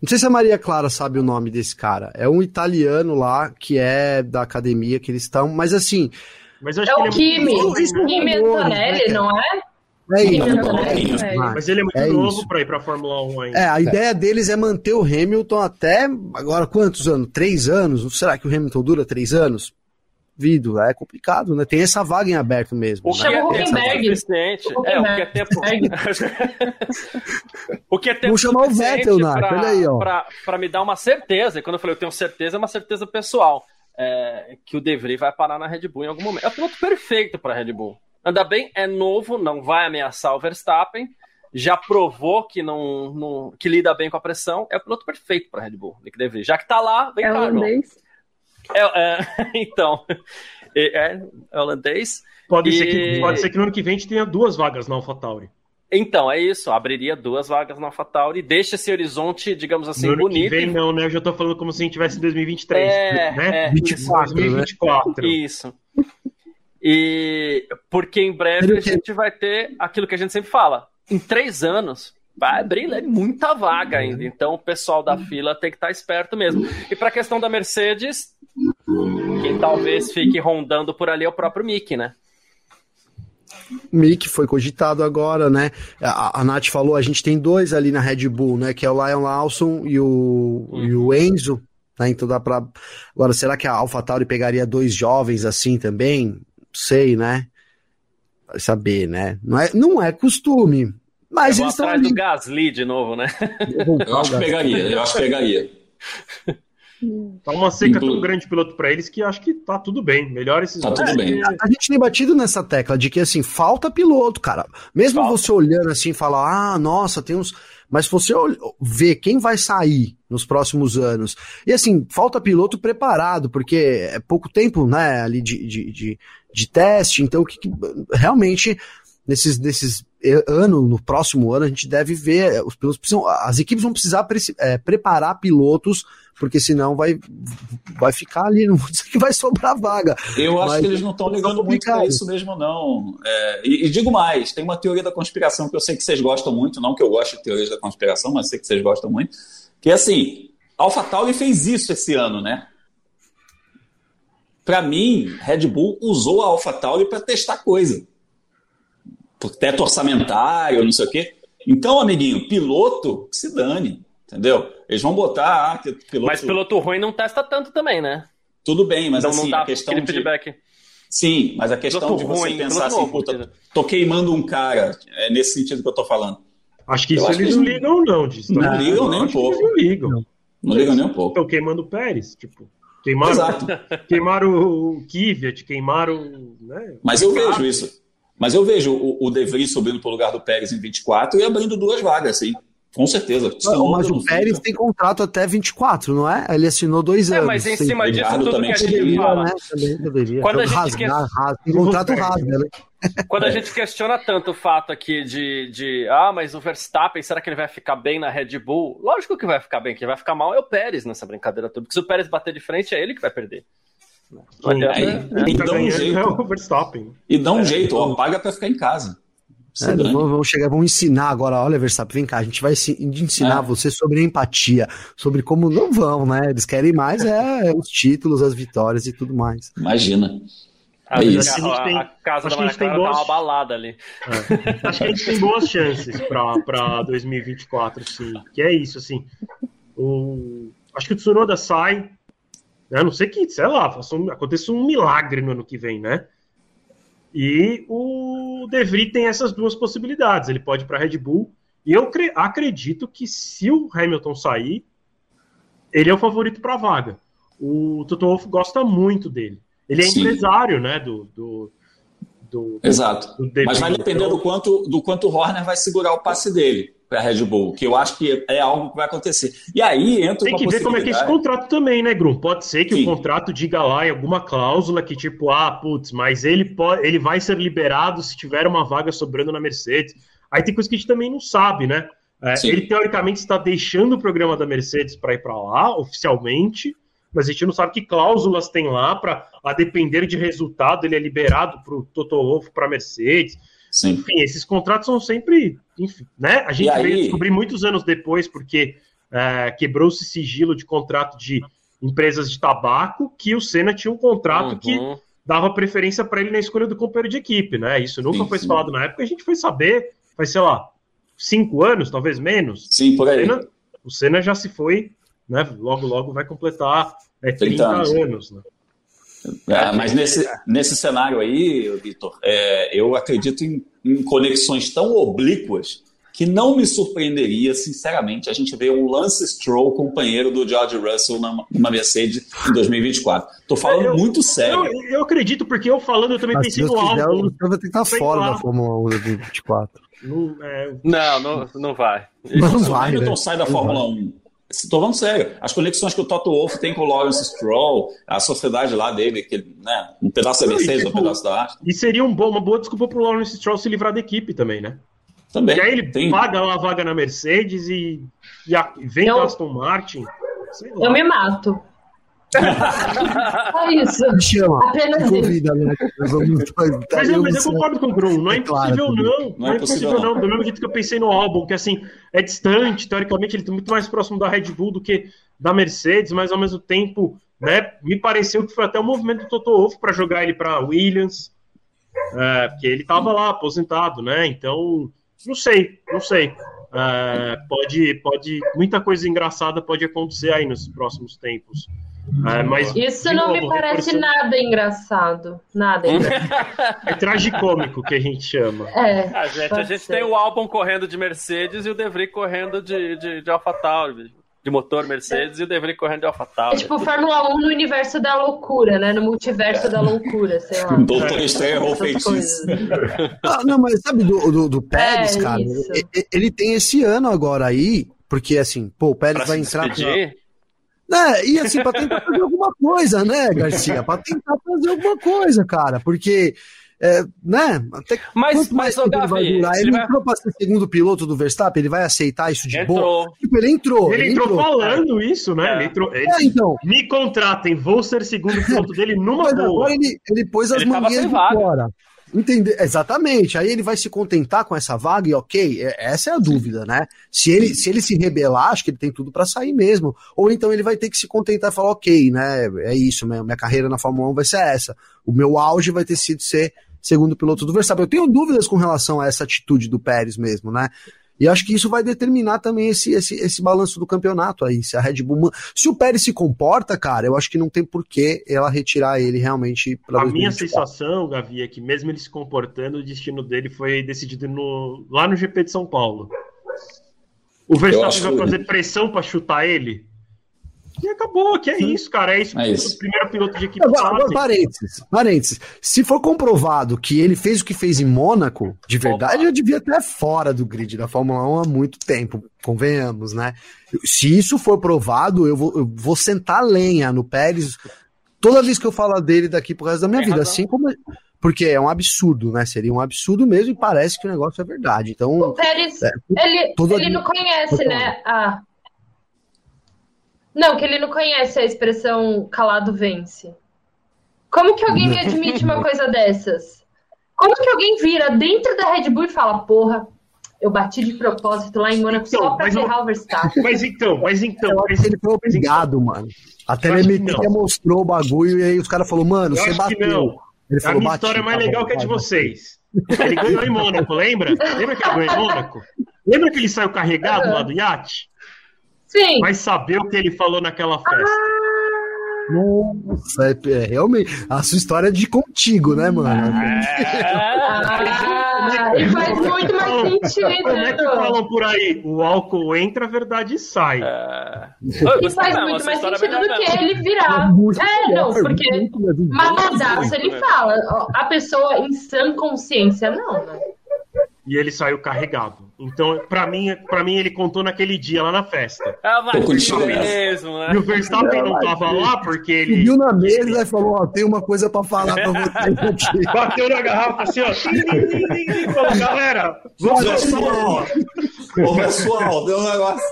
Não sei se a Maria Clara sabe o nome desse cara. É um italiano lá que é da academia que eles estão, mas assim.
Mas é o Kimi, é Kimi Antonelli, não é?
É
isso. É. Mas ele é muito é novo para ir para a Fórmula 1 ainda.
É, a ideia deles é manter o Hamilton até agora quantos anos? Três anos? Será que o Hamilton dura três anos? Vido, é complicado, né? Tem essa vaga em aberto mesmo.
O
né?
que é tempo suficiente. É, o que é tempo. o que é tempo
Vamos chamar o Vettel, Nath, ó.
Me dar uma certeza, e quando eu falei eu tenho certeza, é uma certeza pessoal. É, que o De Vries vai parar na Red Bull em algum momento. É o piloto perfeito para a Red Bull. Anda bem, é novo, não vai ameaçar o Verstappen. Já provou que não, não que lida bem com a pressão. É o piloto perfeito para Red Bull, Nick DeVries. Já que tá lá, vem
é
cá,
holandês?
É, é, então, é, é holandês.
Pode,
E-
ser que, pode ser que no ano que vem a gente tenha duas vagas na AlphaTauri.
Então, é isso. Abriria duas vagas na AlphaTauri. Deixa esse horizonte, digamos assim,
no ano
bonito.
que vem, não, né? Eu já tô falando como se a gente tivesse em 2023,
É,
né?
é.
24, né?
2024.
Isso. E porque em breve a gente vai ter aquilo que a gente sempre fala. Em três anos vai abrir né, muita vaga ainda. Então o pessoal da fila tem que estar esperto mesmo. E para a questão da Mercedes, quem talvez fique rondando por ali é o próprio Mick, né?
Mick foi cogitado agora, né? A, a Nath falou, a gente tem dois ali na Red Bull, né? Que é o Lion Lawson e o, e o Enzo, né? Então dá pra. Agora, será que a AlphaTauri pegaria dois jovens assim também? Sei, né? Vai saber, né? Não é, não é costume. Mas
Eu
eles estão
atrás
ali.
do Gasly de novo, né?
Eu acho que pegaria, eu acho que pegaria.
Tá uma seca
Inclu-
tão grande piloto pra eles que acho que tá tudo bem. Melhor esses
Tá
dois
tudo bem.
A gente tem batido nessa tecla de que, assim, falta piloto, cara. Mesmo
Falta.
você olhando assim e falar, ah, nossa, tem uns. Mas se você ver quem vai sair nos próximos anos. E assim, falta piloto preparado, porque é pouco tempo, né, ali de, de, de, de teste. Então, que, que- realmente, nesses, nesses ano, no próximo ano, a gente deve ver. eh, Os pilotos precisam. As equipes vão precisar preci- eh, preparar pilotos, porque senão vai, vai ficar ali, não dizer que vai sobrar vaga.
Eu acho
Mas
que eles não estão ligando muito para isso mesmo, não. É, e, e digo mais, tem uma teoria da conspiração que eu sei que vocês gostam muito, não que eu goste de teorias da conspiração, mas sei que vocês gostam muito, que é assim, AlphaTauri fez isso esse ano, né? Para mim, Red Bull usou a AlphaTauri para testar coisa. Por teto orçamentário, não sei o quê. Então, amiguinho, piloto, se dane, entendeu? Eles vão botar ah, que piloto...
Mas piloto ruim não testa tanto também, né?
Tudo bem, mas
então
assim,
não dá
a questão
aquele
de...
feedback.
Sim, mas a questão
Piloto
de você
ruim,
pensar assim,
novo,
puta, tô queimando um cara, é nesse sentido que eu tô falando.
Acho que isso
acho
eles
que
não ligam, não. Disso,
Não
tá?
ligam nem um pouco.
Não ligam.
Não liga nem um pouco.
Estão queimando o Pérez, tipo. Queimaram,
Exato.
queimaram o Kvyat, queimaram. Né,
Mas eu vejo isso. Mas eu vejo o, o De Vries subindo pro lugar do Pérez em 24 e abrindo duas vagas, sim. Com certeza.
Não, mas o Pérez
fico.
tem contrato até 24, não é? Ele assinou dois
É,
anos.
mas em cima disso, tudo que a gente fala.
né? Também poderia.
Quando a
Então,
gente
rasgar,
quer-
rasga, tem contrato rasga, né?
Quando a gente questiona tanto o fato aqui de, de ah, mas o Verstappen, será que ele vai ficar bem na Red Bull? Lógico que vai ficar bem, quem vai ficar mal é o Pérez nessa brincadeira toda, porque se o Pérez bater de frente, é ele que vai perder. Não adianta, né?
quem
E
tá
dá um
ganhando
jeito.
é o Verstappen.
E dá um jeito, ó, paga pra ficar em casa.
É, vamos, vamos chegar, vamos ensinar agora. Olha, Verstappen, vem cá, a gente vai ensinar
É.
você sobre empatia, sobre como não vão, né? Eles querem mais é os títulos, as vitórias e tudo mais.
Imagina.
A,
É isso.
a-
tem-
a casa
acho
da
que a gente tem
Maria Clara tá
boas-
uma balada ali.
É. Acho que a gente tem boas chances para 2024, sim. Que é isso, assim. O... Acho que o Tsunoda sai. né? A não sei que, sei lá, faça um- aconteça um milagre no ano que vem, né? E o De Vries tem essas duas possibilidades. Ele pode ir para Red Bull. E eu cre- acredito que se o Hamilton sair, ele é o favorito para a vaga. O Toto Wolff gosta muito dele. Ele é
Sim.
empresário, né? Do, do, do,
Exato.
do
Mas vai depender do quanto, do quanto o Horner vai segurar o passe dele para a Red Bull, que eu acho que é algo que vai acontecer. E aí entra
Tem que ver como é que é esse contrato também, né, Grum? Pode ser que
Sim.
o contrato diga lá em alguma cláusula que, tipo, ah, putz, mas ele, pode, ele vai ser liberado se tiver uma vaga sobrando na Mercedes. Aí tem coisa que a gente também não sabe, né? É, ele, teoricamente, está deixando o programa da Mercedes para ir para lá, oficialmente, mas a gente não sabe que cláusulas tem lá para, a depender de resultado, ele é liberado para o Toto Wolff para a Mercedes.
Sim.
Enfim, esses contratos são sempre, enfim, né? A gente
E aí-
veio descobrir muitos anos depois, porque é, quebrou-se sigilo de contrato de empresas de tabaco, que o Senna tinha um contrato uhum. que dava preferência para ele na escolha do companheiro de equipe, né? Isso nunca sim, foi sim. falado na época, a gente foi saber, faz, sei lá, cinco anos, talvez menos.
Sim, por aí.
O Senna, o Senna já se foi, né? Logo, logo vai completar é, 30, 30 anos. anos né?
É, mas nesse, nesse cenário aí, Vitor, é, eu acredito em, em, conexões tão oblíquas que não me surpreenderia, sinceramente, a gente ver um Lance Stroll companheiro do George Russell numa Mercedes em 2024. Tô falando eu, muito sério.
Eu, eu, acredito, porque eu falando, eu também mas pensei no álbum.
Você vai ter que estar fora da Fórmula 1 2024.
Não, é... não, não, não vai.
Não vai. O Hamilton né? sai da Fórmula 1 Estou falando sério. As conexões que o Toto Wolff tem com o Lawrence Stroll, a sociedade lá dele, que, né, um pedaço da Mercedes, um tipo, pedaço da Aston.
E seria um bom, uma boa desculpa para o Lawrence Stroll se livrar da equipe também, né?
Também.
E aí ele tem. paga lá a vaga na Mercedes e, e a, vem eu, Aston Martin.
Eu me mato. Só isso.
Me chama. Apenas convida, né?
mas, eu, mas eu concordo com o Bruno. Não é, é impossível, não. Não, não é impossível, não. não. Do mesmo jeito que eu pensei no álbum, que assim, é distante, teoricamente, ele está muito mais próximo da Red Bull do que da Mercedes, mas ao mesmo tempo, né, me pareceu que foi até o movimento do Toto Wolff para jogar ele para Williams, é, porque ele estava lá aposentado, né? Então, não sei, não sei. É, pode, pode, muita coisa engraçada pode acontecer aí nos próximos tempos.
É, mas, Isso não novo, me parece reforçando... nada engraçado. Nada
engraçado. é tragicômico que a gente chama.
É,
a gente, a gente tem o álbum correndo de Mercedes e o De Vries correndo de, de, de AlphaTauri de motor Mercedes é. e o De Vries correndo de AlphaTauri.
É tipo Fórmula 1 no universo da loucura, né? No multiverso é. da loucura, sei lá.
Doutor Estranho ou feitiço.
Ah, não, mas sabe do, do, do Pérez, é, cara? Ele, ele, tem esse ano agora aí, porque assim, pô, o Pérez pra vai entrar... Pra... Né? E assim, para tentar fazer alguma coisa, né, Garcia? Para tentar fazer alguma coisa, cara, porque. É, né? Até
mas, mas o Gavi,
vai durar? Ele, ele entrou para ser segundo piloto do Verstappen, ele vai aceitar isso de entrou. boa? Tipo, ele entrou.
Ele, ele entrou, entrou, falando isso, né? É. Ele entrou. Ele, é, então. Me contratem, vou ser segundo piloto dele numa mas boa.
Agora ele, ele pôs as manguinhas de fora. Entender, exatamente. Aí ele vai se contentar com essa vaga e ok, é, essa é a dúvida, né? Se ele, se ele se rebelar, acho que ele tem tudo para sair mesmo. Ou então ele vai ter que se contentar e falar, ok, né? É isso, minha, minha carreira na Fórmula 1 vai ser essa. O meu auge vai ter sido ser segundo piloto do Verstappen. Eu tenho dúvidas com relação a essa atitude do Pérez mesmo, né? E acho que isso vai determinar também esse, esse, esse balanço do campeonato aí. Se a Red Bull. Se o Pérez se comporta, cara, eu acho que não tem por que ela retirar ele realmente
A minha sensação, Gavi, é que mesmo ele se comportando, o destino dele foi decidido no, lá no GP de São Paulo. O Verstappen vai fazer pressão para chutar ele? E acabou, que é isso, cara. É isso
é isso.
o primeiro piloto de equipe
agora, agora, parênteses, parênteses. Se for comprovado que ele fez o que fez em Mônaco, de verdade, Opa. eu devia até fora do grid da Fórmula 1 há muito tempo, convenhamos, né? Se isso for provado, eu vou, eu vou sentar lenha no Pérez toda vez que eu falar dele daqui pro resto da minha Tem vida. Razão. Assim como. Porque é um absurdo, né? Seria um absurdo mesmo e parece que o negócio é verdade. Então.
O Pérez, é, ele, ele não conhece, né? A não, que ele não conhece a expressão calado vence. Como que alguém admite uma coisa dessas? Como que alguém vira dentro da Red Bull e fala, porra, eu bati de propósito lá em Mônaco então, só pra ferrar o Verstappen.
Mas então, mas então.
Mas ele foi obrigado, mano. A telemetria mostrou o bagulho e aí os caras falaram, mano, eu você bateu.
Ele falou, a minha história é mais legal que a de vocês. Ele ganhou em Mônaco, lembra? Lembra que ele ganhou em Mônaco? Lembra que ele saiu carregado lá do iate?
Sim.
Vai saber o que ele falou naquela festa. Ah.
Nossa, é, é, realmente. A sua história é de contigo, né, mano?
Ah, e faz muito mais sentido.
Como é que falam por aí? O álcool entra, a verdade sai.
É... E faz muito mais sentido do que ele virar. É, não, porque maladaço ele fala. A pessoa em sã consciência, não, né?
E ele saiu carregado. Então, para mim, para mim ele contou naquele dia lá na festa.
Ah, mas mesmo, né?
E o Verstappen não tava lá porque ele
viu na mesa e falou: "Ó, tem uma coisa para falar para vocês
aqui". Bateu na garrafa assim, ó. falou, galera, vamos pessoal.
Ô, pessoal, deu um negócio.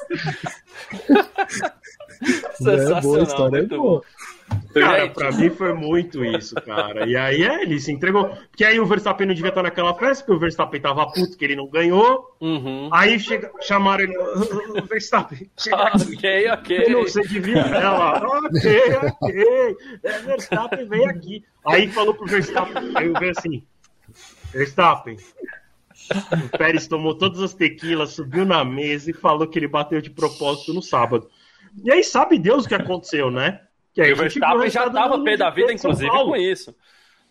Sensacional, é boa, história é boa.
Cara, pra mim foi muito isso, cara. E aí é, ele se entregou. Porque aí o Verstappen não devia estar naquela festa, porque o Verstappen tava puto que ele não ganhou.
Uhum.
Aí chega, chamaram ele, o Verstappen, chega aqui.
ok, ok.
Não sei devia ela. Ok, ok. É, Verstappen vem aqui. Aí falou pro Verstappen, aí eu vi assim, Verstappen. O Pérez tomou todas as tequilas, subiu na mesa e falou que ele bateu de propósito no sábado. E aí sabe Deus o que aconteceu, né? Que aí
E o Verstappen já tava pé da vida, inclusive, com isso.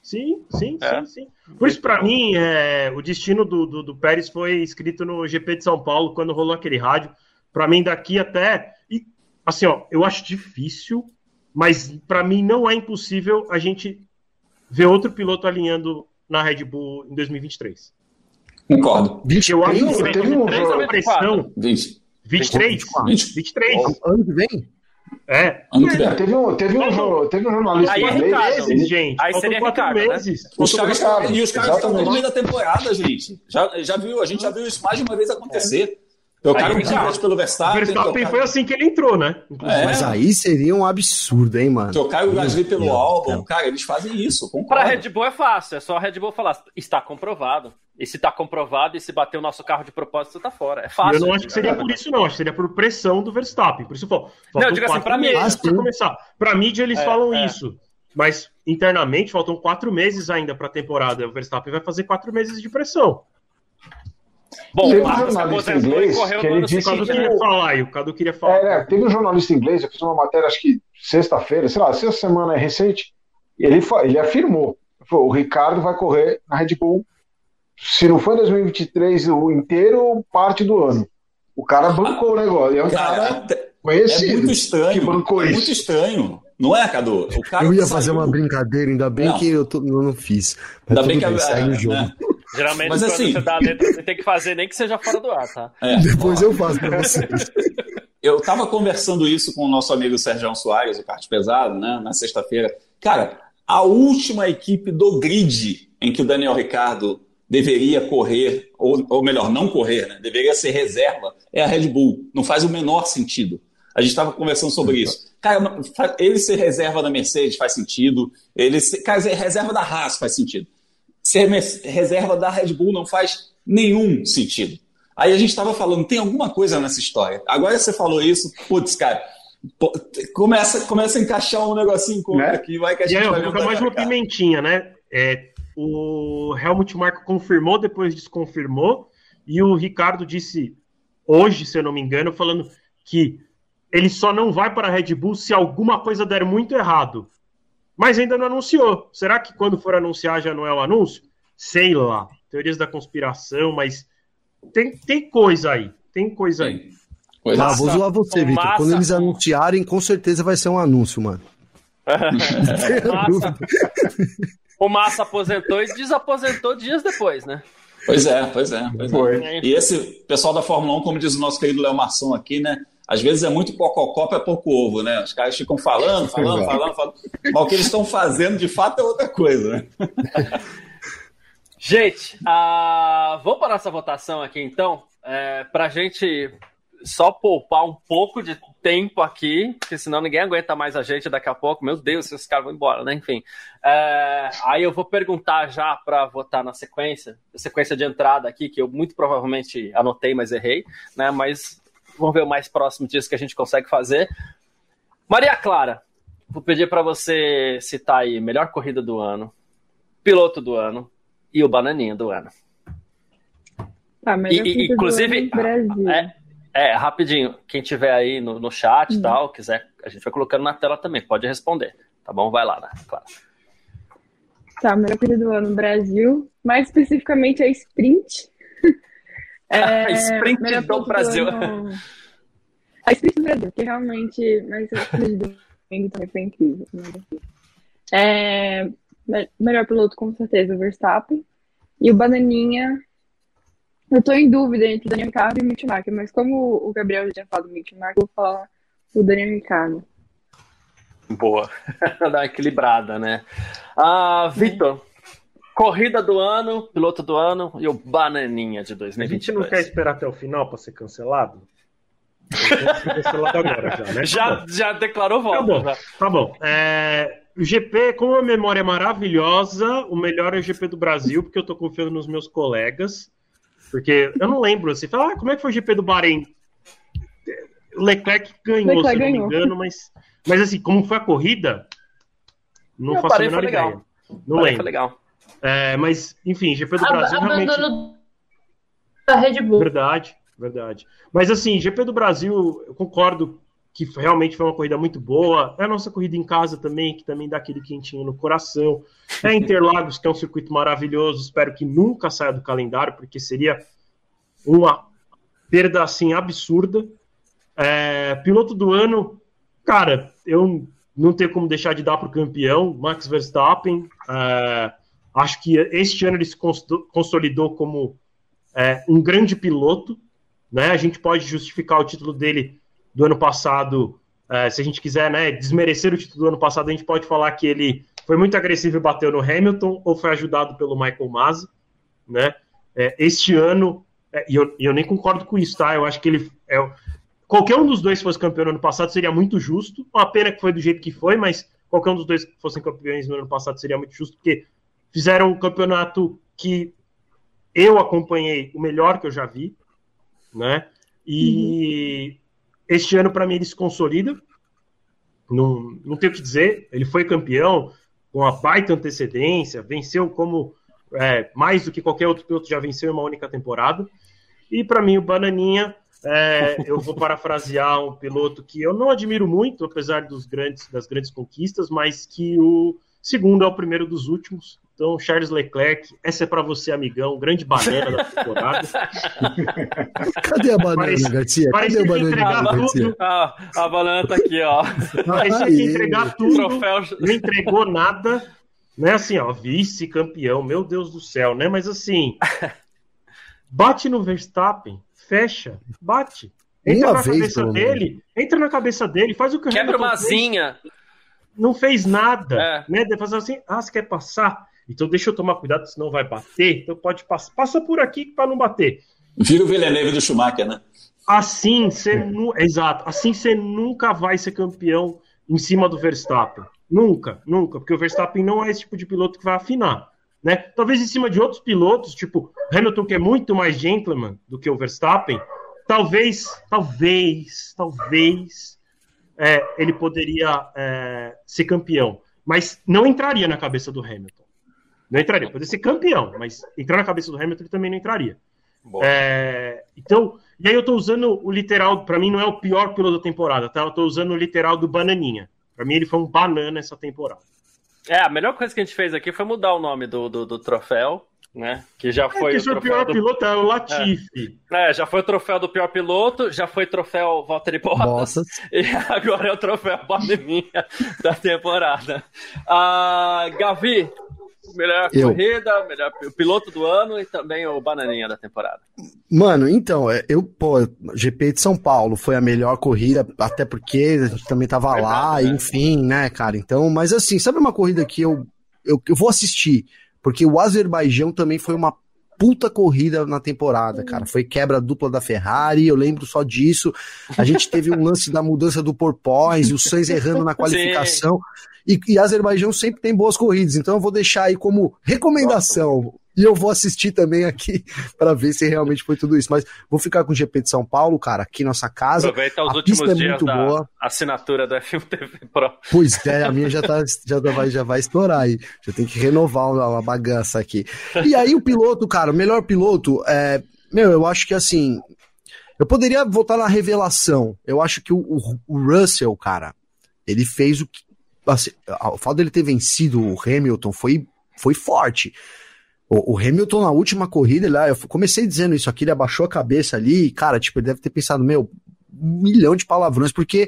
Sim, sim,
É.
sim, sim. Por isso, pra mim, é, o destino do, do, do Pérez foi escrito no GP de São Paulo, quando rolou aquele rádio. Pra mim, daqui até. E, assim, ó, eu acho difícil, mas pra mim não é impossível a gente ver outro piloto alinhando na Red Bull em 2023.
Concordo.
Eu acho que
Teve um
23
jogo-
a pressão.
20.
23?
20.
23.
Ano que vem?
É.
Ano que vem.
É, teve, um, teve, um, jo- teve um jornalista
Aí é. Ricardo.
ele-
gente.
Aí seria Ricardo, né?
meses.
Os
Faltam
caras, e os caras estão no meio da temporada, gente. Já, já viu, a gente já viu isso mais de uma vez acontecer. Trocaram
Aí,
o Ricardo pelo
O
Verstappen,
Verstappen
trocaram-
foi assim que ele entrou, né?
É.
Mas aí seria um absurdo, hein, mano?
trocaram o Gasly pelo álbum. Cara, eles fazem isso,
Pra
concordo.
Red Bull é fácil, é só a Red Bull falar, está comprovado. E se tá comprovado, e se bater o nosso carro de propósito, você tá fora. É fácil.
Eu não acho que seria por isso, não. Acho que seria por pressão do Verstappen. Por isso eu falo.
Não, digo assim, pra mídia.
meses pra começar. Pra mídia eles
É,
falam
é.
isso. Mas internamente faltam quatro meses ainda pra temporada. O Verstappen vai fazer quatro meses de pressão.
Bom,
Teve
o
um jornalista inglês
correu
que ele
O
disse
Cadu
seguinte.
que
queria falar. O Cadu queria falar.
É, teve um jornalista inglês, eu fiz uma matéria, acho que sexta-feira, sei lá, essa semana é recente, ele, ele afirmou, falou, o Ricardo vai correr na Red Bull, se não for em 2023 o inteiro, parte do ano. O cara bancou o negócio, é um cara,
Cara, é
conhecido.
muito estranho.
que bancou
é
isso.
muito estranho. Não é, Cadu? O cara
Eu ia
que
fazer
saiu-
uma brincadeira, ainda bem
Não.
que eu, tô- eu não fiz. Mas
Ainda bem que
bem,
a-
segue o jogo.
né?
Geralmente,
Mas
quando
assim-
você dá a letra, você tem que fazer nem que seja fora do ar, tá?
É.
Depois eu faço pra vocês.
Eu estava conversando isso com o nosso amigo Sérgio Soares, o kart pesado, né, na sexta-feira. Cara, a última equipe do grid em que o Daniel Ricardo deveria correr, ou, ou melhor, não correr, né, deveria ser reserva, é a Red Bull. Não faz o menor sentido. A gente estava conversando sobre isso. Cara, ele ser reserva da Mercedes faz sentido. Ele ser, cara, ser reserva da Haas faz sentido. Ser reserva da Red Bull não faz nenhum sentido. Aí a gente estava falando, tem alguma coisa nessa história. Agora você falou isso, putz, cara, pô, começa, começa a encaixar um negocinho com outro
Né?
aqui, vai que a
E
gente
aí, ó,
vai
fica mais uma
cá.
pimentinha, né? É, o Helmut Marko confirmou, depois desconfirmou, e o Ricardo disse hoje, se eu não me engano, falando que ele só não vai para a Red Bull se alguma coisa der muito errado. Mas ainda não anunciou. Será que quando for anunciar já não é o anúncio? Sei lá. Teorias da conspiração, mas tem, tem coisa aí. Tem coisa aí.
Pois
Ah,
é.
vou zoar você,
o
Vitor.
Massa-
Quando eles anunciarem, com certeza vai ser um anúncio, mano.
O Massa, o Massa aposentou e desaposentou dias depois, né?
Pois é, pois é. Pois é.
Foi.
E esse pessoal da Fórmula 1, como diz o nosso querido Léo Marçom aqui, né? Às vezes é muito cococó é pouco ovo, né? Os caras ficam falando, falando, falando, falando. Mas o que eles estão fazendo de fato é outra coisa, né?
Gente, ah, vamos para nossa votação aqui então, é, para a gente só poupar um pouco de tempo aqui, porque senão ninguém aguenta mais a gente daqui a pouco. Meu Deus, esses caras vão embora, né? Enfim. É, aí eu vou perguntar já para votar na sequência, sequência de entrada aqui, que eu muito provavelmente anotei, mas errei, né? Mas vamos ver o mais próximo disso que a gente consegue fazer. Maria Clara, vou pedir para você citar aí melhor corrida do ano, piloto do ano e o bananinha do ano.
Tá, melhor
E- inclusive,
ano.
É, é, rapidinho, quem tiver aí no, no chat e tal, quiser, a gente vai colocando na tela também, pode responder, tá bom? Vai lá, né? Claro.
Tá, melhor corrida do ano no Brasil. Mais especificamente a sprint.
A sprint
melhor
do Brasil.
ano- A sprint do Brasil, que realmente. Mas a corrida do domingo também foi incrível. né? É, me- melhor piloto, com certeza, o Verstappen. E o Bananinha. Eu tô em dúvida entre o Daniel Ricciardo e o Mick Schumacher, mas como o Gabriel já tinha falado do Mick eu vou falar o Daniel Ricciardo.
Boa. Dá uma equilibrada, né? Ah, Vitor, corrida do ano, piloto do ano e o bananinha de
A gente não quer
2022.
esperar até o final para ser cancelado?
agora, já, né? já, tá já declarou voto.
Tá bom. Já. Tá bom. É, o GP, como a memória é maravilhosa, o melhor é o GP do Brasil, porque eu tô confiando nos meus colegas. Porque eu não lembro, assim, fala, ah, como é que foi o GP do Bahrein? Leclerc ganhou, Leclerc se não ganhou. me engano, mas, mas assim, como foi a corrida, não, não faço a menor ideia. Legal. Não lembro. Foi legal. É, mas, enfim, GP do Brasil realmente.
Da Red Bull.
Verdade, verdade. Mas assim, GP do Brasil, eu concordo que realmente foi uma corrida muito boa. É a nossa corrida em casa também, que também dá aquele quentinho no coração. É Interlagos, que é um circuito maravilhoso. Espero que nunca saia do calendário, porque seria uma perda assim absurda. É, piloto do ano, cara, eu não tenho como deixar de dar para o campeão, Max Verstappen. É, acho que este ano ele se consolidou como é, um grande piloto. Né? A gente pode justificar o título dele do ano passado, é, se a gente quiser né, desmerecer o título do ano passado, a gente pode falar que ele foi muito agressivo e bateu no Hamilton, ou foi ajudado pelo Michael Masi. Né? É, este ano, é, e eu, eu, nem concordo com isso, tá? Eu acho que ele. É, qualquer um dos dois fosse campeão no ano passado seria muito justo. Uma pena que foi do jeito que foi, mas qualquer um dos dois que fossem campeões no ano passado seria muito justo, porque fizeram um campeonato que eu acompanhei o melhor que eu já vi, né? E uhum. este ano, para mim, ele se consolida. Não, não tenho o que dizer. Ele foi campeão com a baita antecedência, venceu como é, mais do que qualquer outro piloto já venceu em uma única temporada. E para mim, o Bananinha, é, eu vou parafrasear um piloto que eu não admiro muito, apesar dos grandes, das grandes conquistas, mas que o segundo é o primeiro dos últimos. Então, Charles Leclerc, essa é para você, amigão, grande banana da temporada.
Cadê a banana, parece, Garcia? Cadê a banana,
Garcia? Ah, a banana tá aqui, ó.
Parecia que entregar tudo, Troféu... não entregou nada. Né, assim, ó, vice-campeão, meu Deus do céu, né? Mas assim, bate no Verstappen, fecha, bate. Entra Uma na vez, cabeça dele, entra na cabeça dele, faz o
que Quebra uma zinha.
Não fez nada, é. né? De fazer assim, ah, você quer passar? Então deixa eu tomar cuidado, senão vai bater. Então pode passar, passa por aqui para não bater.
Vira o Villeneuve do Schumacher, né?
Assim você nu... exato, assim você nunca vai ser campeão em cima do Verstappen. Nunca, nunca, porque o Verstappen não é esse tipo de piloto que vai afinar, né? Talvez em cima de outros pilotos, tipo Hamilton que é muito mais gentleman do que o Verstappen, talvez, talvez, talvez é, ele poderia é, ser campeão, mas não entraria na cabeça do Hamilton. Não entraria. Poderia ser campeão, mas entrar na cabeça do Hamilton ele também não entraria. É, então, e aí eu tô usando o literal, para mim não é o pior piloto da temporada, tá? Eu tô usando o literal do Bananinha. Para mim ele foi um banana essa temporada.
É, a melhor coisa que a gente fez aqui foi mudar o nome do, do, do troféu, né? Que já é, foi
é, que o, o pior do... piloto é o Latifi.
É. é. já foi o troféu do pior piloto, já foi o troféu Valtteri Bottas, Bottas. e agora é o troféu Bananinha da temporada. Uh, Gavi, melhor eu. corrida, melhor piloto do ano e também o bananinha da temporada.
Mano, então, é, eu, pô, GP de São Paulo foi a melhor corrida, até porque a gente também tava Verdade, lá, né? enfim, né, cara? Então, mas assim, sabe uma corrida que eu, eu, eu vou assistir? Porque o Azerbaijão também foi uma puta corrida na temporada, cara. Foi quebra dupla da Ferrari, eu lembro só disso. A gente teve um lance da mudança do porpoise, o Sainz errando na qualificação. E, e Azerbaijão sempre tem boas corridas, então eu vou deixar aí como recomendação. E eu vou assistir também aqui para ver se realmente foi tudo isso. Mas vou ficar com o GP de São Paulo, cara, aqui nossa casa.
Aproveita os a últimos é dias da boa. assinatura da F1 TV Pro.
Pois é, a minha já, tá, já, vai, já vai estourar aí. Já tem que renovar uma bagaça aqui. E aí o piloto, cara, o melhor piloto, é, meu, eu acho que assim, eu poderia voltar na revelação. Eu acho que o, o, o Russell, cara, ele fez o que. Assim, o fato dele ter vencido o Hamilton foi, foi forte. O, o, Hamilton na última corrida, lá, eu comecei dizendo isso aqui, ele abaixou a cabeça ali, e, cara, tipo, ele deve ter pensado, meu, um milhão de palavrões, porque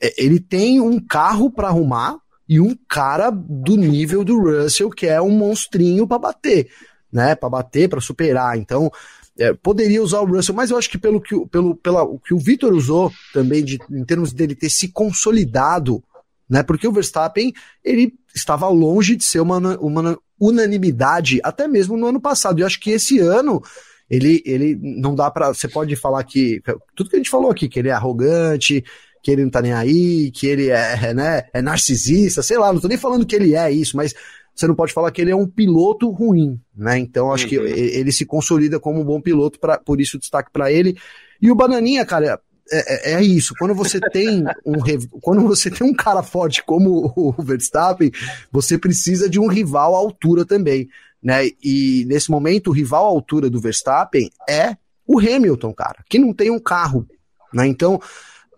é, ele tem um carro para arrumar e um cara do nível do Russell, que é um monstrinho para bater, né? Para bater, para superar. Então, é, poderia usar o Russell, mas eu acho que pelo que, pelo, pela, o que o Vitor usou também, de, em termos dele ter se consolidado, né? Porque o Verstappen, ele estava longe de ser uma, uma unanimidade, até mesmo no ano passado. E acho que esse ano ele, ele não dá para. Você pode falar que. Tudo que a gente falou aqui, que ele é arrogante, que ele não tá nem aí, que ele é, né, é narcisista, sei lá, não tô nem falando que ele é isso, mas você não pode falar que ele é um piloto ruim, né? Então acho uhum. que ele se consolida como um bom piloto, pra, por isso o destaque para ele. E o Bananinha, cara, é, é, é, isso. Quando você tem um quando você tem um cara forte como o Verstappen, você precisa de um rival à altura também, né? E nesse momento o rival à altura do Verstappen é o Hamilton, cara, que não tem um carro, né? Então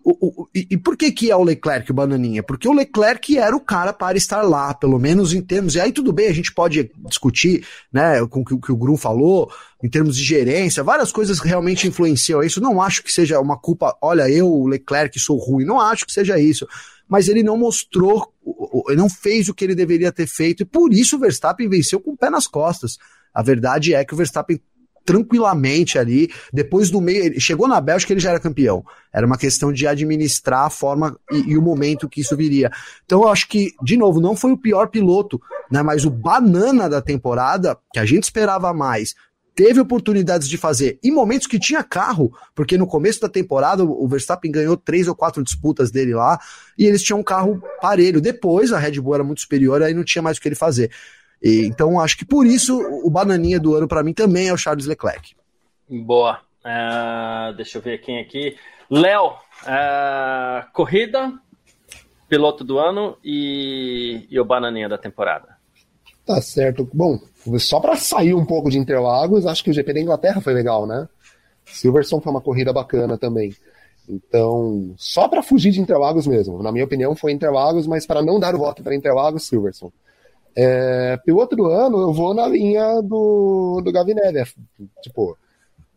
o, o, e, e, por que que é o Leclerc o Bananinha? Porque o Leclerc era o cara para estar lá, pelo menos em termos, e aí tudo bem, a gente pode discutir, né, com o que, que o Grum falou, em termos de gerência, várias coisas realmente influenciam isso, não acho que seja uma culpa, olha, eu, o Leclerc, sou ruim, não acho que seja isso, mas ele não mostrou, ele não fez o que ele deveria ter feito, e por isso o Verstappen venceu com o pé nas costas. A verdade é que o Verstappen tranquilamente ali. Depois do meio, chegou na Bélgica, ele já era campeão. Era uma questão de administrar a forma e, e, o momento que isso viria. Então eu acho que, de novo, não foi o pior piloto, né? Mas o banana da temporada, que a gente esperava mais, teve oportunidades de fazer em momentos que tinha carro, porque no começo da temporada o Verstappen ganhou três ou quatro disputas dele lá e eles tinham um carro parelho. Depois a Red Bull era muito superior, aí não tinha mais o que ele fazer. E, então acho que por isso o bananinha do ano para mim também é o Charles Leclerc.
Boa. Uh, deixa eu ver quem aqui. Léo, uh, corrida, piloto do ano e, e o bananinha da temporada.
Tá certo. Bom, só para sair um pouco de Interlagos, acho que o GP da Inglaterra foi legal, né? Silverstone foi uma corrida bacana também. Então, só para fugir de Interlagos mesmo. Na minha opinião, foi Interlagos, mas para não dar o voto para Interlagos, Silverstone. É, piloto do ano, eu vou na linha do, do Gavinelli. É, tipo,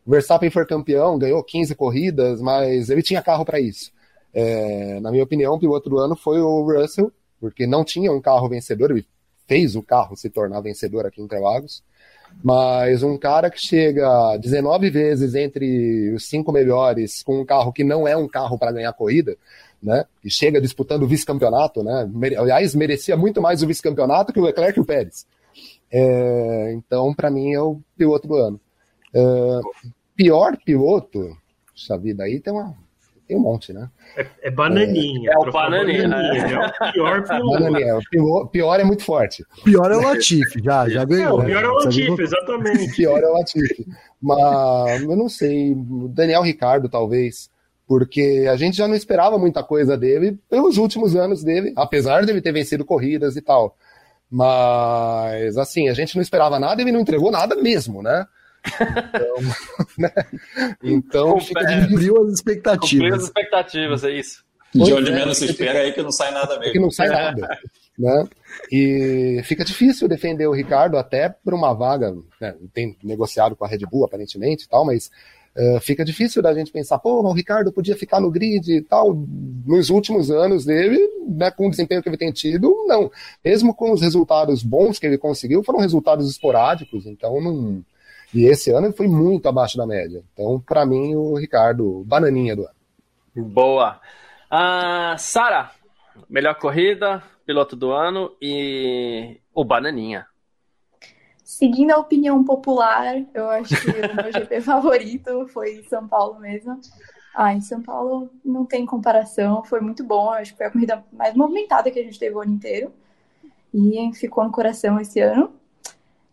o Verstappen foi campeão, ganhou 15 corridas, mas ele tinha carro para isso. É, na minha opinião, o piloto do ano foi o Russell, porque não tinha um carro vencedor, ele fez o carro se tornar vencedor aqui em Interlagos. Mas um cara que chega 19 vezes entre os cinco melhores com um carro que não é um carro para ganhar corrida, né? E chega disputando o vice-campeonato, né? Aliás, merecia muito mais o vice-campeonato que o Leclerc e o Pérez. É, então, para mim, é o piloto do ano. É, pior piloto, essa vida aí tem uma tem um monte, né?
É, é bananinha.
É, o bananinha. bananinha
é o pior piloto. Bananinha,
o pior, pior, é muito forte.
Pior é o Latifi, já, já ganhou.
É, o pior é o Latifi, exatamente.
pior é o Latifi. Mas eu não sei, Daniel Ricardo, talvez porque a gente já não esperava muita coisa dele pelos últimos anos dele, apesar dele ter vencido corridas e tal. Mas, assim, a gente não esperava nada e ele não entregou nada mesmo, né? Então, né? então
fica as expectativas. Cumpriu
as expectativas, é isso.
De onde é, menos se espera aí que não sai nada mesmo.
Que não sai nada. né? E fica difícil defender o Ricardo até por uma vaga, né? tem negociado com a Red Bull aparentemente e tal, mas Uh, fica difícil da gente pensar, pô, o Ricardo podia ficar no grid e tal. Nos últimos anos dele, né, com o desempenho que ele tem tido, não. Mesmo com os resultados bons que ele conseguiu, foram resultados esporádicos, então não. E esse ano ele foi muito abaixo da média. Então, para mim, o Ricardo, bananinha do ano.
Boa. Uh, Sara, melhor corrida, piloto do ano e o bananinha.
Seguindo a opinião popular, eu acho que o meu GP favorito foi São Paulo mesmo. Ah, em São Paulo não tem comparação, foi muito bom. Acho que foi a corrida mais movimentada que a gente teve o ano inteiro. E ficou no coração esse ano.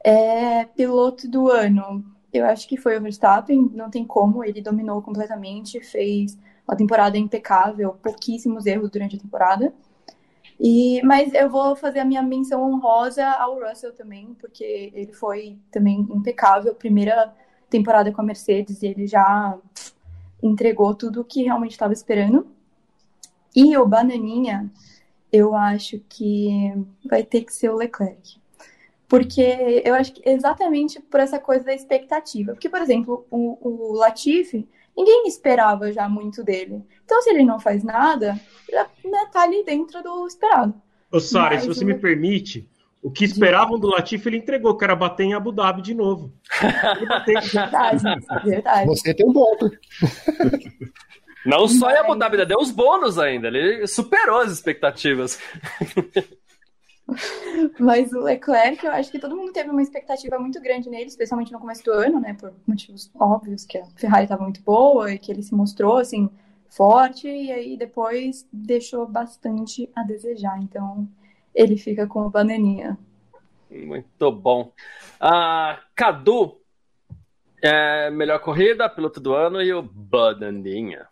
É, piloto do ano, eu acho que foi o Verstappen, não tem como, ele dominou completamente, fez uma temporada impecável, pouquíssimos erros durante a temporada. E, mas eu vou fazer a minha menção honrosa ao Russell também, porque ele foi também impecável. Primeira temporada com a Mercedes, e ele já entregou tudo o que realmente estava esperando. E o Bananinha, eu acho que vai ter que ser o Leclerc. Porque eu acho que exatamente por essa coisa da expectativa. Porque, por exemplo, o, o Latifi, ninguém esperava já muito dele. Então, se ele não faz nada, já né, tá ali dentro do esperado.
Ô, Sara, se você me permite, o que esperavam do Latifi, ele entregou, que era bater em Abu Dhabi de novo.
verdade, verdade.
Você tem um ponto.
Não só em Abu Dhabi, deu os bônus ainda. Ele superou as expectativas.
Mas o Leclerc, eu acho que todo mundo teve uma expectativa muito grande nele, especialmente no começo do ano, né? Por motivos óbvios, que a Ferrari estava muito boa e que ele se mostrou, assim, forte, e aí depois deixou bastante a desejar. Então, ele fica com o bananinha.
Muito bom. Ah, Cadu, é, melhor corrida, piloto do ano e o bananinha.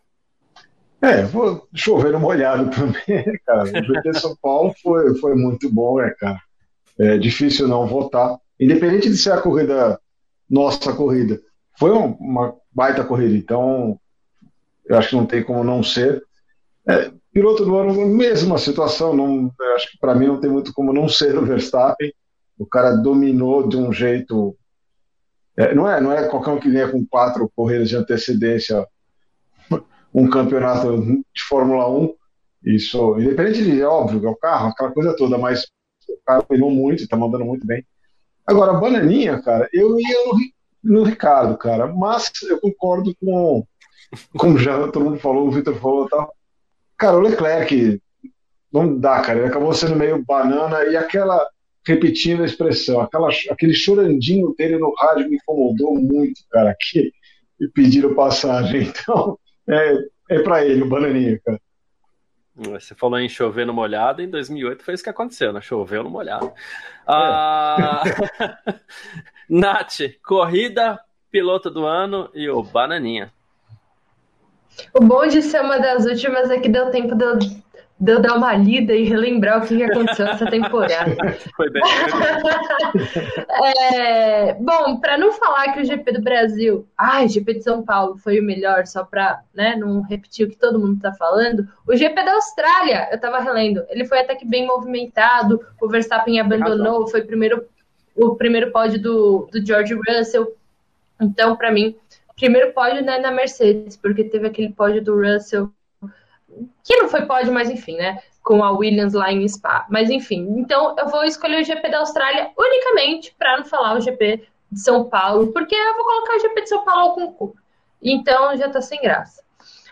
É, vou chover no molhado também, cara. GP São Paulo foi, foi muito bom, né, cara? É difícil não votar. Independente de ser a corrida, nossa corrida, foi uma baita corrida, então eu acho que não tem como não ser. É, piloto do ano, mesma situação, não, acho que para mim não tem muito como não ser o Verstappen. O cara dominou de um jeito. É, não, é, não é qualquer um que venha com quatro corridas de antecedência um campeonato de Fórmula 1. Isso, independente de, óbvio, é o carro, aquela coisa toda, mas o cara pegou muito, está mandando muito bem. Agora, Bananinha, cara, eu ia no, no Ricardo, cara, mas eu concordo com, como já todo mundo falou, o Vitor falou tal. Cara, o Leclerc, não dá, cara, ele acabou sendo meio banana e aquela, repetindo a expressão, aquela, aquele chorandinho dele no rádio me incomodou muito, cara, que e pediram passagem. Então, é, é para ele, o bananinha, cara.
Você falou em chover no molhado, em 2008 foi isso que aconteceu, né? Choveu no molhado. É. Ah, Nath, corrida, piloto do ano e o Bananinha.
O bom de ser uma das últimas é que deu tempo de eu de eu dar uma lida e relembrar o que aconteceu nessa temporada. Foi bem. é, bom, para não falar que o GP do Brasil, ai, o GP de São Paulo foi o melhor, só para né, não repetir o que todo mundo está falando, o GP da Austrália, eu estava relendo, ele foi até que bem movimentado, o Verstappen abandonou, foi primeiro, o primeiro pódio do, do George Russell, então, para mim, primeiro pódio né, na Mercedes, porque teve aquele pódio do Russell que não foi pódio, mas enfim, né? Com a Williams lá em Spa. Mas enfim, então eu vou escolher o GP da Austrália unicamente para não falar o GP de São Paulo, porque eu vou colocar o GP de São Paulo ao concurso. Então já tá sem graça.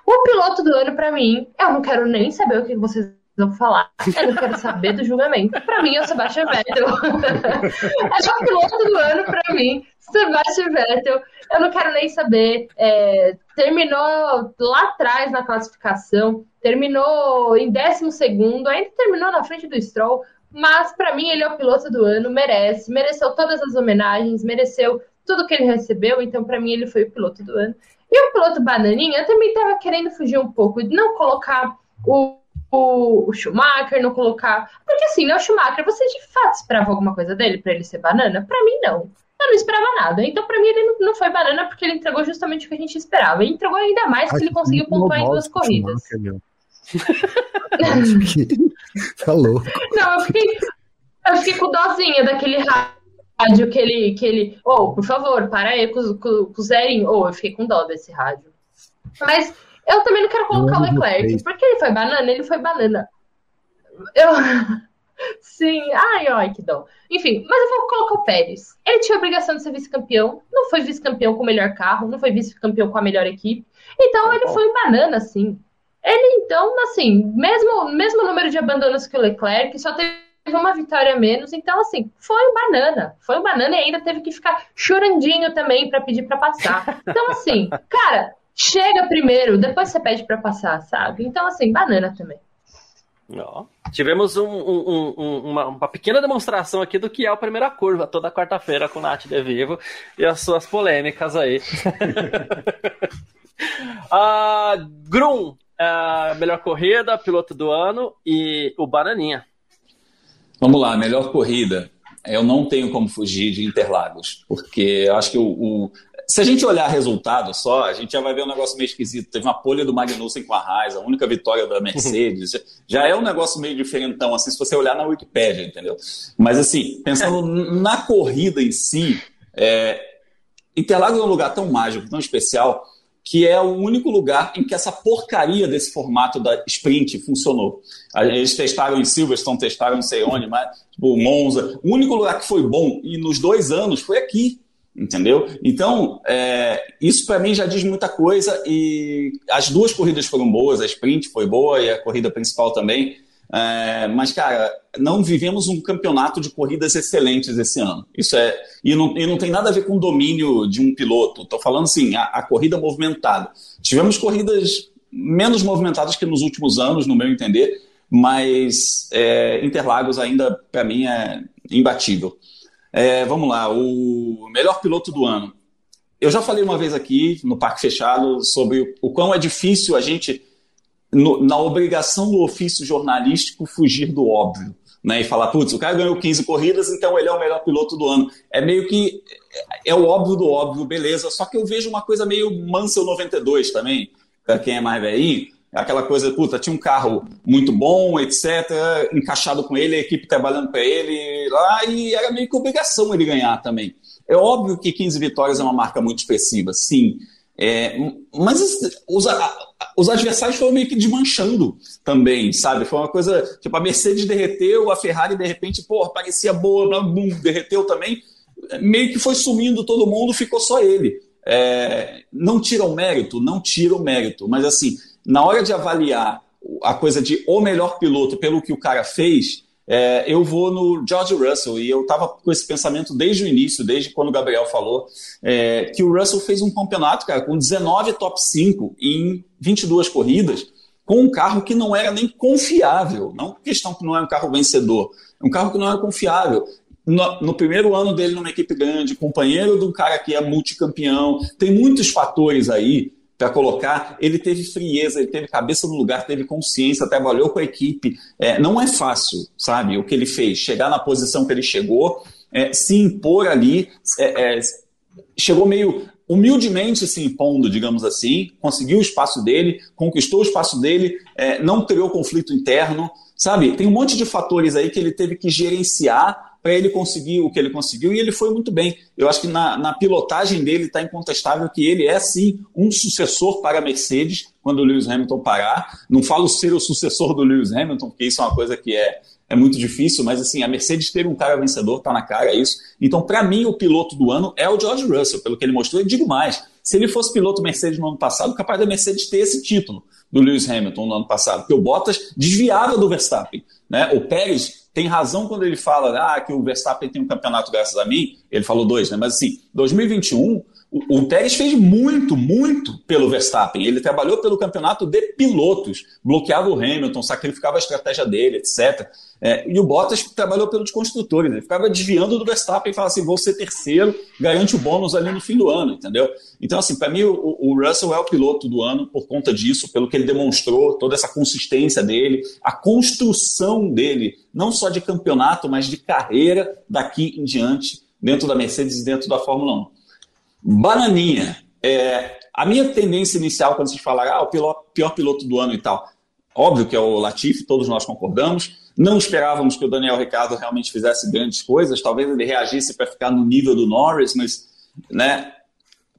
O piloto do ano, para mim, eu não quero nem saber o que vocês vão falar. Eu não quero saber do julgamento. Para mim, é o Sebastian Vettel. é o piloto do ano para mim. Sebastian Vettel. Eu não quero nem saber. É, terminou lá atrás na classificação, terminou em 12 segundo, ainda terminou na frente do Stroll. Mas para mim ele é o piloto do ano, merece, mereceu todas as homenagens, mereceu tudo que ele recebeu, então para mim ele foi o piloto do ano. E o piloto Bananinha, eu também estava querendo fugir um pouco, não colocar o o, o, Schumacher, não colocar. Porque assim, né, o Schumacher, você de fato esperava alguma coisa dele para ele ser banana? Para mim, não. Eu não esperava nada. Então, para mim, ele não, foi banana porque ele entregou justamente o que a gente esperava. Ele entregou ainda mais porque ele conseguiu pontuar em duas corridas.
tá louco.
Não, eu fiquei, eu fiquei com dozinha daquele rádio que ele. Que ele oh, por favor, para aí com, com, com o zerinho. Oh, eu fiquei com dó desse rádio. Mas eu também não quero colocar o Leclerc, porque ele foi banana, ele foi banana. Eu. Sim, ai, ai, que dó. Enfim, mas eu vou colocar o Pérez. Ele tinha a obrigação de ser vice-campeão, não foi vice-campeão com o melhor carro, não foi vice-campeão com a melhor equipe. Então tá ele foi banana, sim. Ele, então, assim, mesmo, mesmo número de abandonos que o Leclerc, só teve uma vitória a menos. Então, assim, foi um banana. Foi um banana e ainda teve que ficar chorandinho também para pedir para passar. Então, assim, cara, chega primeiro, depois você pede para passar, sabe? Então, assim, banana também.
Ó, tivemos um, um, um, uma, uma, pequena demonstração aqui do que é a primeira curva, toda quarta-feira com o Nath de Vivo e as suas polêmicas aí. uh, Grum, uh, melhor corrida, piloto do ano e o Bananinha.
Vamos lá, melhor corrida. Eu não tenho como fugir de Interlagos, porque eu acho que o, o, se a gente olhar resultado só, a gente já vai ver um negócio meio esquisito. Teve uma polha do Magnussen com a Raiz, a única vitória da Mercedes. já é um negócio meio diferentão, assim, se você olhar na Wikipédia, entendeu? Mas, assim, pensando na corrida em si, é, Interlagos é um lugar tão mágico, tão especial, que é o único lugar em que essa porcaria desse formato da sprint funcionou. Eles testaram em Silverstone, testaram não sei onde, mas, tipo, Monza. O único lugar que foi bom, e nos dois anos, foi aqui entendeu? Então, é, isso para mim já diz muita coisa e as duas corridas foram boas, a sprint foi boa e a corrida principal também, É, mas, cara, não vivemos um campeonato de corridas excelentes esse ano. Isso é. E não, e não tem nada a ver com o domínio de um piloto. Estou falando assim, a, a, corrida movimentada. Tivemos corridas menos movimentadas que nos últimos anos, no meu entender, mas é, Interlagos ainda, para mim, é imbatível. É, vamos lá, o melhor piloto do ano. Eu já falei uma vez aqui no Parque Fechado sobre o quão é difícil a gente no, na obrigação do ofício jornalístico fugir do óbvio. Né, e falar, putz, o cara ganhou 15 corridas, então ele é o melhor piloto do ano. É meio que é o óbvio do óbvio, beleza. Só que eu vejo uma coisa meio Mansell 92 também, para quem é mais velhinho. Aquela coisa, puta, tinha um carro muito bom, etc., encaixado com ele, a equipe trabalhando para ele lá, e era meio que obrigação ele ganhar também. É óbvio que 15 vitórias é uma marca muito expressiva, sim. É, mas os, os adversários foram meio que desmanchando também, sabe? Foi uma coisa, tipo, a Mercedes derreteu, a Ferrari de repente, pô, parecia boa, bum, derreteu também. Meio que foi sumindo todo mundo, ficou só ele. É, não tira o mérito, não tira o mérito, mas assim, na hora de avaliar a coisa de o melhor piloto pelo que o cara fez, é, eu vou no George Russell, e eu estava com esse pensamento desde o início, desde quando o Gabriel falou, é, que o Russell fez um campeonato, cara, com 19 top 5 em 22 corridas, com um carro que não era nem confiável. Não questão que não é um carro vencedor, é um carro que não era confiável. No, no, primeiro ano dele numa equipe grande, companheiro de um cara que é multicampeão, tem muitos fatores aí para colocar, ele teve frieza, ele teve cabeça no lugar, teve consciência, trabalhou com a equipe. É, não é fácil, sabe, o que ele fez, chegar na posição que ele chegou, é, se impor ali, é, é chegou meio humildemente se impondo, digamos assim, conseguiu o espaço dele, conquistou o espaço dele, é, não criou conflito interno, sabe? Tem um monte de fatores aí que ele teve que gerenciar para ele conseguir o que ele conseguiu e ele foi muito bem. Eu acho que na, na pilotagem dele está incontestável que ele é sim um sucessor para a Mercedes quando o Lewis Hamilton parar. Não falo ser o sucessor do Lewis Hamilton, porque isso é uma coisa que é, é muito difícil, mas assim, a Mercedes teve um cara vencedor, tá na cara isso. Então, para mim, o piloto do ano é o George Russell, pelo que ele mostrou, e digo mais, se ele fosse piloto Mercedes no ano passado, capaz da Mercedes ter esse título do Lewis Hamilton no ano passado, porque o Bottas desviava do Verstappen, né? O Pérez tem razão quando ele fala ah, que o Verstappen tem um campeonato graças a mim. Ele falou dois, né? Mas assim, 2021, o, o Pérez fez muito, muito pelo Verstappen. Ele trabalhou pelo campeonato de pilotos, bloqueava o Hamilton, sacrificava a estratégia dele, etc. É, e o Bottas trabalhou pelos construtores, ele ficava desviando do Verstappen e falava assim: vou ser terceiro, garante o bônus ali no fim do ano, entendeu? Então, assim, para mim, o, o, Russell é o piloto do ano por conta disso, pelo que ele demonstrou, toda essa consistência dele, a construção dele, não só de campeonato, mas de carreira daqui em diante, dentro da Mercedes e dentro da Fórmula 1. Bananinha. É, a minha tendência inicial, quando vocês falaram, ah, o pior, pior piloto do ano e tal, óbvio que é o Latifi, todos nós concordamos não esperávamos que o Daniel Ricardo realmente fizesse grandes coisas, talvez ele reagisse para ficar no nível do Norris, mas, né,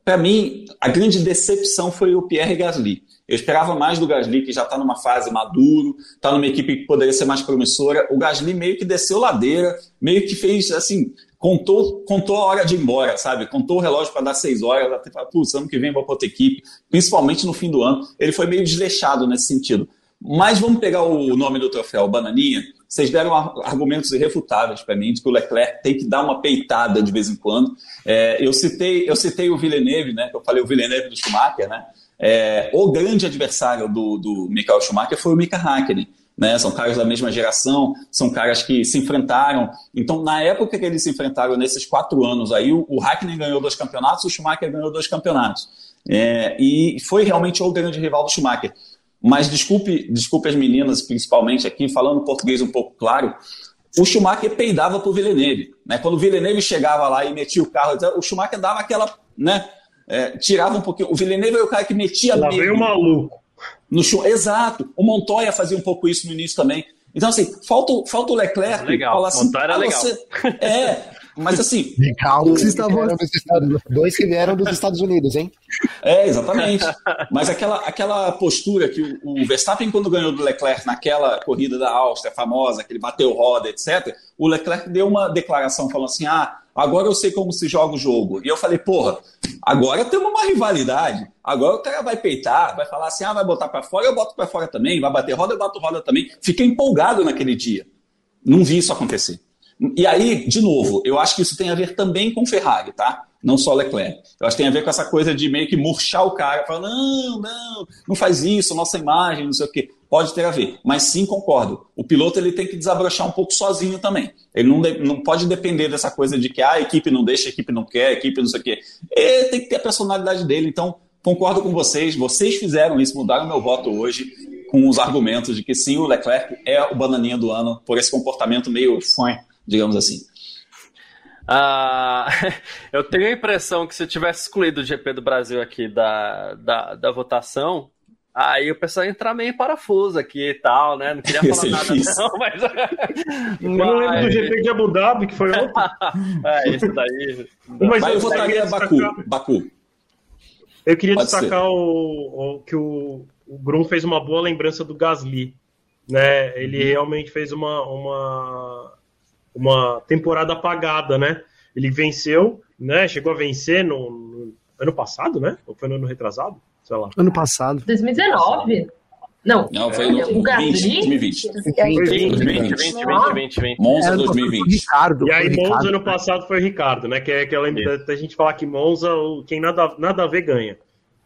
para mim, a grande decepção foi o Pierre Gasly. Eu esperava mais do Gasly, que já está numa fase maduro, está numa equipe que poderia ser mais promissora. O Gasly meio que desceu ladeira, meio que fez assim, contou, contou a hora de ir embora, sabe? Contou o relógio para dar seis horas, até falar, putz, ano que vem vou para outra equipe, principalmente no fim do ano. Ele foi meio desleixado nesse sentido. Mas vamos pegar o nome do troféu, Bananinha. Vocês deram argumentos irrefutáveis para mim de que o Leclerc tem que dar uma peitada de vez em quando. É, eu, citei, eu citei o Villeneuve, né? Eu falei o Villeneuve do Schumacher, né? É, o grande adversário do, do Michael Schumacher foi o Mika Hakkinen. Né? São caras da mesma geração, são caras que se enfrentaram. Então, na época que eles se enfrentaram, nesses quatro anos aí, o, o Hakkinen ganhou dois campeonatos, o Schumacher ganhou dois campeonatos. É, e foi realmente o grande rival do Schumacher. Mas desculpe, desculpe as meninas, principalmente aqui, falando português um pouco claro, o Schumacher peidava para o Villeneuve. Né? Quando o Villeneuve chegava lá e metia o carro, o Schumacher dava aquela. Né, é, tirava um pouquinho. O Villeneuve era o cara que metia
Lá veio o maluco.
No, exato. O Montoya fazia um pouco isso no início também. Então, assim, falta, falta o Leclerc.
Legal. Falar assim,
Montoya era
legal.
Você, é, Mas assim.
Calma, que vocês estavam.
Dois que vieram dos Estados Unidos, hein?
É, exatamente. Mas aquela, aquela postura que o, o Verstappen, quando ganhou do Leclerc naquela corrida da Áustria famosa, que ele bateu roda, etc., o Leclerc deu uma declaração falando assim: ah, agora eu sei como se joga o jogo. E eu falei, porra, agora temos uma rivalidade. Agora o cara vai peitar, vai falar assim: ah, vai botar para fora, eu boto para fora também, vai bater roda, eu boto roda também. Fiquei empolgado naquele dia. Não vi isso acontecer. E aí, de novo, eu acho que isso tem a ver também com Ferrari, tá? Não só Leclerc. Eu acho que tem a ver com essa coisa de meio que murchar o cara, falar, não, não, não faz isso, nossa imagem, não sei o quê. Pode ter a ver, mas sim concordo. O piloto ele tem que desabrochar um pouco sozinho também. Ele não, não pode depender dessa coisa de que ah, a equipe não deixa, a equipe não quer, a equipe não sei o quê. Ele tem que ter a personalidade dele. Então, concordo com vocês. Vocês fizeram isso, mudaram meu voto hoje com os argumentos de que sim, o Leclerc é o bananinha do ano por esse comportamento meio fã digamos assim.
Ah, eu tenho a impressão que se eu tivesse excluído o GP do Brasil aqui da, da, da votação, aí o pessoal ia entrar meio em parafuso aqui e tal, né? Não queria falar nada, não, mas.
Eu não lembro do GP de Abu Dhabi, que foi outro.
é, isso daí.
Mas, mas eu votaria Baku. Baku.
Eu queria Pode destacar o, o, que o, o Grum fez uma boa lembrança do Gasly. Né? Ele uhum. realmente fez uma, uma uma temporada apagada, né? Ele venceu, né? Chegou a vencer no, no ano passado, né? Ou foi no ano retrasado? Sei lá.
Ano passado.
2019. Não,
não foi no
o Gasly?
2020.
2020, 2020, 2020.
Monza 2020.
Ricardo, e aí, Monza Ricardo. ano passado foi o Ricardo, né? Que é aquela da gente falar que Monza, quem nada, nada a ver ganha.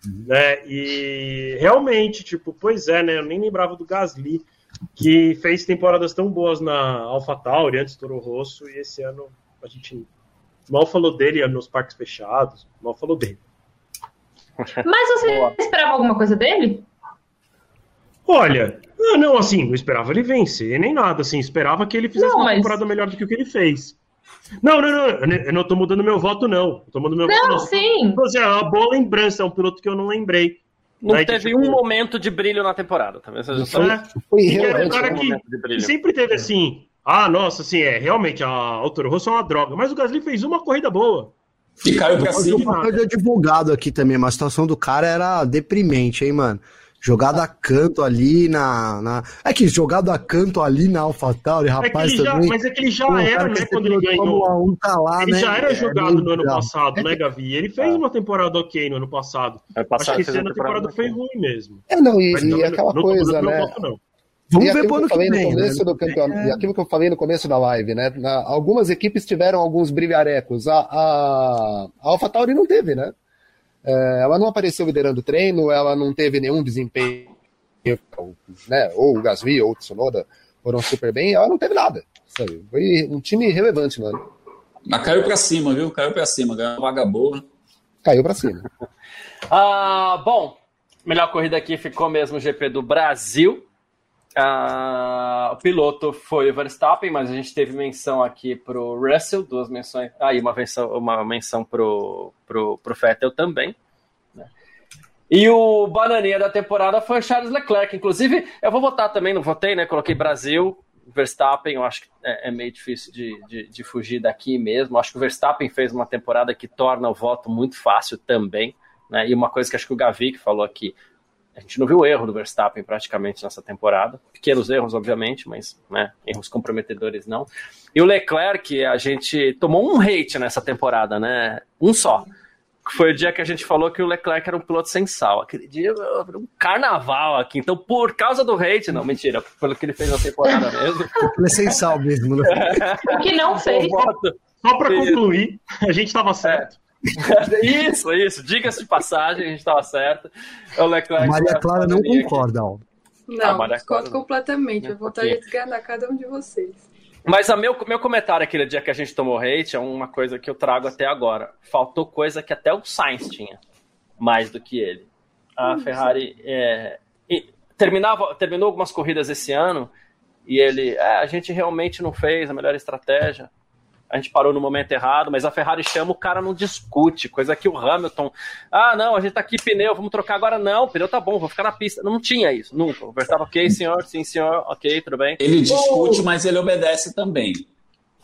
Uhum. Né? E realmente, tipo, pois é, né? Eu nem lembrava do Gasly que fez temporadas tão boas na AlphaTauri, antes do Toro Rosso, e esse ano a gente mal falou dele nos parques fechados, mal falou dele.
Mas você Boa. esperava alguma coisa dele?
Olha, não, assim, não esperava ele vencer, nem nada, assim, esperava que ele fizesse não, uma mas... temporada melhor do que o que ele fez. Não, não, não, eu não tô mudando meu voto, não. Eu tô mudando meu
não,
voto,
não. sim.
Assim, é uma boa lembrança, é um piloto que eu não lembrei.
Não né, teve tipo, um momento de brilho na temporada, também. Tá
foi, foi realmente um cara que sempre teve assim. Ah, nossa, assim, é, realmente, a Autor Rosso é uma droga. Mas o Gasly fez uma corrida boa.
E caiu pra cima.
Eu de advogado aqui também, mas a situação do cara era deprimente, hein, mano? Jogado a canto ali na, na. É que jogado a canto ali na AlphaTauri, rapaz.
É
já, também,
mas é que ele já pô, era, né? Quando ele ganhou.
Um tá lá,
ele
né?
já era é, jogado é, no ano passado, é, né, Gavi? Ele fez é. uma temporada ok no ano passado. É, passado Acho que esse ano a temporada foi ruim mesmo.
É, não, e, mas, e aquela não, coisa, né?
Voto, Vamos e ver pro ano que, vem.
Né? Do campeonato, E aquilo que eu falei no começo da live, né? Na, algumas equipes tiveram alguns brilharecos. A, a, a AlphaTauri não teve, né? É, ela não apareceu liderando o treino, ela não teve nenhum desempenho né, ou o Gasly ou o Tsunoda foram super bem, ela não teve nada. Sabe? Foi um time relevante, mano.
Mas caiu pra cima, viu? Caiu pra cima, ganhou uma vaga boa.
Caiu pra cima.
ah, bom, melhor corrida aqui ficou mesmo o GP do Brasil. Ah, o piloto foi o Verstappen, mas a gente teve menção aqui pro Russell, duas menções. Aí, ah, uma menção, uma menção pro, pro, pro Vettel também. E o bananinha da temporada foi o Charles Leclerc. Inclusive, eu vou votar também, não votei, né? Coloquei Brasil, Verstappen, eu acho que é, é meio difícil de, de, de, fugir daqui mesmo. Acho que o Verstappen fez uma temporada que torna o voto muito fácil também. Né? E uma coisa que acho que o Gavi que falou aqui, a gente não viu o erro do Verstappen praticamente nessa temporada. Pequenos erros, obviamente, mas né, erros comprometedores não. E o Leclerc, a gente tomou um hate nessa temporada, né? Um só foi o dia que a gente falou que o Leclerc era um piloto sem sal. Aquele dia um carnaval aqui. Então, por causa do hate, não, mentira, pelo que ele fez na temporada mesmo.
Ele é sem sal mesmo, né?
O que não fez.
Só para concluir, a gente estava certo.
É. Isso, isso. Diga-se de passagem, a gente estava certo. O Leclerc
Maria Clara não concorda,
ó. Não, discordo completamente. Eu voltaria a desganar cada um de vocês.
Mas o meu, meu comentário aquele dia que a gente tomou hate é uma coisa que eu trago até agora. Faltou coisa que até o Sainz tinha, mais do que ele. A hum, Ferrari é, terminava, terminou algumas corridas esse ano e ele, é, a gente realmente não fez a melhor estratégia a gente parou no momento errado, mas a Ferrari chama, o cara não discute, coisa que o Hamilton, ah, não, a gente tá aqui pneu, vamos trocar agora, não, o pneu tá bom, vou ficar na pista. Não tinha isso, nunca. O Verstappen, ok, senhor, sim, senhor, ok, tudo bem.
Ele discute, mas ele obedece também.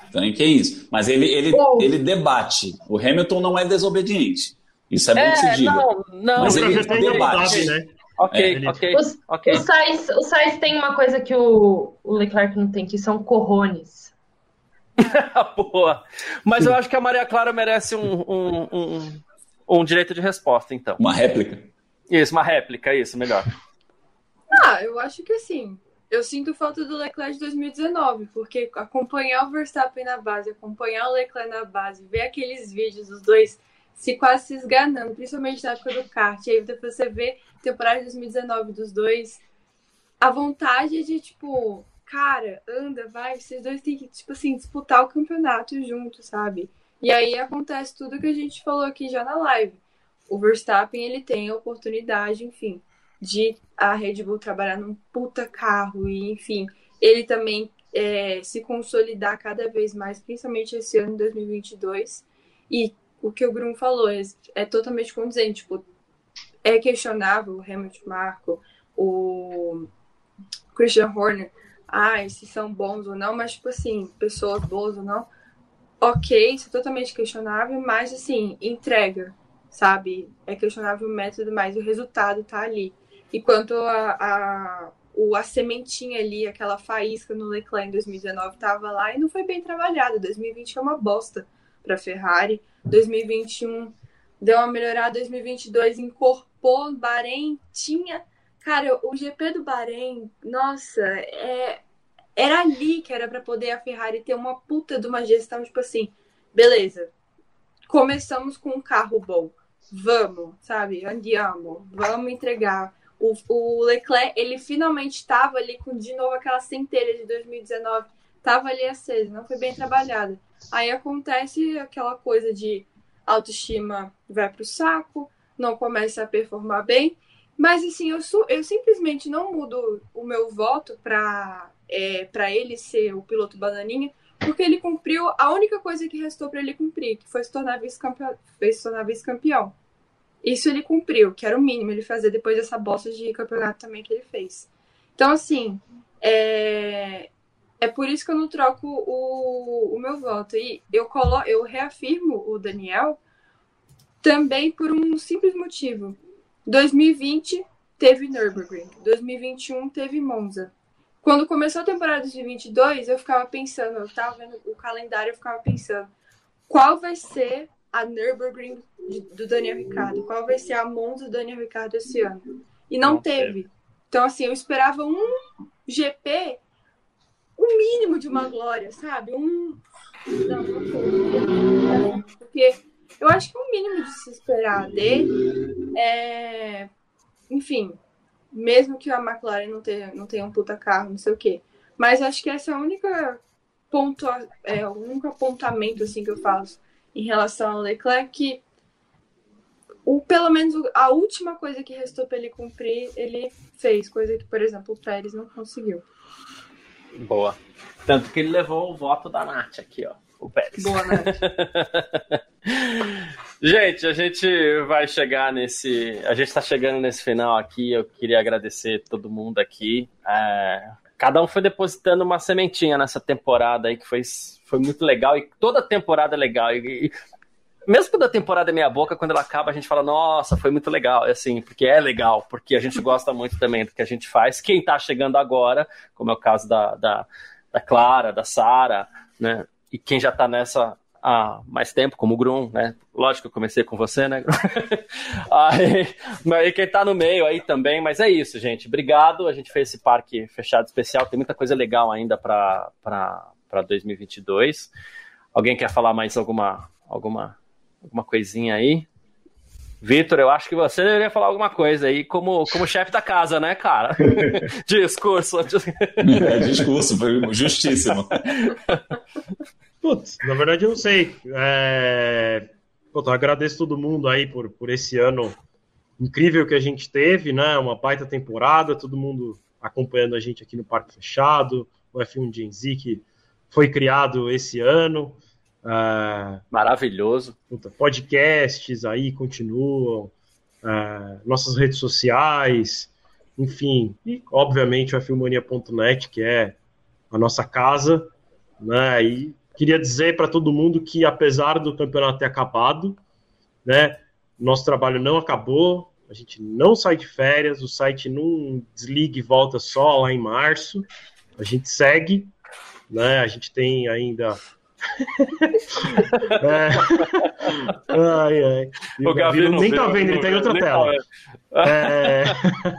Então, que é isso. Mas ele, ele, ele debate. O Hamilton não é desobediente. Isso é bom
É,
que se diga.
não, não.
Mas
O
ele debate.
né?
Ok,
É,
ok,
Os-
ok.
O Sainz, o Sainz tem uma coisa que o, o Leclerc não tem, que são corrones.
Boa. Mas eu acho que a Maria Clara merece um, um, um, um direito de resposta, então.
Uma réplica.
Isso, uma réplica, isso, melhor.
Ah, eu acho que assim. Eu sinto falta do Leclerc de 2019, porque acompanhar o Verstappen na base, acompanhar o Leclerc na base, ver aqueles vídeos dos dois se quase se esganando, principalmente na época do kart, e aí depois você vê a temporada de 2019 dos dois, a vontade de, tipo, cara, anda, vai, vocês dois têm que, tipo assim, disputar o campeonato juntos, sabe? E aí acontece tudo que a gente falou aqui já na live. O Verstappen, ele tem a oportunidade, enfim, de a Red Bull trabalhar num puta carro e, enfim, ele também é, se consolidar cada vez mais, principalmente esse ano, 2022. E o que o Bruno falou é, é totalmente condizente. Tipo, é questionável o Hamilton Marco, o Christian Horner, ah, se são bons ou não, mas, tipo assim, pessoas boas ou não, ok, isso é totalmente questionável, mas, assim, entrega, sabe? É questionável o método, mas o resultado tá ali. E quanto a, a, o, a sementinha ali, aquela faísca no Leclerc em 2019 tava lá e não foi bem trabalhada. 2020 é uma bosta para Ferrari. 2021 deu uma melhorada. 2022 incorporou Bahrein. Tinha. Cara, o GP do Bahrein, nossa, é, era ali que era para poder a Ferrari ter uma puta de uma gestão, tipo assim, beleza, começamos com um carro bom, vamos, sabe, andiamo, vamos entregar. O, o Leclerc, ele finalmente estava ali com de novo aquela centelha de 2019, estava ali acesa, não foi bem trabalhada. Aí acontece aquela coisa de autoestima vai pro saco, não começa a performar bem. Mas assim, eu, sou, eu simplesmente não mudo o meu voto para é, ele ser o piloto bananinha, porque ele cumpriu a única coisa que restou para ele cumprir, que foi se tornar vice-campeão. Vice-campeão. Isso ele cumpriu, que era o mínimo ele fazer depois dessa bosta de campeonato também que ele fez. Então, assim, é, é por isso que eu não troco o, o meu voto. E eu, colo, eu reafirmo o Daniel também por um simples motivo. 2020 teve Nürburgring, 2021 teve Monza. Quando começou a temporada de 2022, eu ficava pensando, eu tava vendo o calendário, eu ficava pensando, qual vai ser a Nürburgring do Daniel Ricciardo? Qual vai ser a Monza do Daniel Ricciardo esse ano? E não,
Não
teve. Então, assim, eu esperava um GP, o um mínimo de uma glória, sabe? Um. Não, não foi. Porque eu acho que o mínimo de se esperar dele é. Enfim, mesmo que a McLaren não tenha, não tenha um puta carro, não sei o quê. Mas acho que essa é a única ponto, é, o único apontamento assim que eu faço em relação ao Leclerc que o, pelo menos a última coisa que restou para ele cumprir, ele fez, coisa que, por exemplo, o Pérez não conseguiu.
Boa. Tanto que ele levou o voto da Nath aqui, ó. O Pérez.
Boa, né?
gente, a gente vai chegar nesse. A gente tá chegando nesse final aqui. Eu queria agradecer todo mundo aqui. É, cada um foi depositando uma sementinha nessa temporada aí que foi, foi muito legal. E toda temporada é legal. E, e, mesmo quando a temporada é meia boca, quando ela acaba, a gente fala, nossa, foi muito legal. É assim, porque é legal, porque a gente gosta muito também do que a gente faz. Quem tá chegando agora, como é o caso da, da, da Clara, da Sara, né? E quem já tá nessa há mais tempo, como o Grum, né? Lógico que eu comecei com você, né, aí, aí quem tá no meio aí também, mas é isso, gente. Obrigado. A gente fez esse parque fechado especial. Tem muita coisa legal ainda para 2022. Alguém quer falar mais alguma, alguma, alguma coisinha aí? Vitor, eu acho que você deveria falar alguma coisa aí como, como chefe da casa, né, cara? discurso.
É, discurso, foi justíssimo.
Putz, na verdade eu não sei. É... Eu agradeço todo mundo aí por, por esse ano incrível que a gente teve, né? Uma baita temporada, todo mundo acompanhando a gente aqui no Parque Fechado, o F1 Gen Z que foi criado esse ano. Uh,
Maravilhoso.
Puta, podcasts aí continuam, uh, nossas redes sociais, enfim, e obviamente o Filmania.net, que é a nossa casa, né? E queria dizer para todo mundo que, apesar do campeonato ter acabado, né, nosso trabalho não acabou, a gente não sai de férias, o site não desliga e volta só lá em março, a gente segue, né, a gente tem ainda é. Ai, ai. o, nem tá vendo, ele tá em outra tela.
É...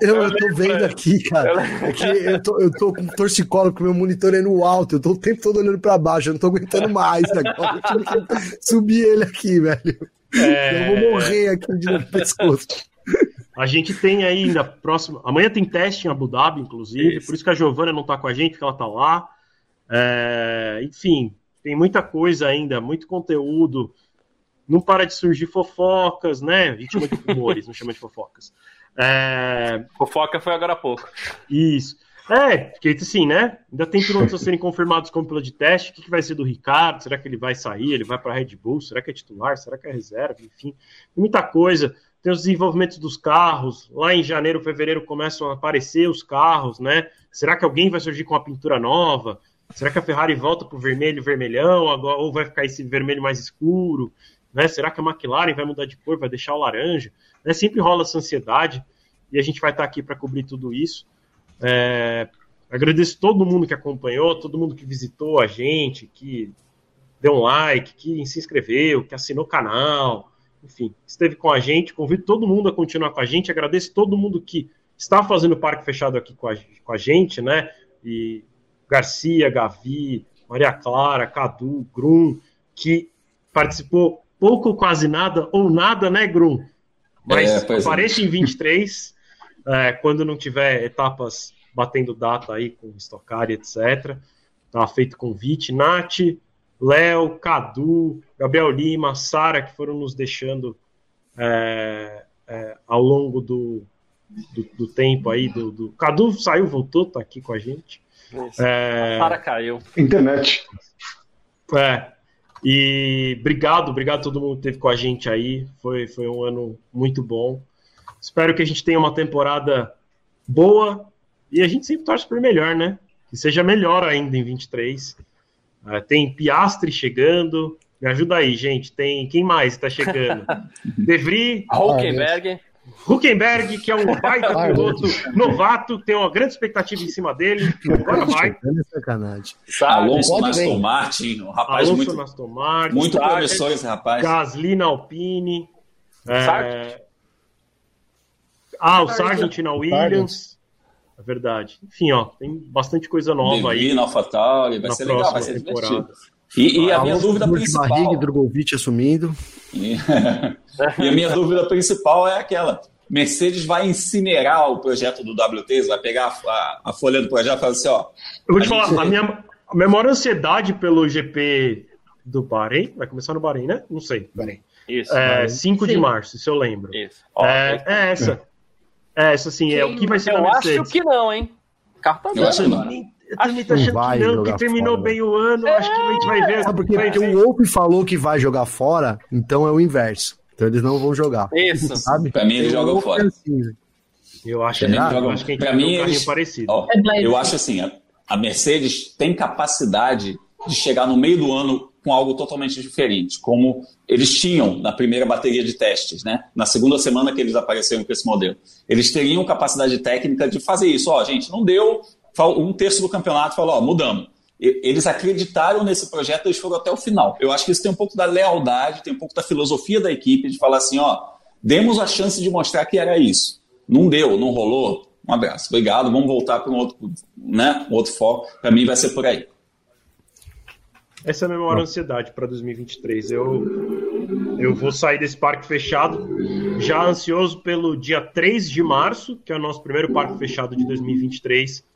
Eu, eu tô vendo aqui, cara. É que eu tô, eu tô com torcicolo com meu monitor aí no alto. Eu tô o tempo todo olhando pra baixo. Eu não tô aguentando mais agora. Eu tive que subir ele aqui, velho. É... Eu vou morrer aqui de novo pescoço.
A gente tem ainda próximo. Amanhã tem teste em Abu Dhabi, inclusive. Isso. Por isso que a Giovana não tá com a gente, porque ela tá lá. É... Enfim, tem muita coisa ainda, muito conteúdo. Não para de surgir fofocas, né? A gente chama de rumores, não chama de fofocas.
É... Fofoca foi agora há pouco.
Isso. É, porque assim, né? Ainda tem pilotos a serem confirmados como piloto de teste. O que, que vai ser do Ricardo? Será que ele vai sair? Ele vai para a Red Bull? Será que é titular? Será que é reserva? Enfim, muita coisa. Tem os desenvolvimentos dos carros. Lá em janeiro, fevereiro começam a aparecer os carros, né? Será que alguém vai surgir com uma pintura nova? Será que a Ferrari volta para o vermelho vermelhão agora, ou vai ficar esse vermelho mais escuro? Né? Será que a McLaren vai mudar de cor, vai deixar o laranja? Né? Sempre rola essa ansiedade e a gente vai estar aqui para cobrir tudo isso. É, agradeço todo mundo que acompanhou, todo mundo que visitou a gente, que deu um like, que se inscreveu, que assinou o canal, enfim, esteve com a gente. Convido todo mundo a continuar com a gente. Agradeço todo mundo que está fazendo o parque fechado aqui com a, com a gente, né? E Garcia, Gavi, Maria Clara, Cadu, Grum, que participou pouco, quase nada, ou nada, né, Grum? Mas é, apareça é. em 23, é, quando não tiver etapas batendo data aí com Stock etc. Tá feito convite. Nath, Léo, Cadu, Gabriel Lima, Sara, que foram nos deixando é, é, ao longo do, do, do, tempo aí. Do, do... Cadu saiu, voltou, tá aqui com a gente.
É... A Sara caiu.
Internet.
É. E obrigado, obrigado a todo mundo que esteve com a gente aí. Foi, foi um ano muito bom. Espero que a gente tenha uma temporada boa e a gente sempre torce por melhor, né? Que seja melhor ainda em 23. Uh, tem Piastre chegando. Me ajuda aí, gente. Tem quem mais está chegando? Devry,
Hulkenberg.
Huckenberg, que é um baita piloto novato, tem uma grande expectativa em cima dele. Agora vai.
É sacanagem. Alonso Aston Martin, um rapaz Alonso muito, Aston Martin, muito promissor esse rapaz.
Gasly na Alpine. É... Ah, o Sargent na Williams. É verdade. Enfim, ó, tem bastante coisa nova aí.
Na AlphaTauri, vai ser legal, vai ser temporada. E, e a minha dúvida principal. Barriga,
Drogovic assumindo.
E, e a minha dúvida principal é aquela: Mercedes vai incinerar o projeto do WT, vai pegar a, a, a folha do projeto e falar assim: ó.
Eu vou te falar, gente... a minha, a minha maior ansiedade pelo GP do Bahrein, vai começar no Bahrein, né? Não sei. Bahrein. Isso. É, 5 de março, se eu lembro. Isso. Ó, é, é, essa. É essa, assim, é o que vai ser
eu Mercedes. Eu acho que não, hein?
Carta eu acho que não.
Eu também tô achando que não, que terminou fora. bem o ano. É. Acho que a gente vai ver.
Sabe porque, porque o Wolf falou que vai jogar fora, então é o inverso. Então eles não vão jogar.
Isso.
Sabe? Pra mim eles jogam fora. Assim,
eu acho, que, eu acho que a gente
pra mim, um eles, parecido. Ó, é eu acho assim, a, a Mercedes tem capacidade de chegar no meio do ano com algo totalmente diferente, como eles tinham na primeira bateria de testes, né? Na segunda semana que eles apareceram com esse modelo. Eles teriam capacidade técnica de fazer isso. Ó, gente, não deu, um terço do campeonato falou, ó, mudamos. Eles acreditaram nesse projeto, eles foram até o final. Eu acho que isso tem um pouco da lealdade, tem um pouco da filosofia da equipe de falar assim, ó, demos a chance de mostrar que era isso. Não deu, não rolou. Um abraço, obrigado. Vamos voltar para um outro, né, um outro foco. Para mim vai ser por aí.
Essa é a minha maior ansiedade para 2023. Eu, eu vou sair desse parque fechado já ansioso pelo dia 3 de março, que é o nosso primeiro parque fechado de 2023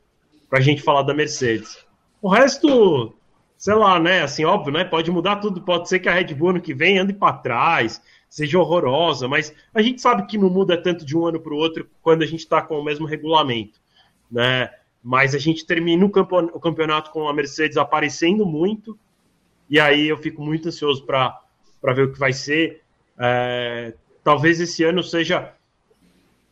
para a gente falar da Mercedes. O resto, sei lá, né? Assim, óbvio, né? Pode mudar tudo. Pode ser que a Red Bull ano que vem ande para trás, seja horrorosa, mas a gente sabe que não muda tanto de um ano para o outro quando a gente está com o mesmo regulamento, né? Mas a gente termina o campeonato com a Mercedes aparecendo muito, e aí eu fico muito ansioso para ver o que vai ser. É, talvez esse ano seja.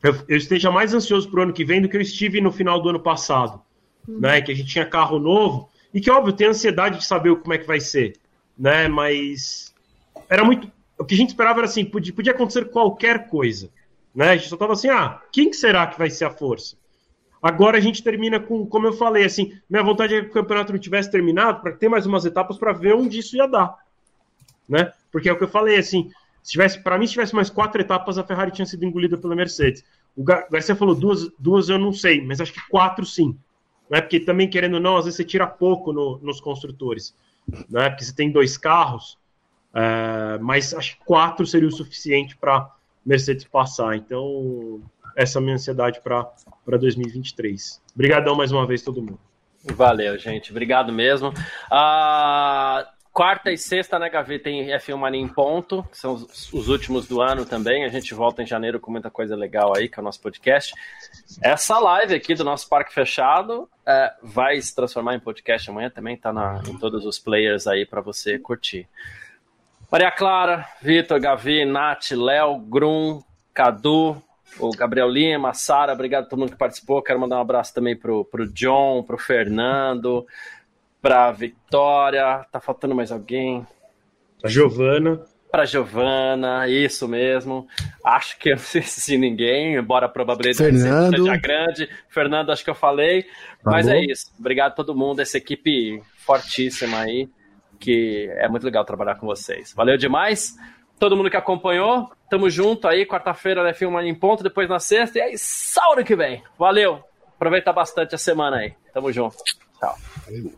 Eu, eu esteja mais ansioso para o ano que vem do que eu estive no final do ano passado né? Que a gente tinha carro novo e que, óbvio, tem ansiedade de saber como é que vai ser. né? Mas era muito. O que a gente esperava era assim, podia, podia acontecer qualquer coisa. Né? A gente só tava assim, ah, quem que será que vai ser a força? Agora a gente termina com, como eu falei, assim, minha vontade é que o campeonato não tivesse terminado para ter mais umas etapas para ver onde isso ia dar, né? Porque é o que eu falei, assim, se tivesse, para mim, se tivesse mais quatro etapas, a Ferrari tinha sido engolida pela Mercedes. O Garcia falou duas, duas eu não sei, mas acho que quatro sim, né? Porque também querendo ou não, às vezes você tira pouco no, nos construtores, né? Porque você tem dois carros, é, mas acho que quatro seria o suficiente para Mercedes passar. Então, essa é a minha ansiedade para 2023. Obrigadão mais uma vez, todo mundo.
Valeu, gente. Obrigado mesmo. Ah, quarta e sexta, né, Gavi, tem F1 Mania em ponto, que são os, os, últimos do ano também. A gente volta em janeiro com muita coisa legal aí, que é o nosso podcast. Essa live aqui do nosso Parque Fechado é, vai se transformar em podcast amanhã também, tá na, em todos os players aí para você curtir. Maria Clara, Vitor, Gavi, Nath, Léo, Grum, Cadu, o Gabriel Lima, Sara, obrigado a todo mundo que participou. Quero mandar um abraço também pro, pro John, pro Fernando, pra Vitória. Tá faltando mais alguém?
A Giovana.
Pra Giovana, isso mesmo. Acho que eu não sei se ninguém, embora a probabilidade
Fernando.
seja grande. Fernando, acho que eu falei. Mas é isso. Obrigado a todo mundo, essa equipe fortíssima aí que é muito legal trabalhar com vocês. Valeu demais. Todo mundo que acompanhou, tamo junto aí, quarta-feira né, filma em ponto, depois na sexta, e aí, sábado que vem. Valeu! Aproveita bastante a semana aí. Tamo junto. Tchau. Valeu.